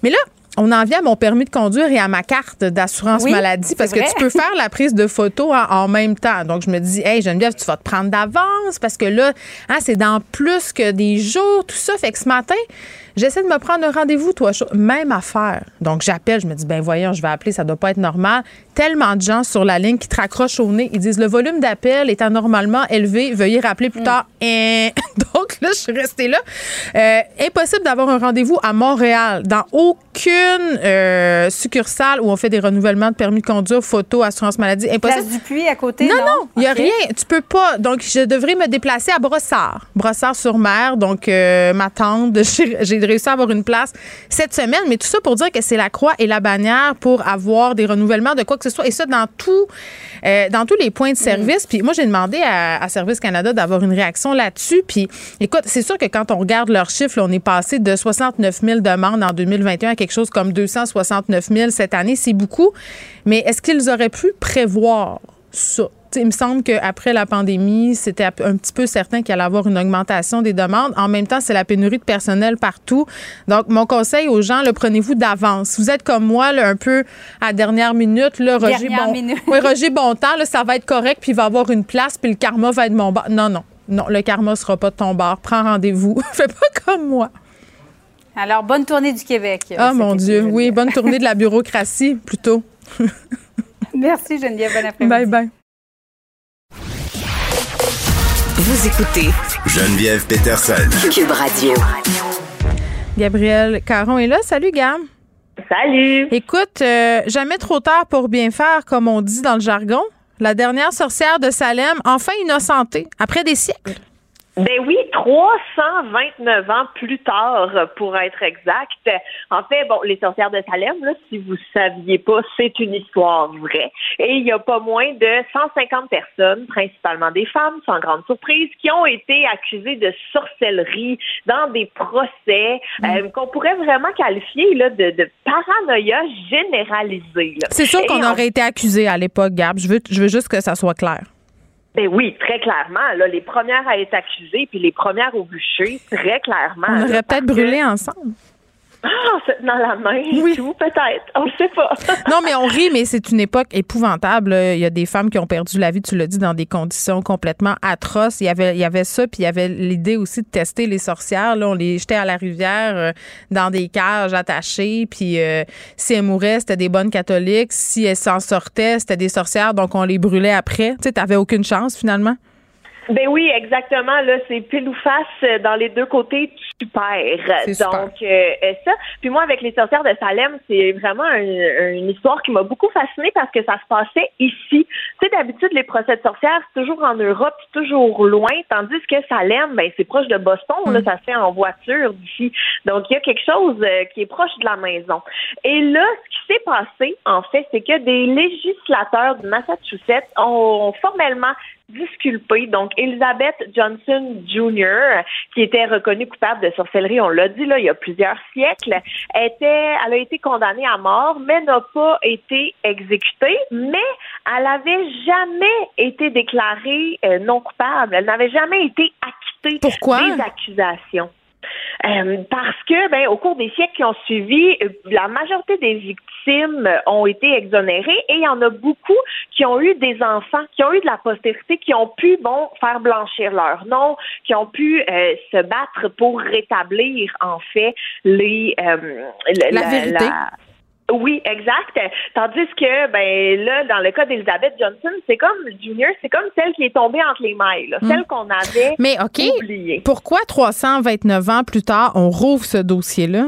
Mais là, on en vient à mon permis de conduire et à ma carte d'assurance maladie parce que tu peux faire la prise de photo en, même temps. Donc, je me dis, hey, Geneviève, tu vas te prendre d'avance parce que là, hein, c'est dans plus que des jours, tout ça. Fait que ce matin, J'essaie de me prendre un rendez-vous, toi, même affaire. Donc, j'appelle, je me dis, ben voyons, je vais appeler, ça doit pas être normal. Tellement de gens sur la ligne qui te raccrochent au nez. Ils disent, le volume d'appel est anormalement élevé, veuillez rappeler plus mm. tard. Et donc, là, je suis restée là. Euh, impossible d'avoir un rendez-vous à Montréal, dans aucune euh, succursale où on fait des renouvellements de permis de conduire, photo, assurance maladie. Impossible. Place du puits à côté, non? Non, il n'y a rien. Tu peux pas. Donc, je devrais me déplacer à Brossard. Brossard-sur-Mer. Donc, euh, ma tante, j'ai de réussir à avoir une place cette semaine. Mais tout ça pour dire que c'est la croix et la bannière pour avoir des renouvellements de quoi que ce soit. Et ça, dans tout, euh, dans tous les points de service. Puis moi, j'ai demandé à, Service Canada d'avoir une réaction là-dessus. Puis écoute, c'est sûr que quand on regarde leurs chiffres, on est passé de 69 000 demandes en 2021 à quelque quelque chose comme 269 000 cette année. C'est beaucoup. Mais est-ce qu'ils auraient pu prévoir ça? Il me semble qu'après la pandémie, c'était un petit peu certain qu'il allait avoir une augmentation des demandes. En même temps, c'est la pénurie de personnel partout. Donc, mon conseil aux gens, le prenez-vous d'avance. Vous êtes comme moi, un peu à dernière minute, là, Roger, bon, Oui, Roger Bontemps, là, ça va être correct, puis il va avoir une place, puis le karma va être mon bar. Non, non. Non, le karma sera pas de ton bar. Prends rendez-vous. Fais pas comme moi. Alors, bonne tournée du Québec. Ah, mon Dieu. Oui, bonne tournée de la bureaucratie, plutôt. Merci, Geneviève. Bon après-midi. Bye, bye. Vous écoutez Geneviève Peterson. Cube Radio. Gabriel Caron est là. Salut, Gab. Salut. Écoute, euh, jamais trop tard pour bien faire, comme on dit dans le jargon. La dernière sorcière de Salem, enfin innocentée, après des siècles. Ben oui, 329 ans plus tard, pour être exact. En fait, bon, les sorcières de Salem, là, si vous saviez pas, c'est une histoire vraie. Et il y a pas moins de 150 personnes, principalement des femmes, sans grande surprise, qui ont été accusées de sorcellerie dans des procès mm. euh, qu'on pourrait vraiment qualifier là, de, de paranoïa généralisée. C'est sûr qu'on aurait été accusé à l'époque, Gab. Je veux, je veux juste que ça soit clair. Ben oui, très clairement. Là, les premières à être accusées, puis les premières au bûcher, très clairement. On aurait peut-être brûlé ensemble. Ah, c'est dans la main oui. tout, peut-être. On ne sait pas. non, mais on rit, mais c'est une époque épouvantable. Il y a des femmes qui ont perdu la vie, tu l'as dit, dans des conditions complètement atroces. Il y avait, il y avait ça, puis il y avait l'idée aussi de tester les sorcières. Là, on les jetait à la rivière euh, dans des cages attachées, puis euh, si elles mouraient, c'était des bonnes catholiques. Si elles s'en sortaient, c'était des sorcières, donc on les brûlait après. Tu sais, t'avais aucune chance, finalement. Ben oui, exactement. Là, c'est pile ou face euh, dans les deux côtés, super. Donc euh, euh, ça. Puis moi, avec les sorcières de Salem, c'est vraiment une histoire qui m'a beaucoup fascinée parce que ça se passait ici. Tu sais, d'habitude, les procès de sorcières, c'est toujours en Europe, c'est toujours loin, tandis que Salem, ben c'est proche de Boston. Là, mm. ça se fait en voiture d'ici. Donc il y a quelque chose qui est proche de la maison. Et là, ce qui s'est passé, en fait, c'est que des législateurs du Massachusetts ont formellement disculpée. Donc, Elizabeth Johnson Jr., qui était reconnue coupable de sorcellerie, on l'a dit là, il y a plusieurs siècles, était, elle a été condamnée à mort, mais n'a pas été exécutée, mais elle n'avait jamais été déclarée euh, non coupable. Elle n'avait jamais été acquittée des accusations. Euh, parce que, ben, au cours des siècles qui ont suivi, euh, la majorité des victimes ont été exonérées et il y en a beaucoup qui ont eu des enfants, qui ont eu de la postérité, qui ont pu, bon, faire blanchir leur nom, qui ont pu euh, se battre pour rétablir, en fait, les, la, vérité. Oui, exact. Tandis que, ben là, dans le cas d'Elizabeth Johnson, c'est comme Junior, c'est comme celle qui est tombée entre les mailles, hmm. celle qu'on avait Mais OK, pourquoi 329 ans plus tard, on rouvre ce dossier-là?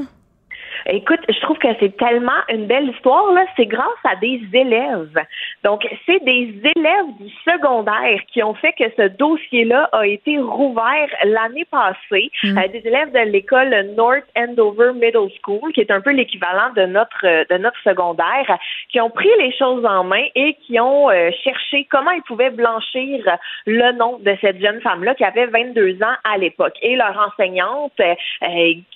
Écoute, je trouve que c'est tellement une belle histoire. Là. C'est grâce à des élèves. Donc, c'est des élèves du secondaire qui ont fait que ce dossier-là a été rouvert l'année passée. Mm. Euh, des élèves de l'école North Andover Middle School, qui est un peu l'équivalent de notre de notre secondaire, qui ont pris les choses en main et qui ont euh, cherché comment ils pouvaient blanchir le nom de cette jeune femme-là qui avait 22 ans à l'époque. Et leur enseignante, euh,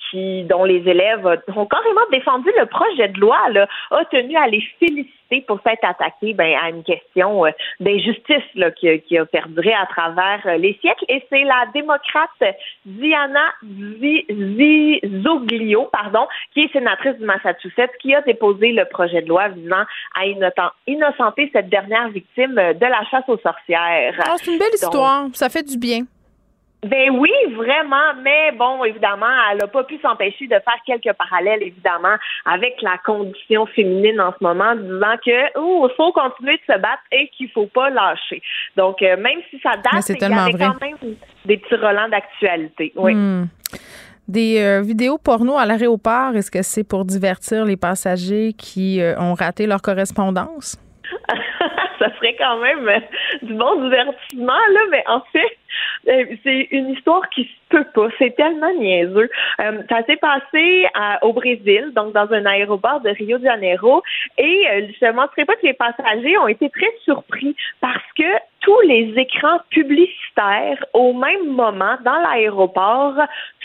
qui dont les élèves ont carrément défendu le projet de loi, là, a tenu à les féliciter pour s'être attaqués ben, à une question euh, d'injustice qui, qui, a perduré à travers euh, les siècles. Et c'est la démocrate Diana Zoglio, pardon, qui est sénatrice du Massachusetts, qui a déposé le projet de loi visant à innocenter cette dernière victime de la chasse aux sorcières. Ah, c'est une belle histoire. Ça fait du bien. Ben oui, vraiment, mais bon, évidemment, elle n'a pas pu s'empêcher de faire quelques parallèles, évidemment, avec la condition féminine en ce moment, disant que oh, faut continuer de se battre et qu'il faut pas lâcher. Donc, euh, même si ça date, il y avait quand même des petits relents d'actualité. Oui. Hmm. Des euh, vidéos porno à l'aéroport, est-ce que c'est pour divertir les passagers qui euh, ont raté leur correspondance? ça serait quand même du bon divertissement, là, mais en fait, euh, c'est une histoire qui se peut pas. C'est tellement niaiseux. Euh, ça s'est passé au Brésil, donc dans un aéroport de Rio de Janeiro, et euh, je ne mentionnerai pas que les passagers ont été très surpris parce que tous les écrans publicitaires au même moment dans l'aéroport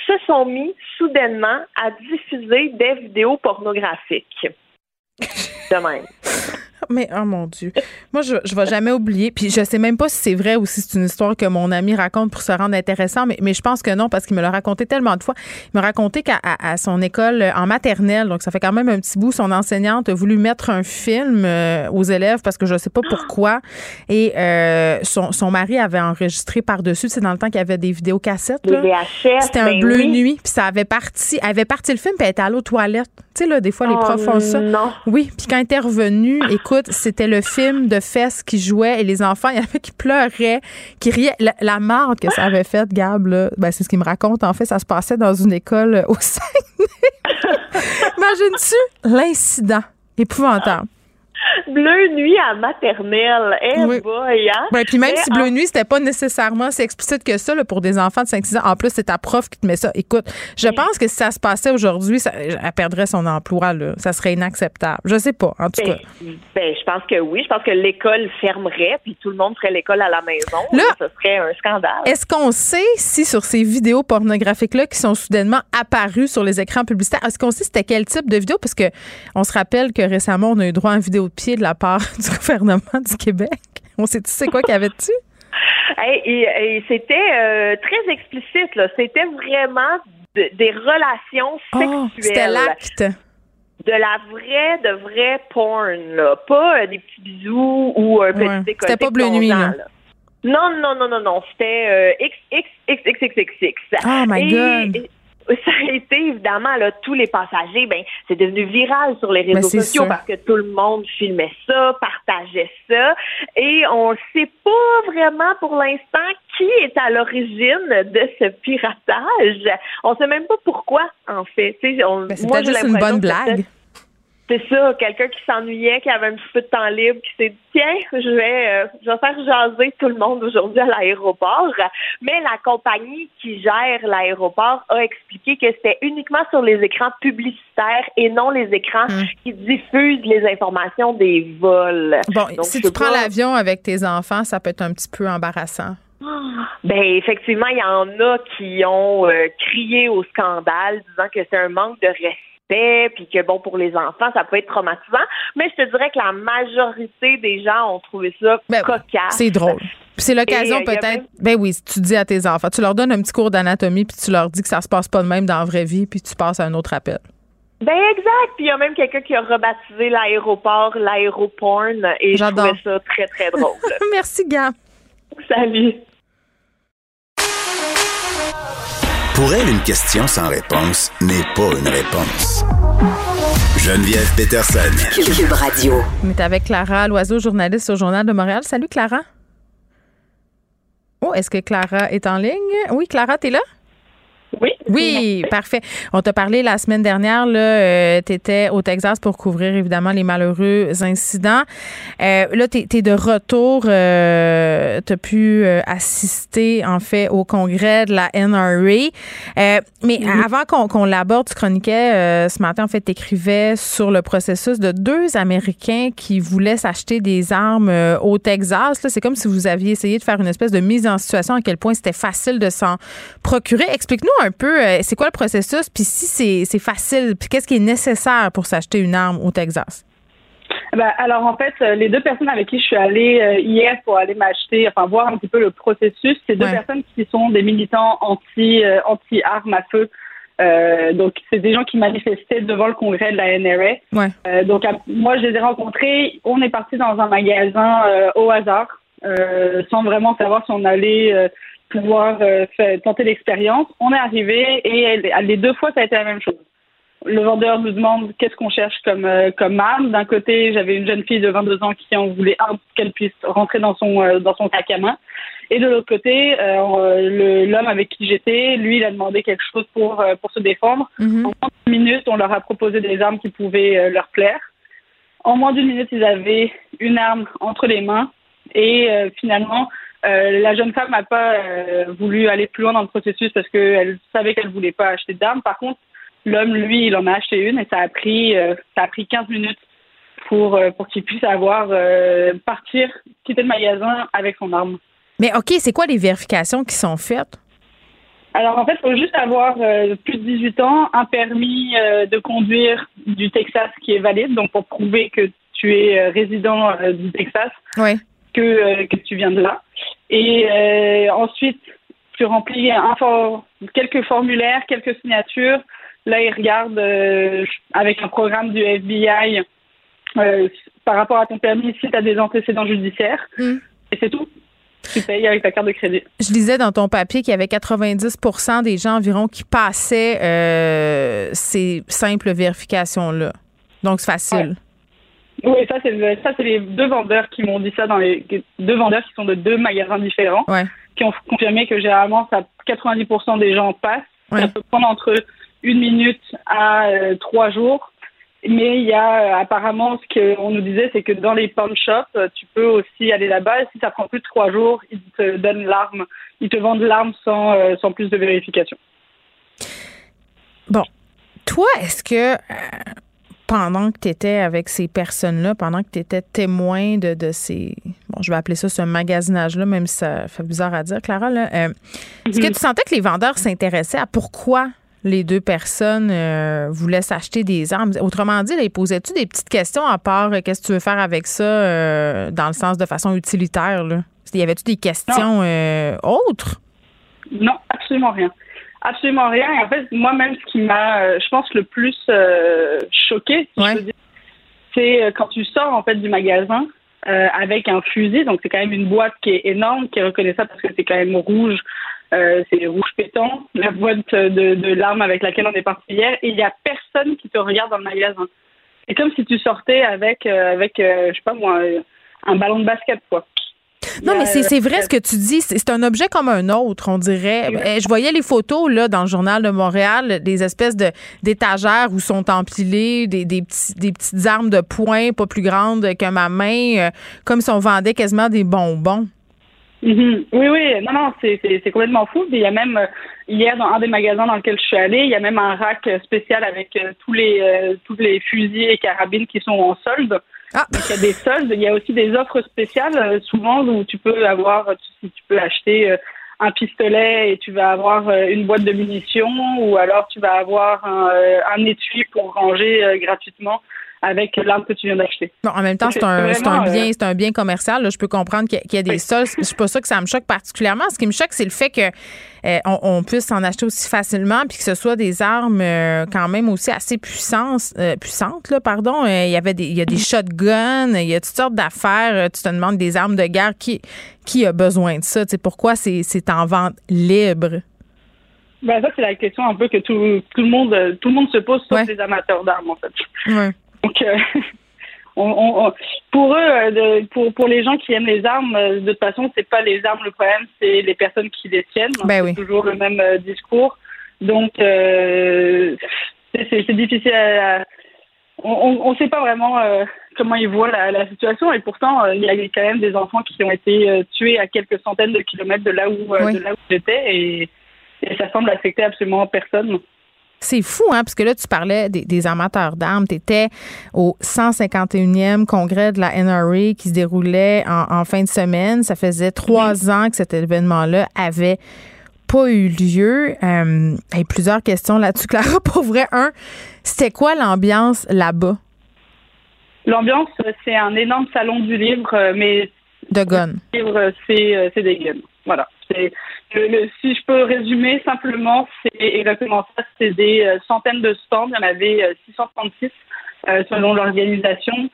se sont mis soudainement à diffuser des vidéos pornographiques. De même. Mais oh mon Dieu. Moi, je, je vais jamais oublier. Puis je sais même pas si c'est vrai ou si c'est une histoire que mon ami raconte pour se rendre intéressant, mais, mais je pense que non, parce qu'il me l'a raconté tellement de fois. Il m'a raconté qu'à à son école en maternelle, donc ça fait quand même un petit bout, son enseignante a voulu mettre un film euh, aux élèves parce que je sais pas pourquoi. Et euh, son, son mari avait enregistré par-dessus. C'est dans le temps qu'il y avait des vidéocassettes. C'était un ben bleu oui. nuit. Puis ça avait parti, avait parti le film, puis elle était allée aux toilettes. Tu sais, là, des fois, les Oh, profs font ça. non. Oui, puis quand revenue, écoute, c'était le film de fesses qui jouait et les enfants, il y en avait qui pleuraient, qui riaient. La, la marde que ça avait faite, Gab, là, ben, c'est ce qu'il me raconte. En fait, ça se passait dans une école au Saguenay. Imagines-tu l'incident? Épouvantable? Bleu nuit à maternelle. Eh Oui. boy, hein? Ouais, puis même Mais si en- Bleu Nuit, c'était pas nécessairement si explicite que ça là, pour des enfants de 5-6 ans. En plus, c'est ta prof qui te met ça. Écoute, je pense que si ça se passait aujourd'hui, ça- elle perdrait son emploi. Là. Ça serait inacceptable. Je sais pas, en tout Ben, cas. ben, je pense que oui. Je pense que l'école fermerait, puis tout le monde ferait l'école à la maison. Là- ce serait un scandale. Est-ce qu'on sait si sur ces vidéos pornographiques-là qui sont soudainement apparues sur les écrans publicitaires, est-ce qu'on sait c'était quel type de vidéo? Parce que on se rappelle que récemment, on a eu droit à une vidéo de pied de la part du gouvernement du Québec. On sait-tu c'est quoi qu'il y avait dessus? Hey, et, et c'était euh, très explicite. là. C'était vraiment de- des relations Oh, sexuelles. c'était l'acte. de la vraie, de vraie porn, là. Pas euh, des petits bisous ou un petit Ouais. C'était pas Bleu Nuit, là. Non, non, non, non, non. C'était euh, X, X, X, X, X, X, X. Oh my Et- God. et ça a été évidemment là tous les passagers ben c'est devenu viral sur les réseaux Ben, sociaux parce que tout le monde filmait ça partageait ça. Et on sait pas vraiment pour l'instant qui est à l'origine de ce piratage. On sait même pas pourquoi en fait. Tu sais, on, Ben, c'est moi, peut-être j'ai juste une bonne que c'est ça, quelqu'un qui s'ennuyait, qui avait un petit peu de temps libre, qui s'est dit tiens, je vais, euh, je vais faire jaser tout le monde aujourd'hui à l'aéroport. Mais la compagnie qui gère l'aéroport a expliqué que c'était uniquement sur les écrans publicitaires et non les écrans Hmm. qui diffusent les informations des vols. Bon, Donc, si tu prends pas- l'avion avec tes enfants, ça peut être un petit peu embarrassant. Ben effectivement, il y en a qui ont euh, crié au scandale, disant que c'est un manque de respect, puis que bon pour les enfants, ça peut être traumatisant. Mais je te dirais que la majorité des gens ont trouvé ça cocasse. Ben, C'est drôle. Puis c'est l'occasion euh, peut-être. même- Ben oui, tu dis à tes enfants, tu leur donnes un petit cours d'anatomie, puis tu leur dis que ça se passe pas de même dans la vraie vie, puis tu passes à un autre appel. Ben exact. Puis il y a même quelqu'un qui a rebaptisé l'aéroport l'aéroporn et je J'adore. trouvais ça très très drôle. Merci, Gab. Salut. Pour elle, une question sans réponse n'est pas une réponse. Geneviève Peterson. Cube Radio. On est avec Clara Loiseau, journaliste au Journal de Montréal. Salut, Clara. Oh, est-ce que Clara est en ligne? Oui, Clara, t'es là? Oui. Oui, parfait. On t'a parlé la semaine dernière, là, tu étais au Texas pour couvrir évidemment les malheureux incidents. Euh, là, tu es, de retour. Euh, tu as pu euh, assister, en fait, au congrès de la NRA. Euh, mais avant qu'on l'aborde, tu chroniquais euh, ce matin, en fait, tu écrivais sur le processus de deux Américains qui voulaient s'acheter des armes euh, au Texas. Là, C'est comme si vous aviez essayé de faire une espèce de mise en situation à quel point c'était facile de s'en procurer. Explique-nous un peu, euh, c'est quoi le processus, puis si c'est- c'est facile, puis qu'est-ce qui est nécessaire pour s'acheter une arme au Texas? Ben, alors en fait, euh, les deux personnes avec qui je suis allée euh, hier pour aller m'acheter, enfin voir un petit peu le processus, c'est deux Ouais. personnes qui sont des militants anti euh, anti armes à feu. Euh, donc c'est des gens qui manifestaient devant le congrès de la NRA. Ouais. Euh, donc à- moi je les ai rencontrés. On est parti dans un magasin au hasard, sans vraiment savoir si on allait pouvoir euh, faire- tenter l'expérience. On est arrivé et elle- les deux fois ça a été la même chose le vendeur nous demande qu'est-ce qu'on cherche comme euh, comme arme. D'un côté, j'avais une jeune fille de 22 ans qui en voulait un pour qu'elle puisse rentrer dans son euh, dans son sac à main. Et de l'autre côté, l'homme avec qui j'étais, lui, il a demandé quelque chose pour pour se défendre. En moins d'une minute, on leur a proposé des armes qui pouvaient leur plaire. En moins d'une minute, ils avaient une arme entre les mains. Et euh, finalement, euh, la jeune femme n'a pas euh, voulu aller plus loin dans le processus parce qu'elle savait qu'elle voulait pas acheter d'armes. Par contre, L'homme, lui, il en a acheté une et ça a pris, euh, ça a pris 15 minutes pour, pour qu'il puisse avoir, partir, quitter le magasin avec son arme. Mais OK, c'est quoi les vérifications qui sont faites? Alors en fait, il faut juste avoir plus de 18 ans, un permis de conduire du Texas qui est valide, donc pour prouver que tu es résident du Texas, que, que tu viens de là. Et ensuite, tu remplis un quelques formulaires, quelques signatures. Là, ils regardent avec un programme du FBI par rapport à ton permis si tu as des antécédents judiciaires. Mm. Et c'est tout. Tu payes avec ta carte de crédit. Je lisais dans ton papier qu'il y avait 90% des gens environ qui passaient euh, ces simples vérifications-là. Donc, c'est facile. Oui, ça, c'est ça, c'est les deux vendeurs qui m'ont dit ça dans les deux vendeurs qui sont de deux magasins différents, qui ont confirmé que généralement, ça, 90 des gens passent. Ça peut prendre entre une minute à euh, trois jours. Mais il y a euh, apparemment ce qu'on nous disait, c'est que dans les pawn shops, euh, tu peux aussi aller là-bas. Et si ça prend plus de trois jours, ils te donnent l'arme, ils te vendent l'arme sans, sans plus de vérification. Bon, toi, est-ce que pendant que tu étais avec ces personnes-là, pendant que tu étais témoin de, de, ces. Bon, je vais appeler ça ce magasinage-là, même si ça fait bizarre à dire, Clara, là, est-ce que mhm. tu sentais que les vendeurs s'intéressaient à pourquoi les deux personnes euh, voulaient s'acheter des armes? Autrement dit, ils posaient-tu des petites questions à part euh, qu'est-ce que tu veux faire avec ça euh, dans le sens de façon utilitaire? Là? Y avait-tu des questions autres? Non, absolument rien. Absolument rien. Et en fait, moi-même, ce qui m'a, je pense, le plus choqué, c'est quand tu sors en fait du magasin avec un fusil. Donc, c'est quand même une boîte qui est énorme, qui est reconnaissable parce que c'est quand même rouge euh, c'est rouge pétant, la boîte de, de l'arme avec laquelle on est parti hier, et il n'y a personne qui te regarde dans le magasin. C'est comme si tu sortais avec, euh, avec euh, je sais pas moi, un ballon de basket, quoi. Non, mais c'est vrai ce que tu dis. C'est un objet comme un autre, on dirait. Eh, je voyais les photos là dans le journal de Montréal, des espèces de d'étagères où sont empilées des, des, petits, des petites armes de poing pas plus grandes que ma main, comme si on vendait quasiment des bonbons. Mhm. Oui, oui, non, non, c'est complètement fou. Il y a même, euh, hier, dans un des magasins dans lequel je suis allée, il y a même un rack spécial avec euh, tous les euh, tous les fusils et carabines qui sont en solde. Ah. il y a des soldes. Il y a aussi des offres spéciales, souvent, où tu peux avoir, tu, tu peux acheter un pistolet et tu vas avoir une boîte de munitions ou alors tu vas avoir un étui pour ranger gratuitement avec l'arme que tu viens d'acheter. Bon, en même temps, c'est un, un, bien, euh, c'est un bien commercial. Là. Je peux comprendre qu'il y, a des sols. Je suis pas ça que ça me choque particulièrement. Ce qui me choque, c'est le fait que euh, on, puisse en acheter aussi facilement, puis que ce soit des armes euh, quand même aussi assez puissantes, puissantes là, pardon. il y avait des, il y a des shotguns, il y a toutes sortes d'affaires. tu te demandes des armes de guerre. Qui, qui a besoin de ça? sais pourquoi c'est, en vente libre? Ben ça, c'est la question un peu que tout, tout, le monde tout le monde se pose, sauf les amateurs d'armes, en fait. Ouais. Donc, euh, on, pour eux, euh, pour, pour les gens qui aiment les armes, euh, de toute façon, c'est pas les armes le problème, c'est les personnes qui les tiennent. Ben c'est toujours le même discours. Donc, c'est difficile à, on ne sait pas vraiment comment ils voient la, situation et pourtant il y a quand même des enfants qui ont été tués à quelques centaines de kilomètres de là où de là où j'étais et, et, ça semble affecter absolument personne. C'est fou, hein, parce que là, tu parlais des, amateurs d'armes. Tu étais au 151e congrès de la NRA qui se déroulait en, fin de semaine. Ça faisait trois ans que cet événement-là avait pas eu lieu. Euh, plusieurs questions là-dessus, Clara. Pour vrai, un, c'était quoi l'ambiance là-bas? L'ambiance, c'est un énorme salon du livre, euh, mais. De gun. livre, c'est euh, des guns. Voilà. Si je peux résumer simplement, c'est exactement ça. C'est des euh, centaines de stands. Il y en avait 636 euh, euh, selon l'organisation.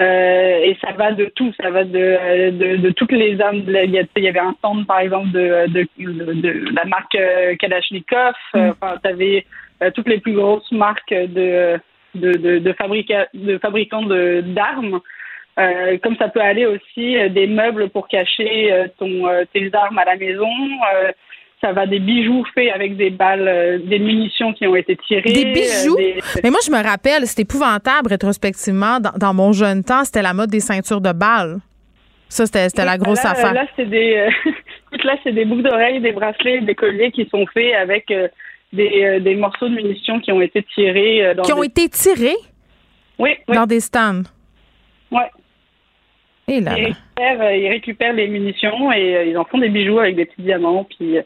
et ça va de tout, ça va de, de, toutes les armes. Il y avait un stand, par exemple, de, de, la marque Kalachnikov. Mm. Enfin, tu avais toutes les plus grosses marques de, de, de, de fabricants d'armes. Euh, comme ça peut aller aussi euh, des meubles pour cacher euh, ton, tes armes à la maison. ça va des bijoux faits avec des balles, des munitions qui ont été tirées. Des bijoux? Mais moi, je me rappelle, c'était épouvantable rétrospectivement. Dans, mon jeune temps, c'était la mode des ceintures de balles. Ça, c'était la grosse affaire. Là, c'est des, là, c'est des boucles d'oreilles, des bracelets, des colliers qui sont faits avec des, des, morceaux de munitions qui ont été tirés. qui ont été tirés? Oui, Dans des stands? Oui. Et là, ils, récupèrent, ils récupèrent les munitions et ils en font des bijoux avec des petits diamants. Puis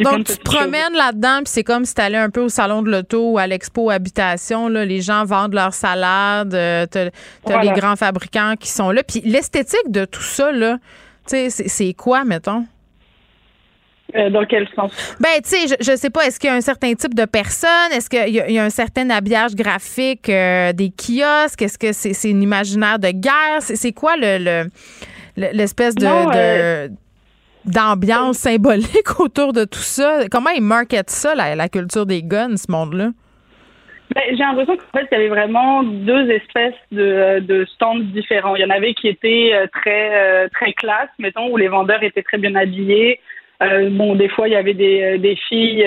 donc, tu te promènes là-dedans, puis c'est comme si tu allais un peu au salon de l'auto ou à l'expo habitation. Là, les gens vendent leurs salades, euh, tu as, les grands fabricants qui sont là. Puis l'esthétique de tout ça, là, c'est quoi, mettons? Euh, dans quel sens? Ben, tu sais, je, je, sais pas, est-ce qu'il y a un certain type de personne? Est-ce qu'il y, a un certain habillage graphique euh, des kiosques? Est-ce que c'est un imaginaire de guerre? C'est quoi le l'espèce de, d'ambiance symbolique autour de tout ça? Comment ils marketent ça, la, culture des guns, ce monde-là? Ben, j'ai l'impression qu'en fait, il y avait vraiment deux espèces de, de, stands différents. Il y en avait qui étaient euh, très euh, très classe, mettons, où les vendeurs étaient très bien habillés. Euh, bon, des fois, il y avait des, des filles,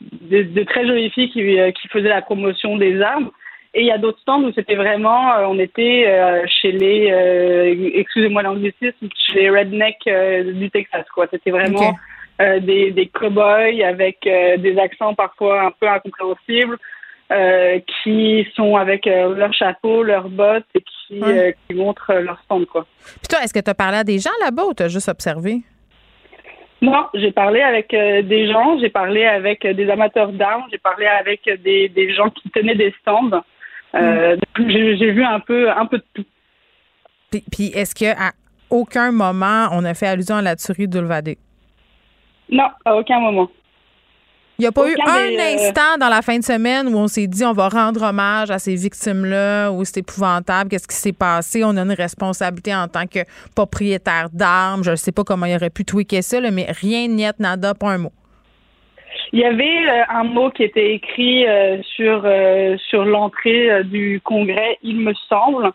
de, de, très jolies filles qui, qui faisaient la promotion des armes. Et il y a d'autres stands où c'était vraiment, euh, on était euh, chez les, euh, excusez-moi l'anglicisme, chez les rednecks du Texas, quoi. C'était vraiment des, des cow-boys avec des accents parfois un peu incompréhensibles. qui sont avec leur chapeau, leurs bottes et qui, qui montrent leur stand. Quoi. Puis toi, est-ce que tu as parlé à des gens là-bas ou tu as juste observé? Moi, j'ai parlé avec des gens, j'ai parlé avec des amateurs d'armes, j'ai parlé avec des, des gens qui tenaient des stands. Euh, j'ai vu un peu, un peu de tout. Puis, est-ce qu'à aucun moment on a fait allusion à la tuerie d'Ulvade? Non, à aucun moment. Il n'y a pas eu un euh, instant dans la fin de semaine où on s'est dit on va rendre hommage à ces victimes-là, où c'est épouvantable, qu'est-ce qui s'est passé, on a une responsabilité en tant que propriétaire d'armes, je ne sais pas comment il aurait pu tweaker ça, mais rien, niet, nada, pas un mot. Il y avait euh, un mot qui était écrit euh, sur euh, sur l'entrée du congrès, il me semble.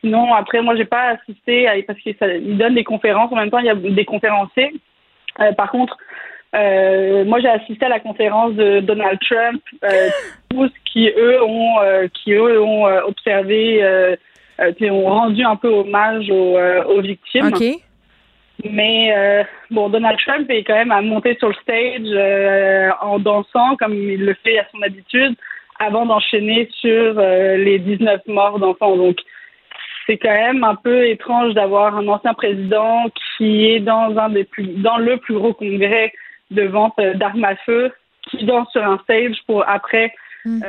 sinon, après, moi, j'ai pas assisté à, parce qu'il donne des conférences. En même temps, il y a des conférenciers. par contre, moi, j'ai assisté à la conférence de Donald Trump, tous qui eux ont qui eux ont observé, ont rendu un peu hommage aux, aux victimes. Mais euh, bon, Donald Trump est quand même à monter sur le stage euh, en dansant comme il le fait à son habitude avant d'enchaîner sur euh, les 19 morts d'enfants. Donc c'est quand même un peu étrange d'avoir un ancien président qui est dans un des plus dans le plus gros congrès de vente d'armes à feu qui danse sur un stage pour après mm.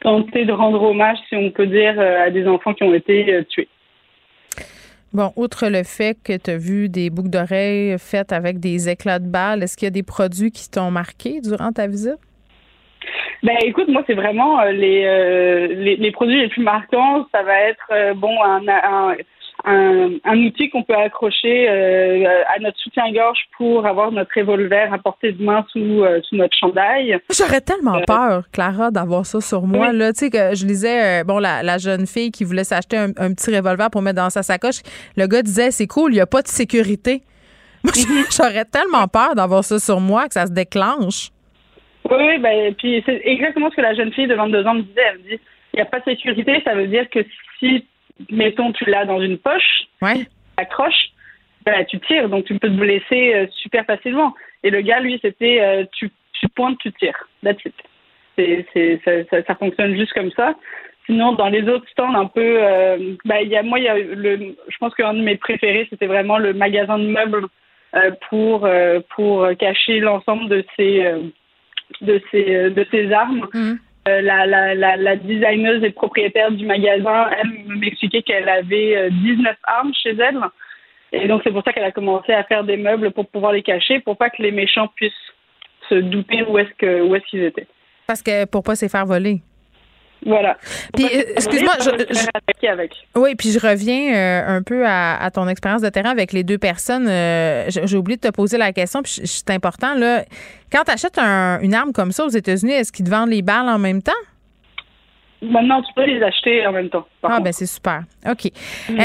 tenter de rendre hommage, si on peut dire, à des enfants qui ont été tués. Bon, outre le fait que tu as vu des boucles d'oreilles faites avec des éclats de balles, est-ce qu'il y a des produits qui t'ont marqué durant ta visite? Ben écoute, moi c'est vraiment euh, euh, les, les, produits les plus marquants. Ça va être euh, bon un, un, un, outil qu'on peut accrocher euh, à notre soutien-gorge pour avoir notre revolver à portée de main sous, euh, sous notre chandail. J'aurais tellement euh, peur, Clara, d'avoir ça sur moi. Là, tu sais que je lisais, bon, la, la, jeune fille qui voulait s'acheter un, petit revolver pour mettre dans sa sacoche. Le gars disait, c'est cool, il n'y a pas de sécurité. Moi, j'aurais tellement peur d'avoir ça sur moi que ça se déclenche. Oui, ben, puis c'est exactement ce que la jeune fille de 22 ans me disait. Elle me dit, il n'y a pas de sécurité, ça veut dire que si mettons, tu l'as dans une poche, ouais. accroche, ben, tu tires, donc tu peux te blesser euh, super facilement. Et le gars, lui, c'était euh, tu, tu pointes, tu tires. That's it. Ça, ça, fonctionne juste comme ça. Sinon, dans les autres stands, un peu, euh, y a, moi, il y a le, je pense qu'un de mes préférés, c'était vraiment le magasin de meubles pour pour cacher l'ensemble de ces de ces de armes. Euh, la, la, la, designeuse et propriétaire du magasin, elle m'expliquait qu'elle avait 19 euh, armes chez elle. Et donc, c'est pour ça qu'elle a commencé à faire des meubles pour pouvoir les cacher, pour pas que les méchants puissent se douter où est-ce est-ce qu'ils étaient. Parce que pour pas se faire voler. Voilà. Puis, euh, excuse-moi, je, avec. Oui, puis je reviens euh, un peu à, ton expérience de terrain avec les deux personnes. Euh, j'ai oublié de te poser la question, puis c'est important. Là, quand tu achètes une arme comme ça aux États-Unis, est-ce qu'ils te vendent les balles en même temps? Maintenant, tu peux les acheter en même temps. Ah, ben c'est super. OK. Mm.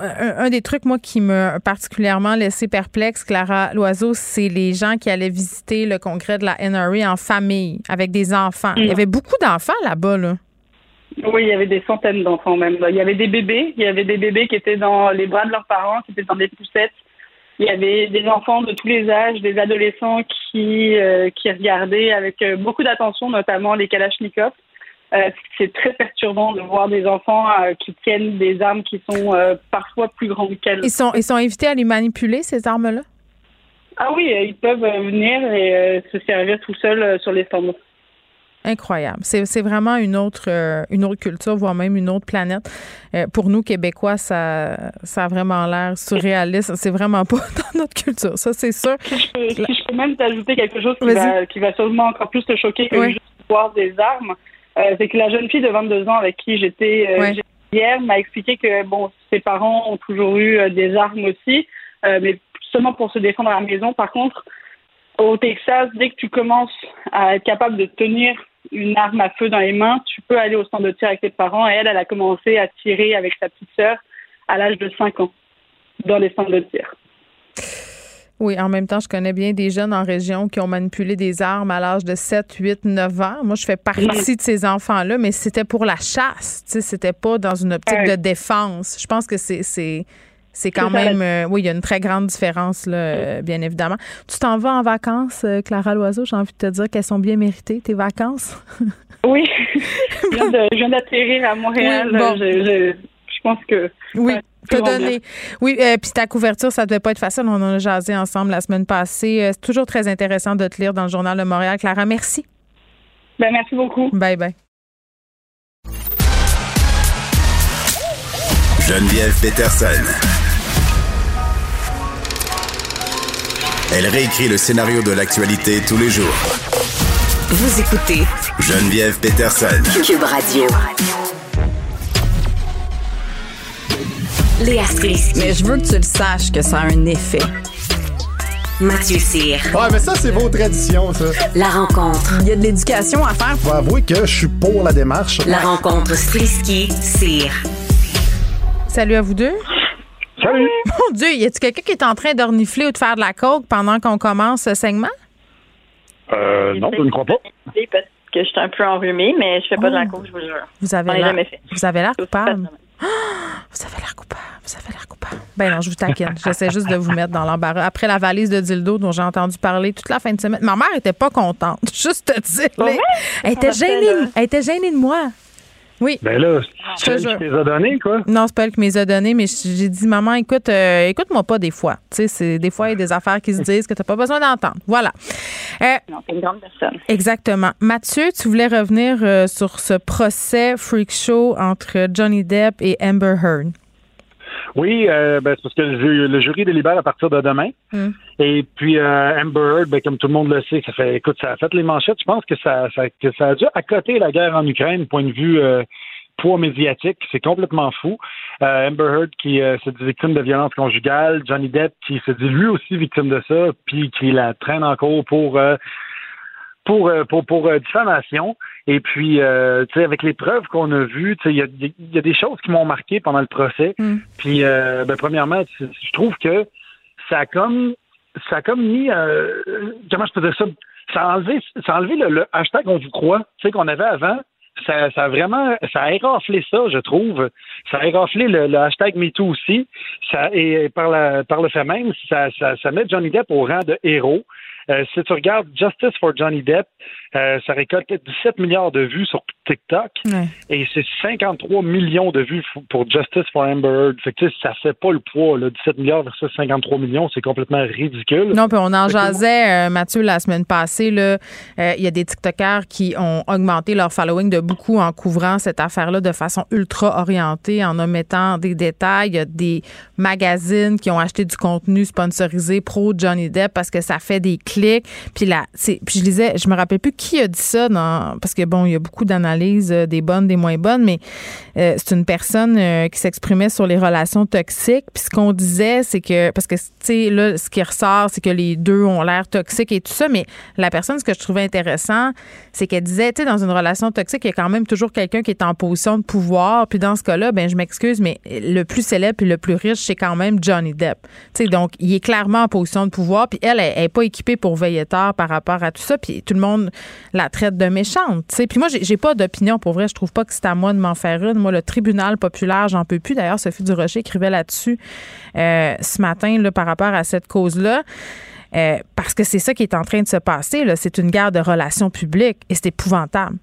un, des trucs, moi, qui m'a particulièrement laissé perplexe, Clara Loiseau, c'est les gens qui allaient visiter le congrès de la NRA en famille, avec des enfants. Il y mm. avait beaucoup d'enfants là-bas, là. Oui, il y avait des centaines d'enfants même. Il y avait des bébés, il y avait des bébés qui étaient dans les bras de leurs parents, qui étaient dans des poussettes. Il y avait des enfants de tous les âges, des adolescents qui euh, qui regardaient avec euh, beaucoup d'attention, notamment les Kalachnikovs. Euh, c'est très perturbant de voir des enfants euh, qui tiennent des armes qui sont parfois plus grandes qu'elles. Ils sont, ils sont invités à les manipuler, ces armes-là? Ah oui, ils peuvent venir et se servir tout seuls sur les stands. Incroyable. C'est vraiment une autre, une autre culture, voire même une autre planète. pour nous, Québécois, ça, ça a vraiment l'air surréaliste. C'est vraiment pas dans notre culture, ça, c'est sûr. Si je, peux, même t'ajouter quelque chose qui va, qui va sûrement encore plus te choquer que juste voir des armes. Euh, c'est que la jeune fille de 22 ans avec qui j'étais euh, hier m'a expliqué que bon, ses parents ont toujours eu euh, des armes aussi, mais seulement pour se défendre à la maison. Par contre, au Texas, dès que tu commences à être capable de tenir une arme à feu dans les mains, tu peux aller au centre de tir avec tes parents. Et elle, elle a commencé à tirer avec sa petite sœur à l'âge de 5 ans dans les centres de tir. Oui, en même temps, je connais bien des jeunes en région qui ont manipulé des armes à l'âge de 7, 8, 9 ans. Moi, je fais partie de ces enfants-là, mais c'était pour la chasse. C'était pas dans une optique de défense. Je pense que c'est c'est quand même euh, oui, il y a une très grande différence là, euh, bien évidemment. Tu t'en vas en vacances, euh, Clara Loiseau, j'ai envie de te dire qu'elles sont bien méritées tes vacances. oui. je viens d'atterrir à Montréal. je, je, pense que oui. T'as donné. Oui, euh, puis ta couverture, ça devait pas être facile. On en a jasé ensemble la semaine passée. C'est toujours très intéressant de te lire dans le Journal de Montréal. Clara, merci. Ben, merci beaucoup. Bye bye. Geneviève Peterson. Elle réécrit le scénario de l'actualité tous les jours. Vous écoutez Geneviève Peterson. Cube Radio. Léa Mais je veux que tu le saches que ça a un effet. Mathieu Cyr. Ouais, mais ça, c'est vos traditions, ça. La rencontre. Il y a de l'éducation à faire. Faut avouer que je suis pour la démarche. La rencontre Strisky-Cyr. Salut à vous deux. Salut. Mon Dieu, y a-tu quelqu'un qui est en train d'ornifler ou de faire de la coke pendant qu'on commence ce segment? Euh, non, je ne crois pas. Parce que je suis un peu enrhumée, mais je fais pas de la oh. coke, je vous jure. Vous avez l'air. Vous avez l'air coupable. vous avez l'air coupable. Vous avez l'air coupable. Ben non, je vous taquine. J'essaie juste de vous mettre dans l'embarras. Après la valise de dildo dont j'ai entendu parler toute la fin de semaine, ma mère était pas contente. Juste te dire. Elle était gênée. Elle était gênée de moi. Oui. Ben là, c'est elle qui les a donnés, quoi. Non, c'est pas elle qui les a donnés, mais j'ai dit, maman, écoute, euh, écoute-moi pas des fois. Tu sais, des fois, il y a des affaires qui se disent que t'as pas besoin d'entendre. Voilà. Euh, non, c'est une grande personne. Exactement. Mathieu, tu voulais revenir euh, sur ce procès freak show entre Johnny Depp et Amber Heard. Oui, ben, c'est parce que le, jury délibère à partir de demain. Hmm. Et puis Amber Heard, ben, comme tout le monde le sait, ça fait, écoute, ça a fait les manchettes. Je pense que ça, ça, que ça a dû accoter la guerre en Ukraine, point de vue poids médiatique. C'est complètement fou. Euh, Amber Heard qui euh, se dit victime de violence conjugale, Johnny Depp qui se dit lui aussi victime de ça, puis qui la traîne en cours pour euh, pour euh, pour, pour diffamation. Et puis, tu sais, avec les preuves qu'on a vues, tu sais, il y a, des choses qui m'ont marqué pendant le procès. Mm. Puis, ben, premièrement, je trouve que ça a comme ça a comme mis comment je peux dire ça? Ça a enlevé, ça a enlevé le, le hashtag on vous croit, tu sais, qu'on avait avant, ça, ça a vraiment, ça a éraflé ça, je trouve. Ça a éraflé le, le hashtag MeToo aussi. Ça, et par, la, par le fait même, ça, ça, ça met Johnny Depp au rang de héros. Euh, si tu regardes Justice for Johnny Depp, euh, ça récolte 17 milliards de vues sur TikTok et c'est 53 millions de vues pour Justice for Amber Heard. Fait que, ça fait pas le poids. Là. 17 milliards versus 53 millions, c'est complètement ridicule. Non, puis on en jasait, euh, Mathieu, la semaine passée. Il y a des TikTokers qui ont augmenté leur following de beaucoup en couvrant cette affaire-là de façon ultra orientée, en omettant des détails. Il y a des magazines qui ont acheté du contenu sponsorisé pro Johnny Depp parce que ça fait des clics. Puis là, puis je lisais, je me rappelle plus qui a dit ça dans, parce que bon, il y a beaucoup d'analyses, euh, des bonnes, des moins bonnes, mais euh, c'est une personne euh, qui s'exprimait sur les relations toxiques. Puis ce qu'on disait, c'est que, parce que, tu sais, là, ce qui ressort, c'est que les deux ont l'air toxiques et tout ça, mais la personne, ce que je trouvais intéressant, c'est qu'elle disait, tu sais, dans une relation toxique, il y a quand même toujours quelqu'un qui est en position de pouvoir. Puis dans ce cas-là, ben je m'excuse, mais le plus célèbre et le plus riche, c'est quand même Johnny Depp. Tu sais, donc, il est clairement en position de pouvoir. Puis elle, elle n'est pas équipée pour veiller tard par rapport à tout ça. Puis tout le monde la traite de méchante. sais. Puis moi, j'ai pas d'opinion pour vrai. Je trouve pas que c'est à moi de m'en faire une. Moi, le tribunal populaire, j'en peux plus. D'ailleurs, Sophie Durocher écrivait là-dessus euh, ce matin là, par rapport à cette cause-là. Euh, parce que c'est ça qui est en train de se passer. C'est une guerre de relations publiques et c'est épouvantable.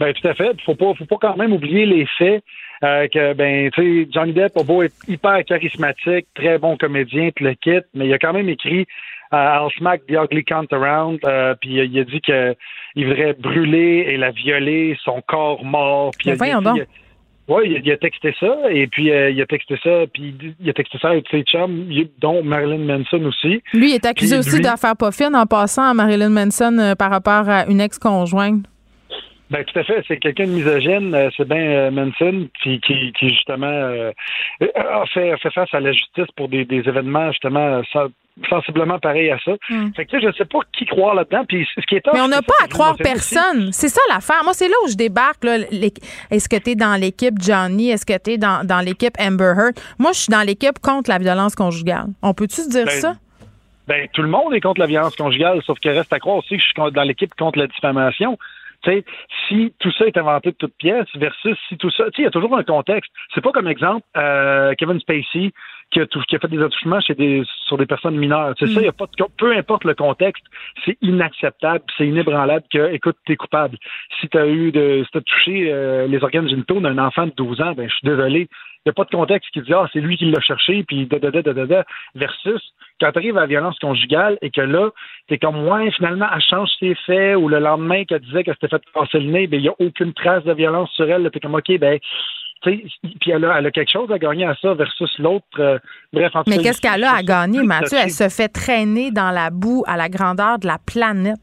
Ben tout à fait. Faut pas, faut pas quand même oublier les faits euh, que ben tu sais Johnny Depp beau être hyper charismatique, très bon comédien, tu le quitte, mais il a quand même écrit euh, I'll smack the ugly cunt around, puis il a dit que il voudrait brûler et la violer, son corps mort. Puis ben, donc. Oui, il, a texté ça, et puis euh, il a texté ça, puis il a texté ça avec ses chums, dont Marilyn Manson aussi. Lui, il est accusé aussi d'affaires pas fines en passant à Marilyn Manson euh, par rapport à une ex-conjointe. Ben, tout à fait. C'est quelqu'un de misogyne, euh, c'est bien Manson, qui, qui, justement a, fait, fait face à la justice pour des, des événements justement sensiblement pareil à ça. Hmm. Fait que sais, je sais pas qui croire là-dedans. Puis ce qui est Mais on n'a pas à croire personne. C'est ça l'affaire. Moi, c'est là où je débarque. Est-ce que tu es dans l'équipe Johnny? Est-ce que tu es dans, dans l'équipe Amber Heard? Moi, je suis dans l'équipe contre la violence conjugale. On peut-tu se dire ben, ça? Ben, tout le monde est contre la violence conjugale, sauf qu'il reste à croire aussi que je suis dans l'équipe contre la diffamation. Si tout ça est inventé de toutes pièces versus si tout ça, il y a toujours un contexte. C'est pas comme exemple euh, Kevin Spacey qui a, qui a fait des attouchements chez des, sur des personnes mineures. C'est ça, mm. y a pas de, peu importe le contexte, c'est inacceptable, c'est inébranlable que, écoute, t'es coupable. Si t'as eu de, si t'as touché euh, les organes génitaux d'un enfant de 12 ans, ben, je suis désolé. Il n'y a pas de contexte qui dit, ah, c'est lui qui l'a cherché, puis da, da, da, da, da, versus quand tu arrives à la violence conjugale et que là, t'es comme, ouais, finalement, elle change ses faits, ou le lendemain qu'elle disait qu'elle s'était fait passer le nez, ben, il n'y a aucune trace de violence sur elle, t'es comme, OK, ben, puis elle a, elle a, quelque chose à gagner à ça versus l'autre. Euh, bref, en Mais qu'est-ce qu'elle a à gagner, Mathieu? Elle se fait traîner dans la boue à la grandeur de la planète.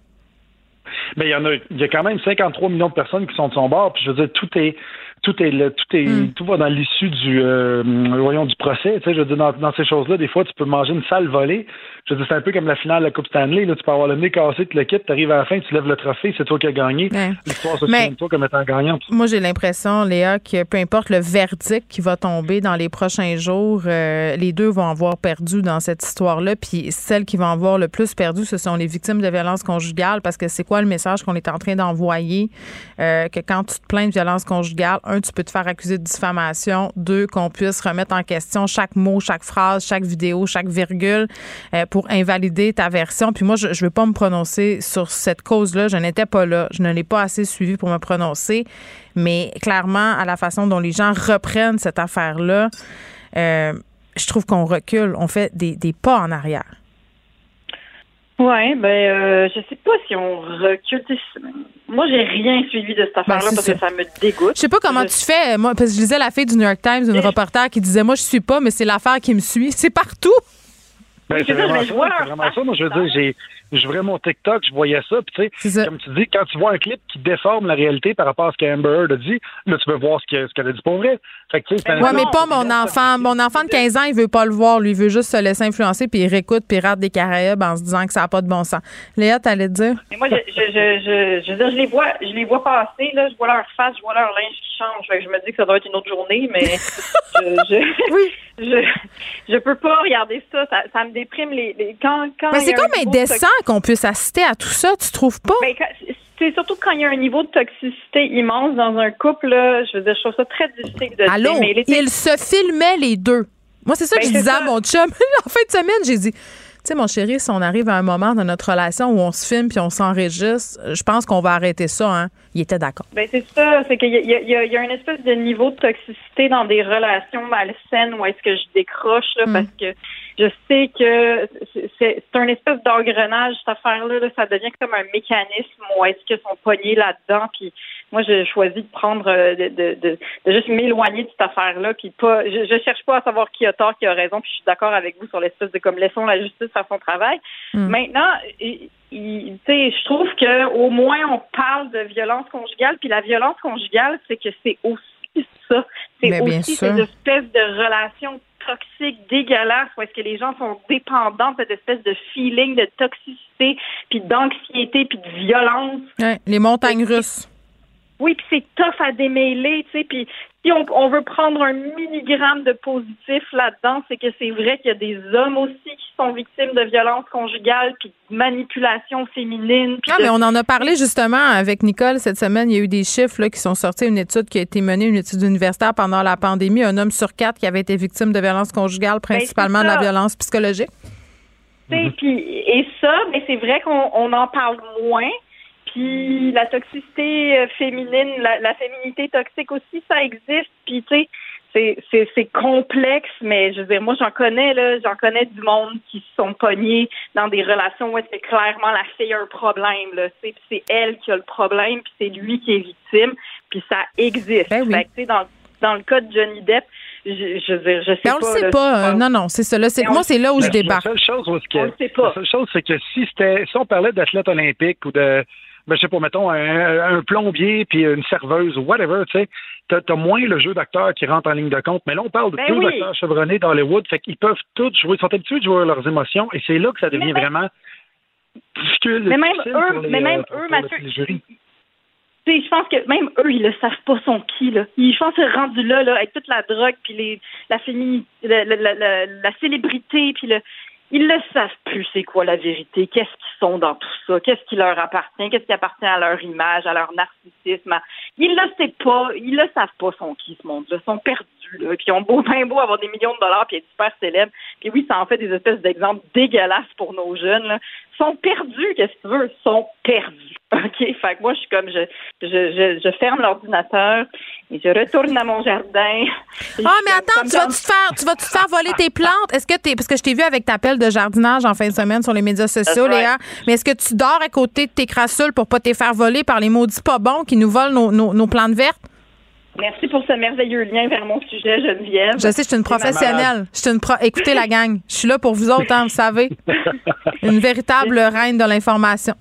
Mais il y en a, il y a quand même 53 millions de personnes qui sont de son bord. Puis je veux dire, tout est, tout est tout est hmm. tout va dans l'issue du euh, voyons du procès. Tu sais, je veux dire, dans, dans ces choses-là, des fois, tu peux manger une sale volée. Je veux dire, c'est un peu comme la finale de la Coupe Stanley. Là, tu peux avoir le nez cassé, tu le quittes, tu arrives à la fin, tu lèves le trophée, c'est toi qui as gagné. L'histoire se souvient toi comme étant gagnante. Moi, j'ai l'impression, Léa, que peu importe le verdict qui va tomber dans les prochains jours, euh, les deux vont avoir perdu dans cette histoire-là. Puis celles qui vont avoir le plus perdu, ce sont les victimes de violences conjugales, parce que c'est quoi le message qu'on est en train d'envoyer? Euh, que quand tu te plains de violence conjugale, un, tu peux te faire accuser de diffamation. Deux, qu'on puisse remettre en question chaque mot, chaque phrase, chaque vidéo, chaque virgule euh, pour invalider ta version. Puis moi, je ne veux pas me prononcer sur cette cause-là. Je n'étais pas là. Je ne l'ai pas assez suivi pour me prononcer. Mais clairement, à la façon dont les gens reprennent cette affaire-là, euh, je trouve qu'on recule. On fait des, des pas en arrière. Oui, ben euh, je sais pas si on recule. Moi, j'ai rien suivi de cette ben, affaire-là parce que ça me dégoûte. Je sais pas comment tu fais. Moi, parce que je lisais la fille du New York Times, une reporter qui disait Moi, je suis pas, mais c'est l'affaire qui me suit. C'est partout. Ben, c'est vraiment, ça, vraiment ça. Moi, je veux dire, j'ai j'ouvrais mon TikTok, je voyais ça, puis tu sais, comme tu dis, quand tu vois un clip qui déforme la réalité par rapport à ce qu'Amber Heard a dit, là, tu veux voir ce qu'elle a dit pour vrai. Fait que, ouais, mais pas mon enfant. Mon enfant de 15 ans, il veut pas le voir. Lui, il veut juste se laisser influencer, puis il réécoute Pirates des Caraïbes en se disant que ça n'a pas de bon sens. Léa, t'allais te dire? Mais moi, je, je, je, je, je, les vois, je les vois passer, là, je vois leur face, je vois leur linge qui change. Fait que je me dis que ça doit être une autre journée, mais je, oui. je, je peux pas regarder ça. Ça, me déprime les, les quand, quand c'est comme indécent qu'on puisse assister à tout ça, tu trouves pas? Ben, c'est surtout quand il y a un niveau de toxicité immense dans un couple, je veux dire, je trouve ça très difficile de Allô, ils se filmaient les deux. Moi, c'est ça que ben, je disais à mon chum. en fin de semaine, j'ai dit, tu sais, mon chéri, si on arrive à un moment dans notre relation où on se filme puis on s'enregistre, je pense qu'on va arrêter ça. Hein. Il était d'accord. Ben c'est ça. C'est qu'il y, y, a une espèce de niveau de toxicité dans des relations malsaines où est-ce que je décroche là, mm. parce que je sais que c'est un espèce d'engrenage, cette affaire-là. ça devient comme un mécanisme où est-ce qu'ils sont pognés là-dedans. Puis moi, j'ai choisi de prendre, euh, de, de, de, juste m'éloigner de cette affaire-là. Puis pas, je, je, cherche pas à savoir qui a tort, qui a raison. Puis je suis d'accord avec vous sur l'espèce de comme laissons la justice faire son travail. Mm. Maintenant, tu sais, je trouve que au moins on parle de violence conjugale. Puis la violence conjugale, c'est que c'est aussi ça. C'est aussi cette espèce de relation toxique, dégueulasse, où est-ce que les gens sont dépendants de cette espèce de feeling de toxicité, puis d'anxiété, puis de violence. les montagnes russes. Oui, puis c'est tough à démêler, tu sais, puis si on, veut prendre un milligramme de positif là-dedans, c'est que c'est vrai qu'il y a des hommes aussi qui sont victimes de violences conjugales puis de manipulation féminine. Non, mais on en a parlé justement avec Nicole cette semaine. Il y a eu des chiffres là, qui sont sortis, une étude qui a été menée, une étude universitaire pendant la pandémie. Un homme sur quatre qui avait été victime de violences conjugales, ben, principalement de la violence psychologique. Puis, et ça, mais c'est vrai qu'on en parle moins Puis la toxicité euh, féminine, la, la, féminité toxique aussi, ça existe. Puis tu sais, c'est, c'est, complexe, mais je veux dire, moi j'en connais là, j'en connais du monde qui se sont pognés dans des relations où c'est clairement la fille a un problème là, c'est, c'est elle qui a le problème, puis c'est lui qui est victime, puis ça existe. Ben oui. fait, dans dans le cas de Johnny Depp, je, je, veux je sais ben, on pas. On le sait pas. non, non, c'est ça. Là, c'est, moi, c'est là où je débarque. La seule chose, que, on le sait pas. La seule chose, c'est que si c'était, si on parlait d'athlète olympique ou de, ben, je sais pas, mettons, un, un plombier puis une serveuse ou whatever, tu sais, t'as, as moins le jeu d'acteurs qui rentre en ligne de compte. Mais là, on parle de Ben deux oui. acteurs chevronnés d'Hollywood, fait qu'ils peuvent tous jouer, ils sont habitués de jouer leurs émotions, et c'est là que ça devient vraiment difficile. Mais même eux, pour les, mais même euh, pour- eux, pour Mathieu, les jurys. Tu sais, je pense que même eux, ils le savent pas son qui, là. Ils, je pense que rendu là, là, avec toute la drogue, puis les, la féminité, la, la, la, la, la célébrité, puis le, ils le savent plus c'est quoi la vérité, qu'est-ce qu'ils sont dans tout ça, qu'est-ce qui leur appartient, qu'est-ce qui appartient à leur image, à leur narcissisme. Ils le savent pas, ils le savent pas son qui, ce monde-là. Sont perdus, là. Puis ils ont beau, bien beau avoir des millions de dollars, puis être super célèbres. Puis oui, ça en fait des espèces d'exemples dégueulasses pour nos jeunes, là. Ils sont perdus, qu'est-ce que tu veux? Ils sont perdus. OK? Fait que moi, je suis comme, je, je, je, je ferme l'ordinateur et je retourne à mon jardin. Ah, mais attends, tu vas te faire, tu vas te faire voler tes plantes? Est-ce que t'es, parce que je t'ai vu avec ta pelle de jardinage en fin de semaine sur les médias sociaux, right. Léa. Mais est-ce que tu dors à côté de tes crassules pour pas te faire voler par les maudits pas bons qui nous volent nos, nos, nos plantes vertes? Merci pour ce merveilleux lien vers mon sujet, Geneviève. Je sais, je suis une professionnelle. Je suis une pro... Écoutez la gang, je suis là pour vous autres, hein, vous savez. Une véritable reine de l'information.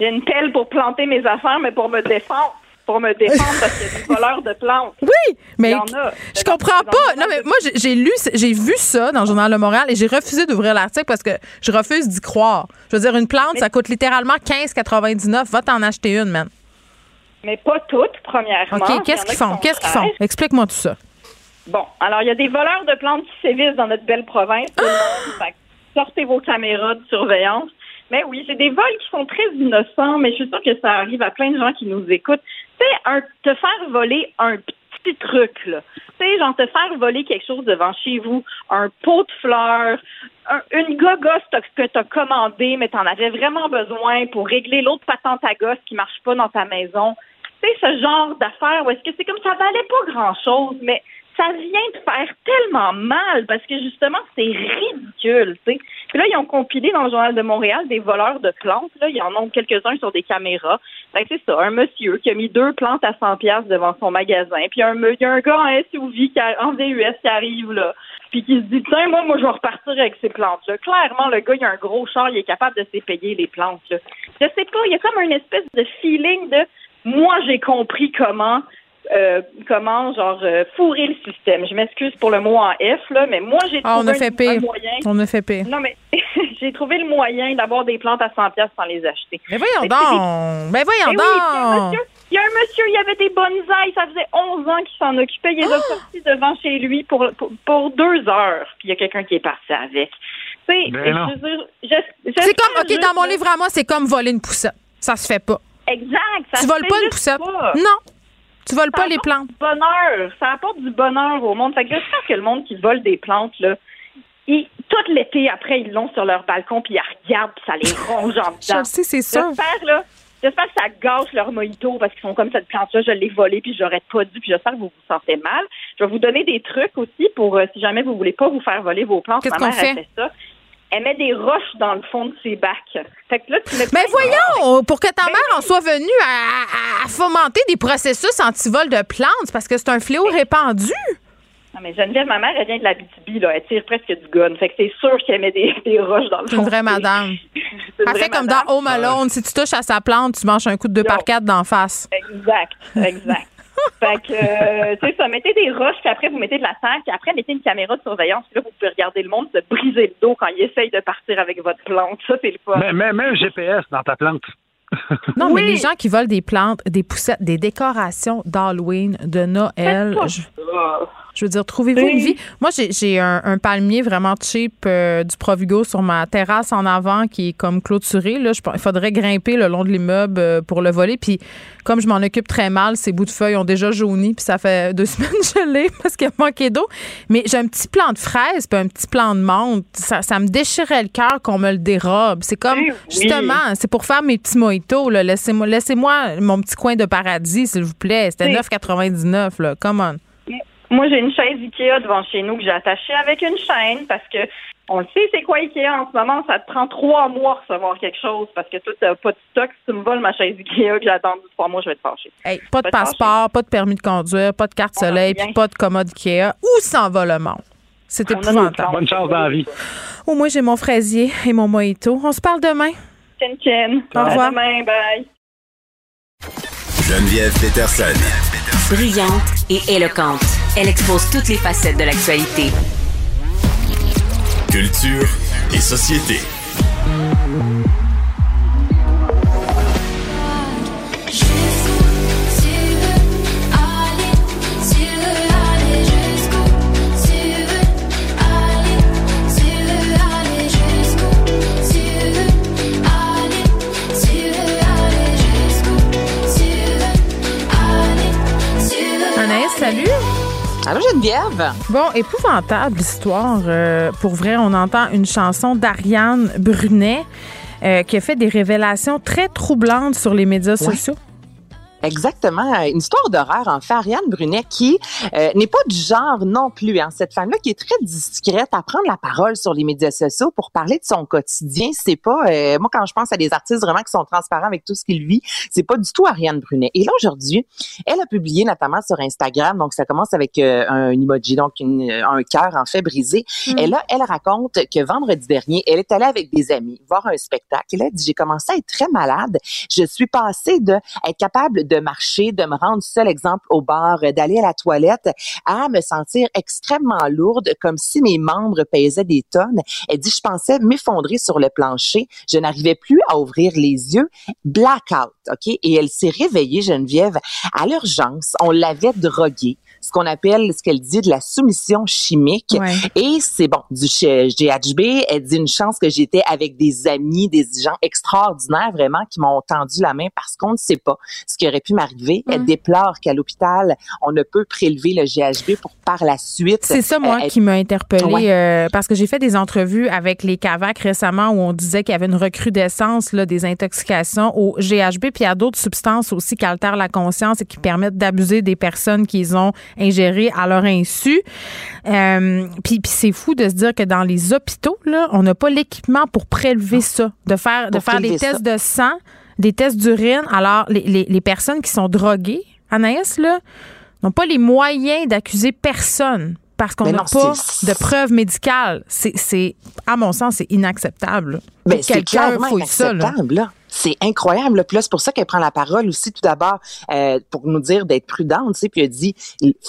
J'ai une pelle pour planter mes affaires, mais pour me défendre. Pour me défendre parce qu'il y a des voleurs de plantes. Oui, mais Il y en a. je comprends pas. Non, mais moi, j'ai- j'ai lu, j'ai vu ça dans le Journal de Montréal et j'ai refusé d'ouvrir l'article parce que je refuse d'y croire. Je veux dire, une plante, ça coûte littéralement 15,99. Va t'en acheter une, man. Mais pas toutes, premièrement. OK, qu'est-ce qu'ils qui font? Qu'est-ce qu'ils font? Explique-moi tout ça. Bon, alors il y a des voleurs de plantes qui sévissent dans notre belle province. tout le monde. Fait que sortez vos caméras de surveillance. Mais oui, c'est des vols qui sont très innocents, mais je suis sûre que ça arrive à plein de gens qui nous écoutent. Tu sais, te faire voler un petit truc, là. Tu sais, genre te faire voler quelque chose devant chez vous, un pot de fleurs, un- une gogosse t'as- que tu as commandée, mais tu en avais vraiment besoin pour régler l'autre patente à gosse qui marche pas dans ta maison. Sais, ce genre d'affaires où est-ce que c'est comme ça valait pas grand-chose, mais ça vient de faire tellement mal parce que justement, c'est ridicule, tu sais. Puis là, ils ont compilé dans le Journal de Montréal des voleurs de plantes. Là, ils en ont quelques-uns sur des caméras. Que c'est ça, un monsieur qui a mis deux plantes à 100 pièces devant son magasin. Puis un, il y a un gars en SUV, qui a- en VUS qui arrive là. Puis qui se dit, tiens, moi, moi, je vais repartir avec ces plantes-là. Clairement, le gars, il a un gros char, il est capable de s'épayer les plantes, là. Je sais pas, il y a comme une espèce de feeling de, moi, j'ai compris comment euh, comment genre euh, fourrer le système. Je m'excuse pour le mot en F là, mais moi j'ai Ah, trouvé on a fait un pire. moyen. On a fait pire. Non mais j'ai trouvé le moyen d'avoir des plantes à 100 pièces sans les acheter. Mais voyons donc. des- Mais voyons oui, puis il y a un donc. monsieur- Il y a un monsieur, il y avait des bonsaïs, ça faisait 11 ans qu'il s'en occupait, il les a Ah! sortis devant chez lui pour, pour, pour deux heures, puis il y a quelqu'un qui est parti avec. Tu sais, Ben C'est comme, OK, juste, dans mon livre à moi, c'est comme voler une poussette. Ça se fait pas. Exact. ça Tu voles pas une poussette. pas. Non. Tu voles Ça pas les plantes. du bonheur. Ça apporte du bonheur au monde. Fait que j'espère que le monde qui vole des plantes, là, ils- tout l'été, après, ils l'ont sur leur balcon, puis ils regardent, puis ça les ronge en dedans. Je sais, c'est sûr. J'espère, là, j'espère que ça gâche leur mojito parce qu'ils sont comme cette plante-là, je l'ai volée, puis j'aurais pas dû, puis j'espère que vous vous sentez mal. Je vais vous donner des trucs aussi pour, euh, si jamais vous voulez pas vous faire voler vos plantes. Qu'est-ce qu'on fait? fait ça. Elle met des roches dans le fond de ses bacs. Fait que là, tu mets Mais voyons, pour que ta Ben mère en soit venue à, à- à fomenter des processus anti-vol de plantes, parce que c'est un fléau répandu. Non, mais Geneviève, ma mère, elle vient de la BTB, là. Elle tire presque du gun. Fait que c'est sûr qu'elle met des, des roches dans le fond. une vraie madame. Une Elle vraie fait comme madame. dans Home Alone. Si tu touches à sa plante, tu manges un coup de deux par quatre d'en face. Exact, exact. Fait que, euh, tu sais, ça, mettez des roches, puis après, vous mettez de la terre, puis après, mettez une caméra de surveillance, puis là, vous pouvez regarder le monde se briser le dos quand il essaye de partir avec votre plante. Ça, c'est le fun. Mais, mais, mets un GPS dans ta plante. Non, mais les gens qui volent des plantes, des poussettes, des décorations d'Halloween, de Noël. Je-. Je veux dire, trouvez-vous une vie? Moi, j'ai un, palmier vraiment cheap euh, du Provigo sur ma terrasse en avant qui est comme clôturé. Là, il faudrait grimper le long de l'immeuble euh, pour le voler. Puis, comme je m'en occupe très mal, ces bouts de feuilles ont déjà jauni. Puis, ça fait deux semaines que je l'ai parce qu'il a manqué d'eau. Mais j'ai un petit plant de fraises puis un petit plant de menthe. Ça, me déchirait le cœur qu'on me le dérobe. C'est comme, justement, c'est pour faire mes petits mojitos. Laissez-moi laissez mon petit coin de paradis, s'il vous plaît. C'était 9,99. Là. Come on. Moi, j'ai une chaise Ikea devant chez nous que j'ai attachée avec une chaîne parce que on le sait, c'est quoi Ikea en ce moment? Ça te prend trois mois de recevoir quelque chose parce que toi, t'as pas de stock. Si tu me voles ma chaise Ikea que j'ai attendu trois mois, je vais te fâcher. pas de passeport, pas de permis de conduire, pas de carte soleil, puis pas de commode Ikea. Où s'en va le monde? C'est épouvantable. Bonne chance dans la vie. Au moins, j'ai mon fraisier et mon mojito. On se parle demain. Ken. Au revoir. demain. Bye. Geneviève Peterson. Brillante et éloquente. Elle expose toutes les facettes de l'actualité. Culture et société. salut. Allô Geneviève? Bon, épouvantable histoire. Euh, pour vrai, on entend une chanson d'Ariane Brunet euh, qui a fait des révélations très troublantes sur les médias sociaux. Exactement. Une histoire d'horreur, en fait. Ariane Brunet, qui euh, n'est pas du genre non plus. Hein. Cette femme-là qui est très discrète à prendre la parole sur les médias sociaux pour parler de son quotidien. C'est pas... Euh, moi, quand je pense à des artistes vraiment qui sont transparents avec tout ce qu'ils vivent, c'est pas du tout Ariane Brunet. Et là, aujourd'hui, elle a publié notamment sur Instagram, donc ça commence avec euh, un emoji, donc un cœur en fait brisé. Mm. Et là, elle raconte que vendredi dernier, elle est allée avec des amis voir un spectacle. Elle a dit, j'ai commencé à être très malade. Je suis passée de être capable de de marcher, de me rendre seul exemple au bar, euh, d'aller à la toilette, à me sentir extrêmement lourde, comme si mes membres pesaient des tonnes. Elle dit, je pensais m'effondrer sur le plancher. Je n'arrivais plus à ouvrir les yeux. Blackout, OK? Et elle s'est réveillée, Geneviève, à l'urgence. On l'avait droguée ce qu'on appelle, ce qu'elle dit, de la soumission chimique. Et c'est bon, du GHB. Elle dit une chance que j'étais avec des amis, des gens extraordinaires vraiment qui m'ont tendu la main parce qu'on ne sait pas ce qui aurait pu m'arriver. Elle déplore qu'à l'hôpital, on ne peut prélever le GHB pour par la suite. C'est ça, moi, euh, qui m'a interpellée euh, parce que j'ai fait des entrevues avec les CAVAC récemment où on disait qu'il y avait une recrudescence là, des intoxications au GHB puis à d'autres substances aussi qui altèrent la conscience et qui permettent d'abuser des personnes qui ont ingérées à leur insu. Euh, puis, c'est fou de se dire que dans les hôpitaux, là, on n'a pas l'équipement pour prélever ça, de faire, de faire des tests de sang, des tests d'urine. Alors, les, les, les personnes qui sont droguées, Anaïs, là, n'ont pas les moyens d'accuser personne parce qu'on n'a pas de preuves médicales. C'est, à mon sens, c'est inacceptable. Mais ben, c'est clairement inacceptable. là. C'est incroyable. Puis là, c'est pour ça qu'elle prend la parole aussi tout d'abord euh, pour nous dire d'être prudente. Puis elle dit,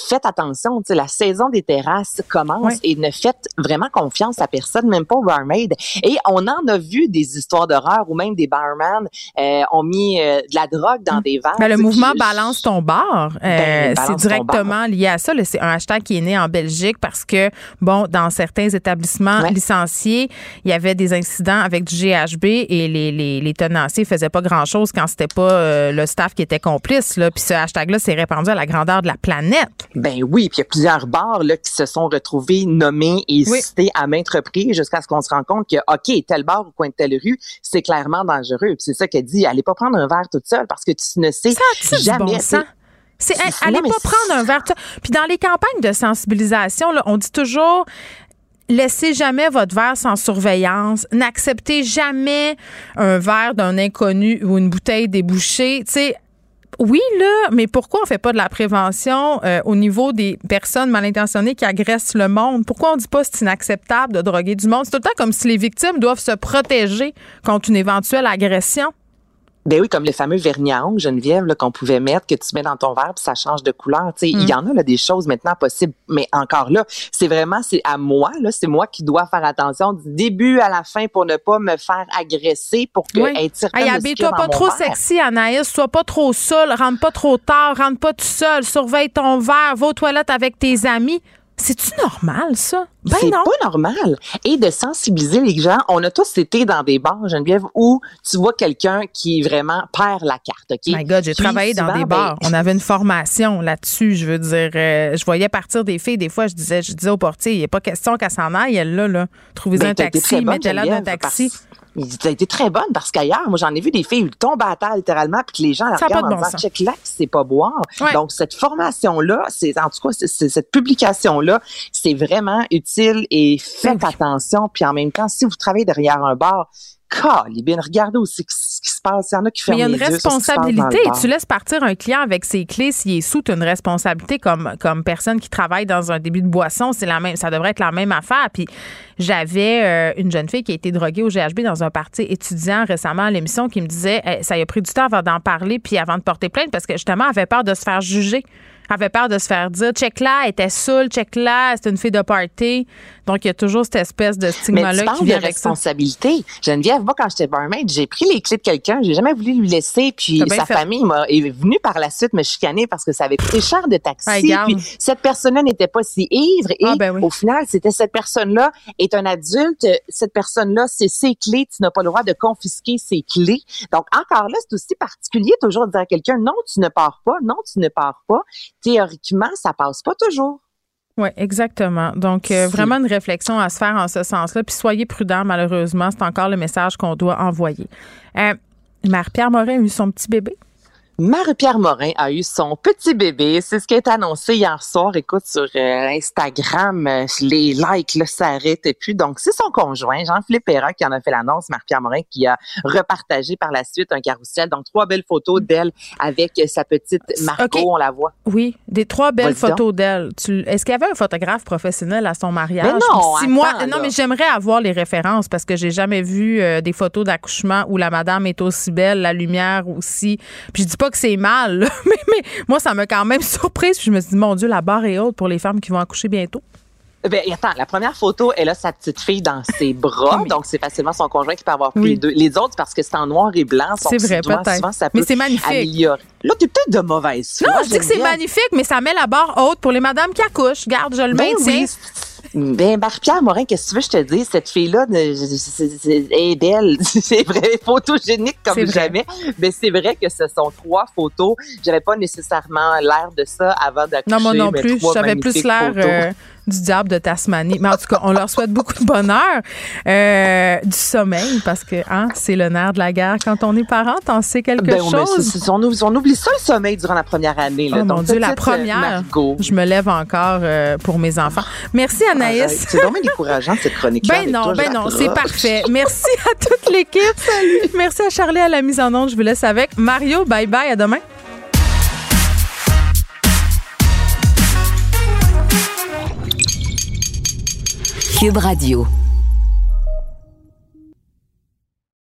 faites attention, la saison des terrasses commence et ne faites vraiment confiance à personne, même pas au barmaid. Et on en a vu des histoires d'horreur où même des barman euh, ont mis euh, de la drogue dans mm. des verres. Ben, le mouvement Balance ton bar, ben, c'est directement lié à ça. C'est un hashtag qui est né en Belgique parce que, bon, dans certains établissements licenciés, il y avait des incidents avec du GHB et les, les, les tenanciers faisaient pas grand-chose quand c'était pas euh, le staff qui était complice. Là. Puis ce hashtag-là s'est répandu à la grandeur de la planète. Ben oui, puis il y a plusieurs bars là, qui se sont retrouvés nommés et cités à maintes reprises jusqu'à ce qu'on se rende compte que, OK, tel bar au coin de telle rue, c'est clairement dangereux. Puis c'est ça qu'elle dit, allez pas prendre un verre toute seule parce que tu ne sais jamais. c'est allez pas prendre un verre. Puis dans les campagnes de sensibilisation, là, on dit toujours laissez jamais votre verre sans surveillance. N'acceptez jamais un verre d'un inconnu ou une bouteille débouchée. Oui, là, mais pourquoi on fait pas de la prévention euh, au niveau des personnes mal intentionnées qui agressent le monde? Pourquoi on dit pas c'est inacceptable de droguer du monde? C'est tout le temps comme si les victimes doivent se protéger contre une éventuelle agression. Ben oui, comme le fameux vernis à ongles, Geneviève, qu'on pouvait mettre, que tu mets dans ton verre, puis ça change de couleur. Tu sais, Il y mm. en a là, des choses maintenant possibles, mais encore là, c'est vraiment, c'est à moi, là, c'est moi qui dois faire attention du début à la fin pour ne pas me faire agresser, pour que oui. être hey, toi pas trop sexy, Anaïs, sois pas trop seul, rentre pas trop tard, rentre pas tout seul, surveille ton verre, va aux toilettes avec tes amis. C'est-tu normal, ça? Ben c'est pas normal. Et de sensibiliser les gens. On a tous été dans des bars, Geneviève, où tu vois quelqu'un qui vraiment perd la carte, OK? My God, j'ai travaillé dans des bars. Ben, On avait une formation là-dessus. Je veux dire, euh, je voyais partir des filles. Des fois, je disais, je disais au portier, il n'y a pas question qu'elle s'en aille, elle, là, là. Trouvez ben, un taxi, mettez-la dans un taxi. Ça a été très bonne parce qu'ailleurs, moi, j'en ai vu des filles tombent à terre littéralement, puis que les gens la regardent en disant check là, c'est pas boire. Donc, cette formation-là, c'est en tout cas, cette publication-là, c'est vraiment utile et faites attention. Puis en même temps, si vous travaillez derrière un bar, bien regardez aussi ce qui se passe. Il y en a qui ferment Mais il y a une responsabilité. Tu laisses partir un client avec ses clés s'il est sous, tu as une responsabilité comme, comme personne qui travaille dans un début de boisson. C'est la même, ça devrait être la même affaire. Puis j'avais euh, une jeune fille qui a été droguée au GHB dans un parti étudiant récemment à l'émission qui me disait ça a pris du temps avant d'en parler puis avant de porter plainte parce que justement elle avait peur de se faire juger avait peur de se faire dire check là, elle était saoule, check là, c'est une fille de party. Donc il y a toujours cette espèce de stigma-là qui vient de responsabilité. Geneviève, moi quand j'étais barmaid, j'ai pris les clés de quelqu'un, j'ai jamais voulu lui laisser, puis sa famille m'a est venue par la suite me chicaner parce que ça avait coûté cher de taxi. puis cette personne-là n'était pas si ivre et ah, ben au final c'était cette personne-là est un adulte, cette personne-là c'est ses clés, tu n'as pas le droit de confisquer ses clés. Donc encore là c'est aussi particulier toujours de dire à quelqu'un non tu ne pars pas, non tu ne pars pas théoriquement, ça passe pas toujours. Oui, exactement. Donc, euh, vraiment une réflexion à se faire en ce sens-là. Puis soyez prudents, malheureusement, c'est encore le message qu'on doit envoyer. Euh, Marie-Pierre Morin a eu son petit bébé. Marie-Pierre Morin a eu son petit bébé. C'est ce qui a été annoncé hier soir. Écoute, sur euh, Instagram, euh, les likes là, s'arrêtent et puis donc c'est son conjoint, Jean-Philippe Perrin, qui en a fait l'annonce. Marie-Pierre Morin qui a repartagé par la suite un carrousel. Donc trois belles photos d'elle avec sa petite Margot, on la voit. Oui, des trois belles photos d'elle. Est-ce qu'il y avait un photographe professionnel à son mariage? Mais non, si moi, non, mais j'aimerais avoir les références parce que j'ai jamais vu euh, des photos d'accouchement où la madame est aussi belle, la lumière aussi. Puis je dis pas que c'est mal, mais, moi, ça m'a quand même surprise. je me suis dit, mon Dieu, la barre est haute pour les femmes qui vont accoucher bientôt. Ben, attends, la première photo, elle a sa petite fille dans ses bras, donc c'est facilement son conjoint qui peut avoir pris les deux. Les autres, parce que c'est en noir et blanc, c'est vrai, peut-être. Mais c'est magnifique. Améliorer. Là, t'es peut-être de mauvaise foi. Non, je dis que c'est magnifique, mais ça met la barre haute pour les madames qui accouchent. Garde, je le ben maintiens. Ben, Marie-Pierre Morin, qu'est-ce que tu veux je te dis? Cette fille-là est belle. c'est vrai, photogénique comme jamais. Mais c'est vrai que ce sont trois photos. J'avais pas nécessairement l'air de ça avant d'accoucher. Non, moi non plus. J'avais plus l'air du diable de Tasmanie. Mais en tout cas, on leur souhaite beaucoup de bonheur, euh, du sommeil, parce que hein, c'est le nerf de la guerre. Quand on est parent, t'en sais quelque ben, chose. on, on, oublie ça, le sommeil, durant la première année. Là. Oh mon Dieu, la première, je me lève encore euh, pour mes enfants. Merci, Anaïs. C'est vraiment décourageant, cette chronique Ben non, ben non, c'est parfait. Merci à toute l'équipe. Salut. Merci à Charlie à la mise en onde. Je vous laisse avec. Mario, bye bye, à demain. Cube Radio.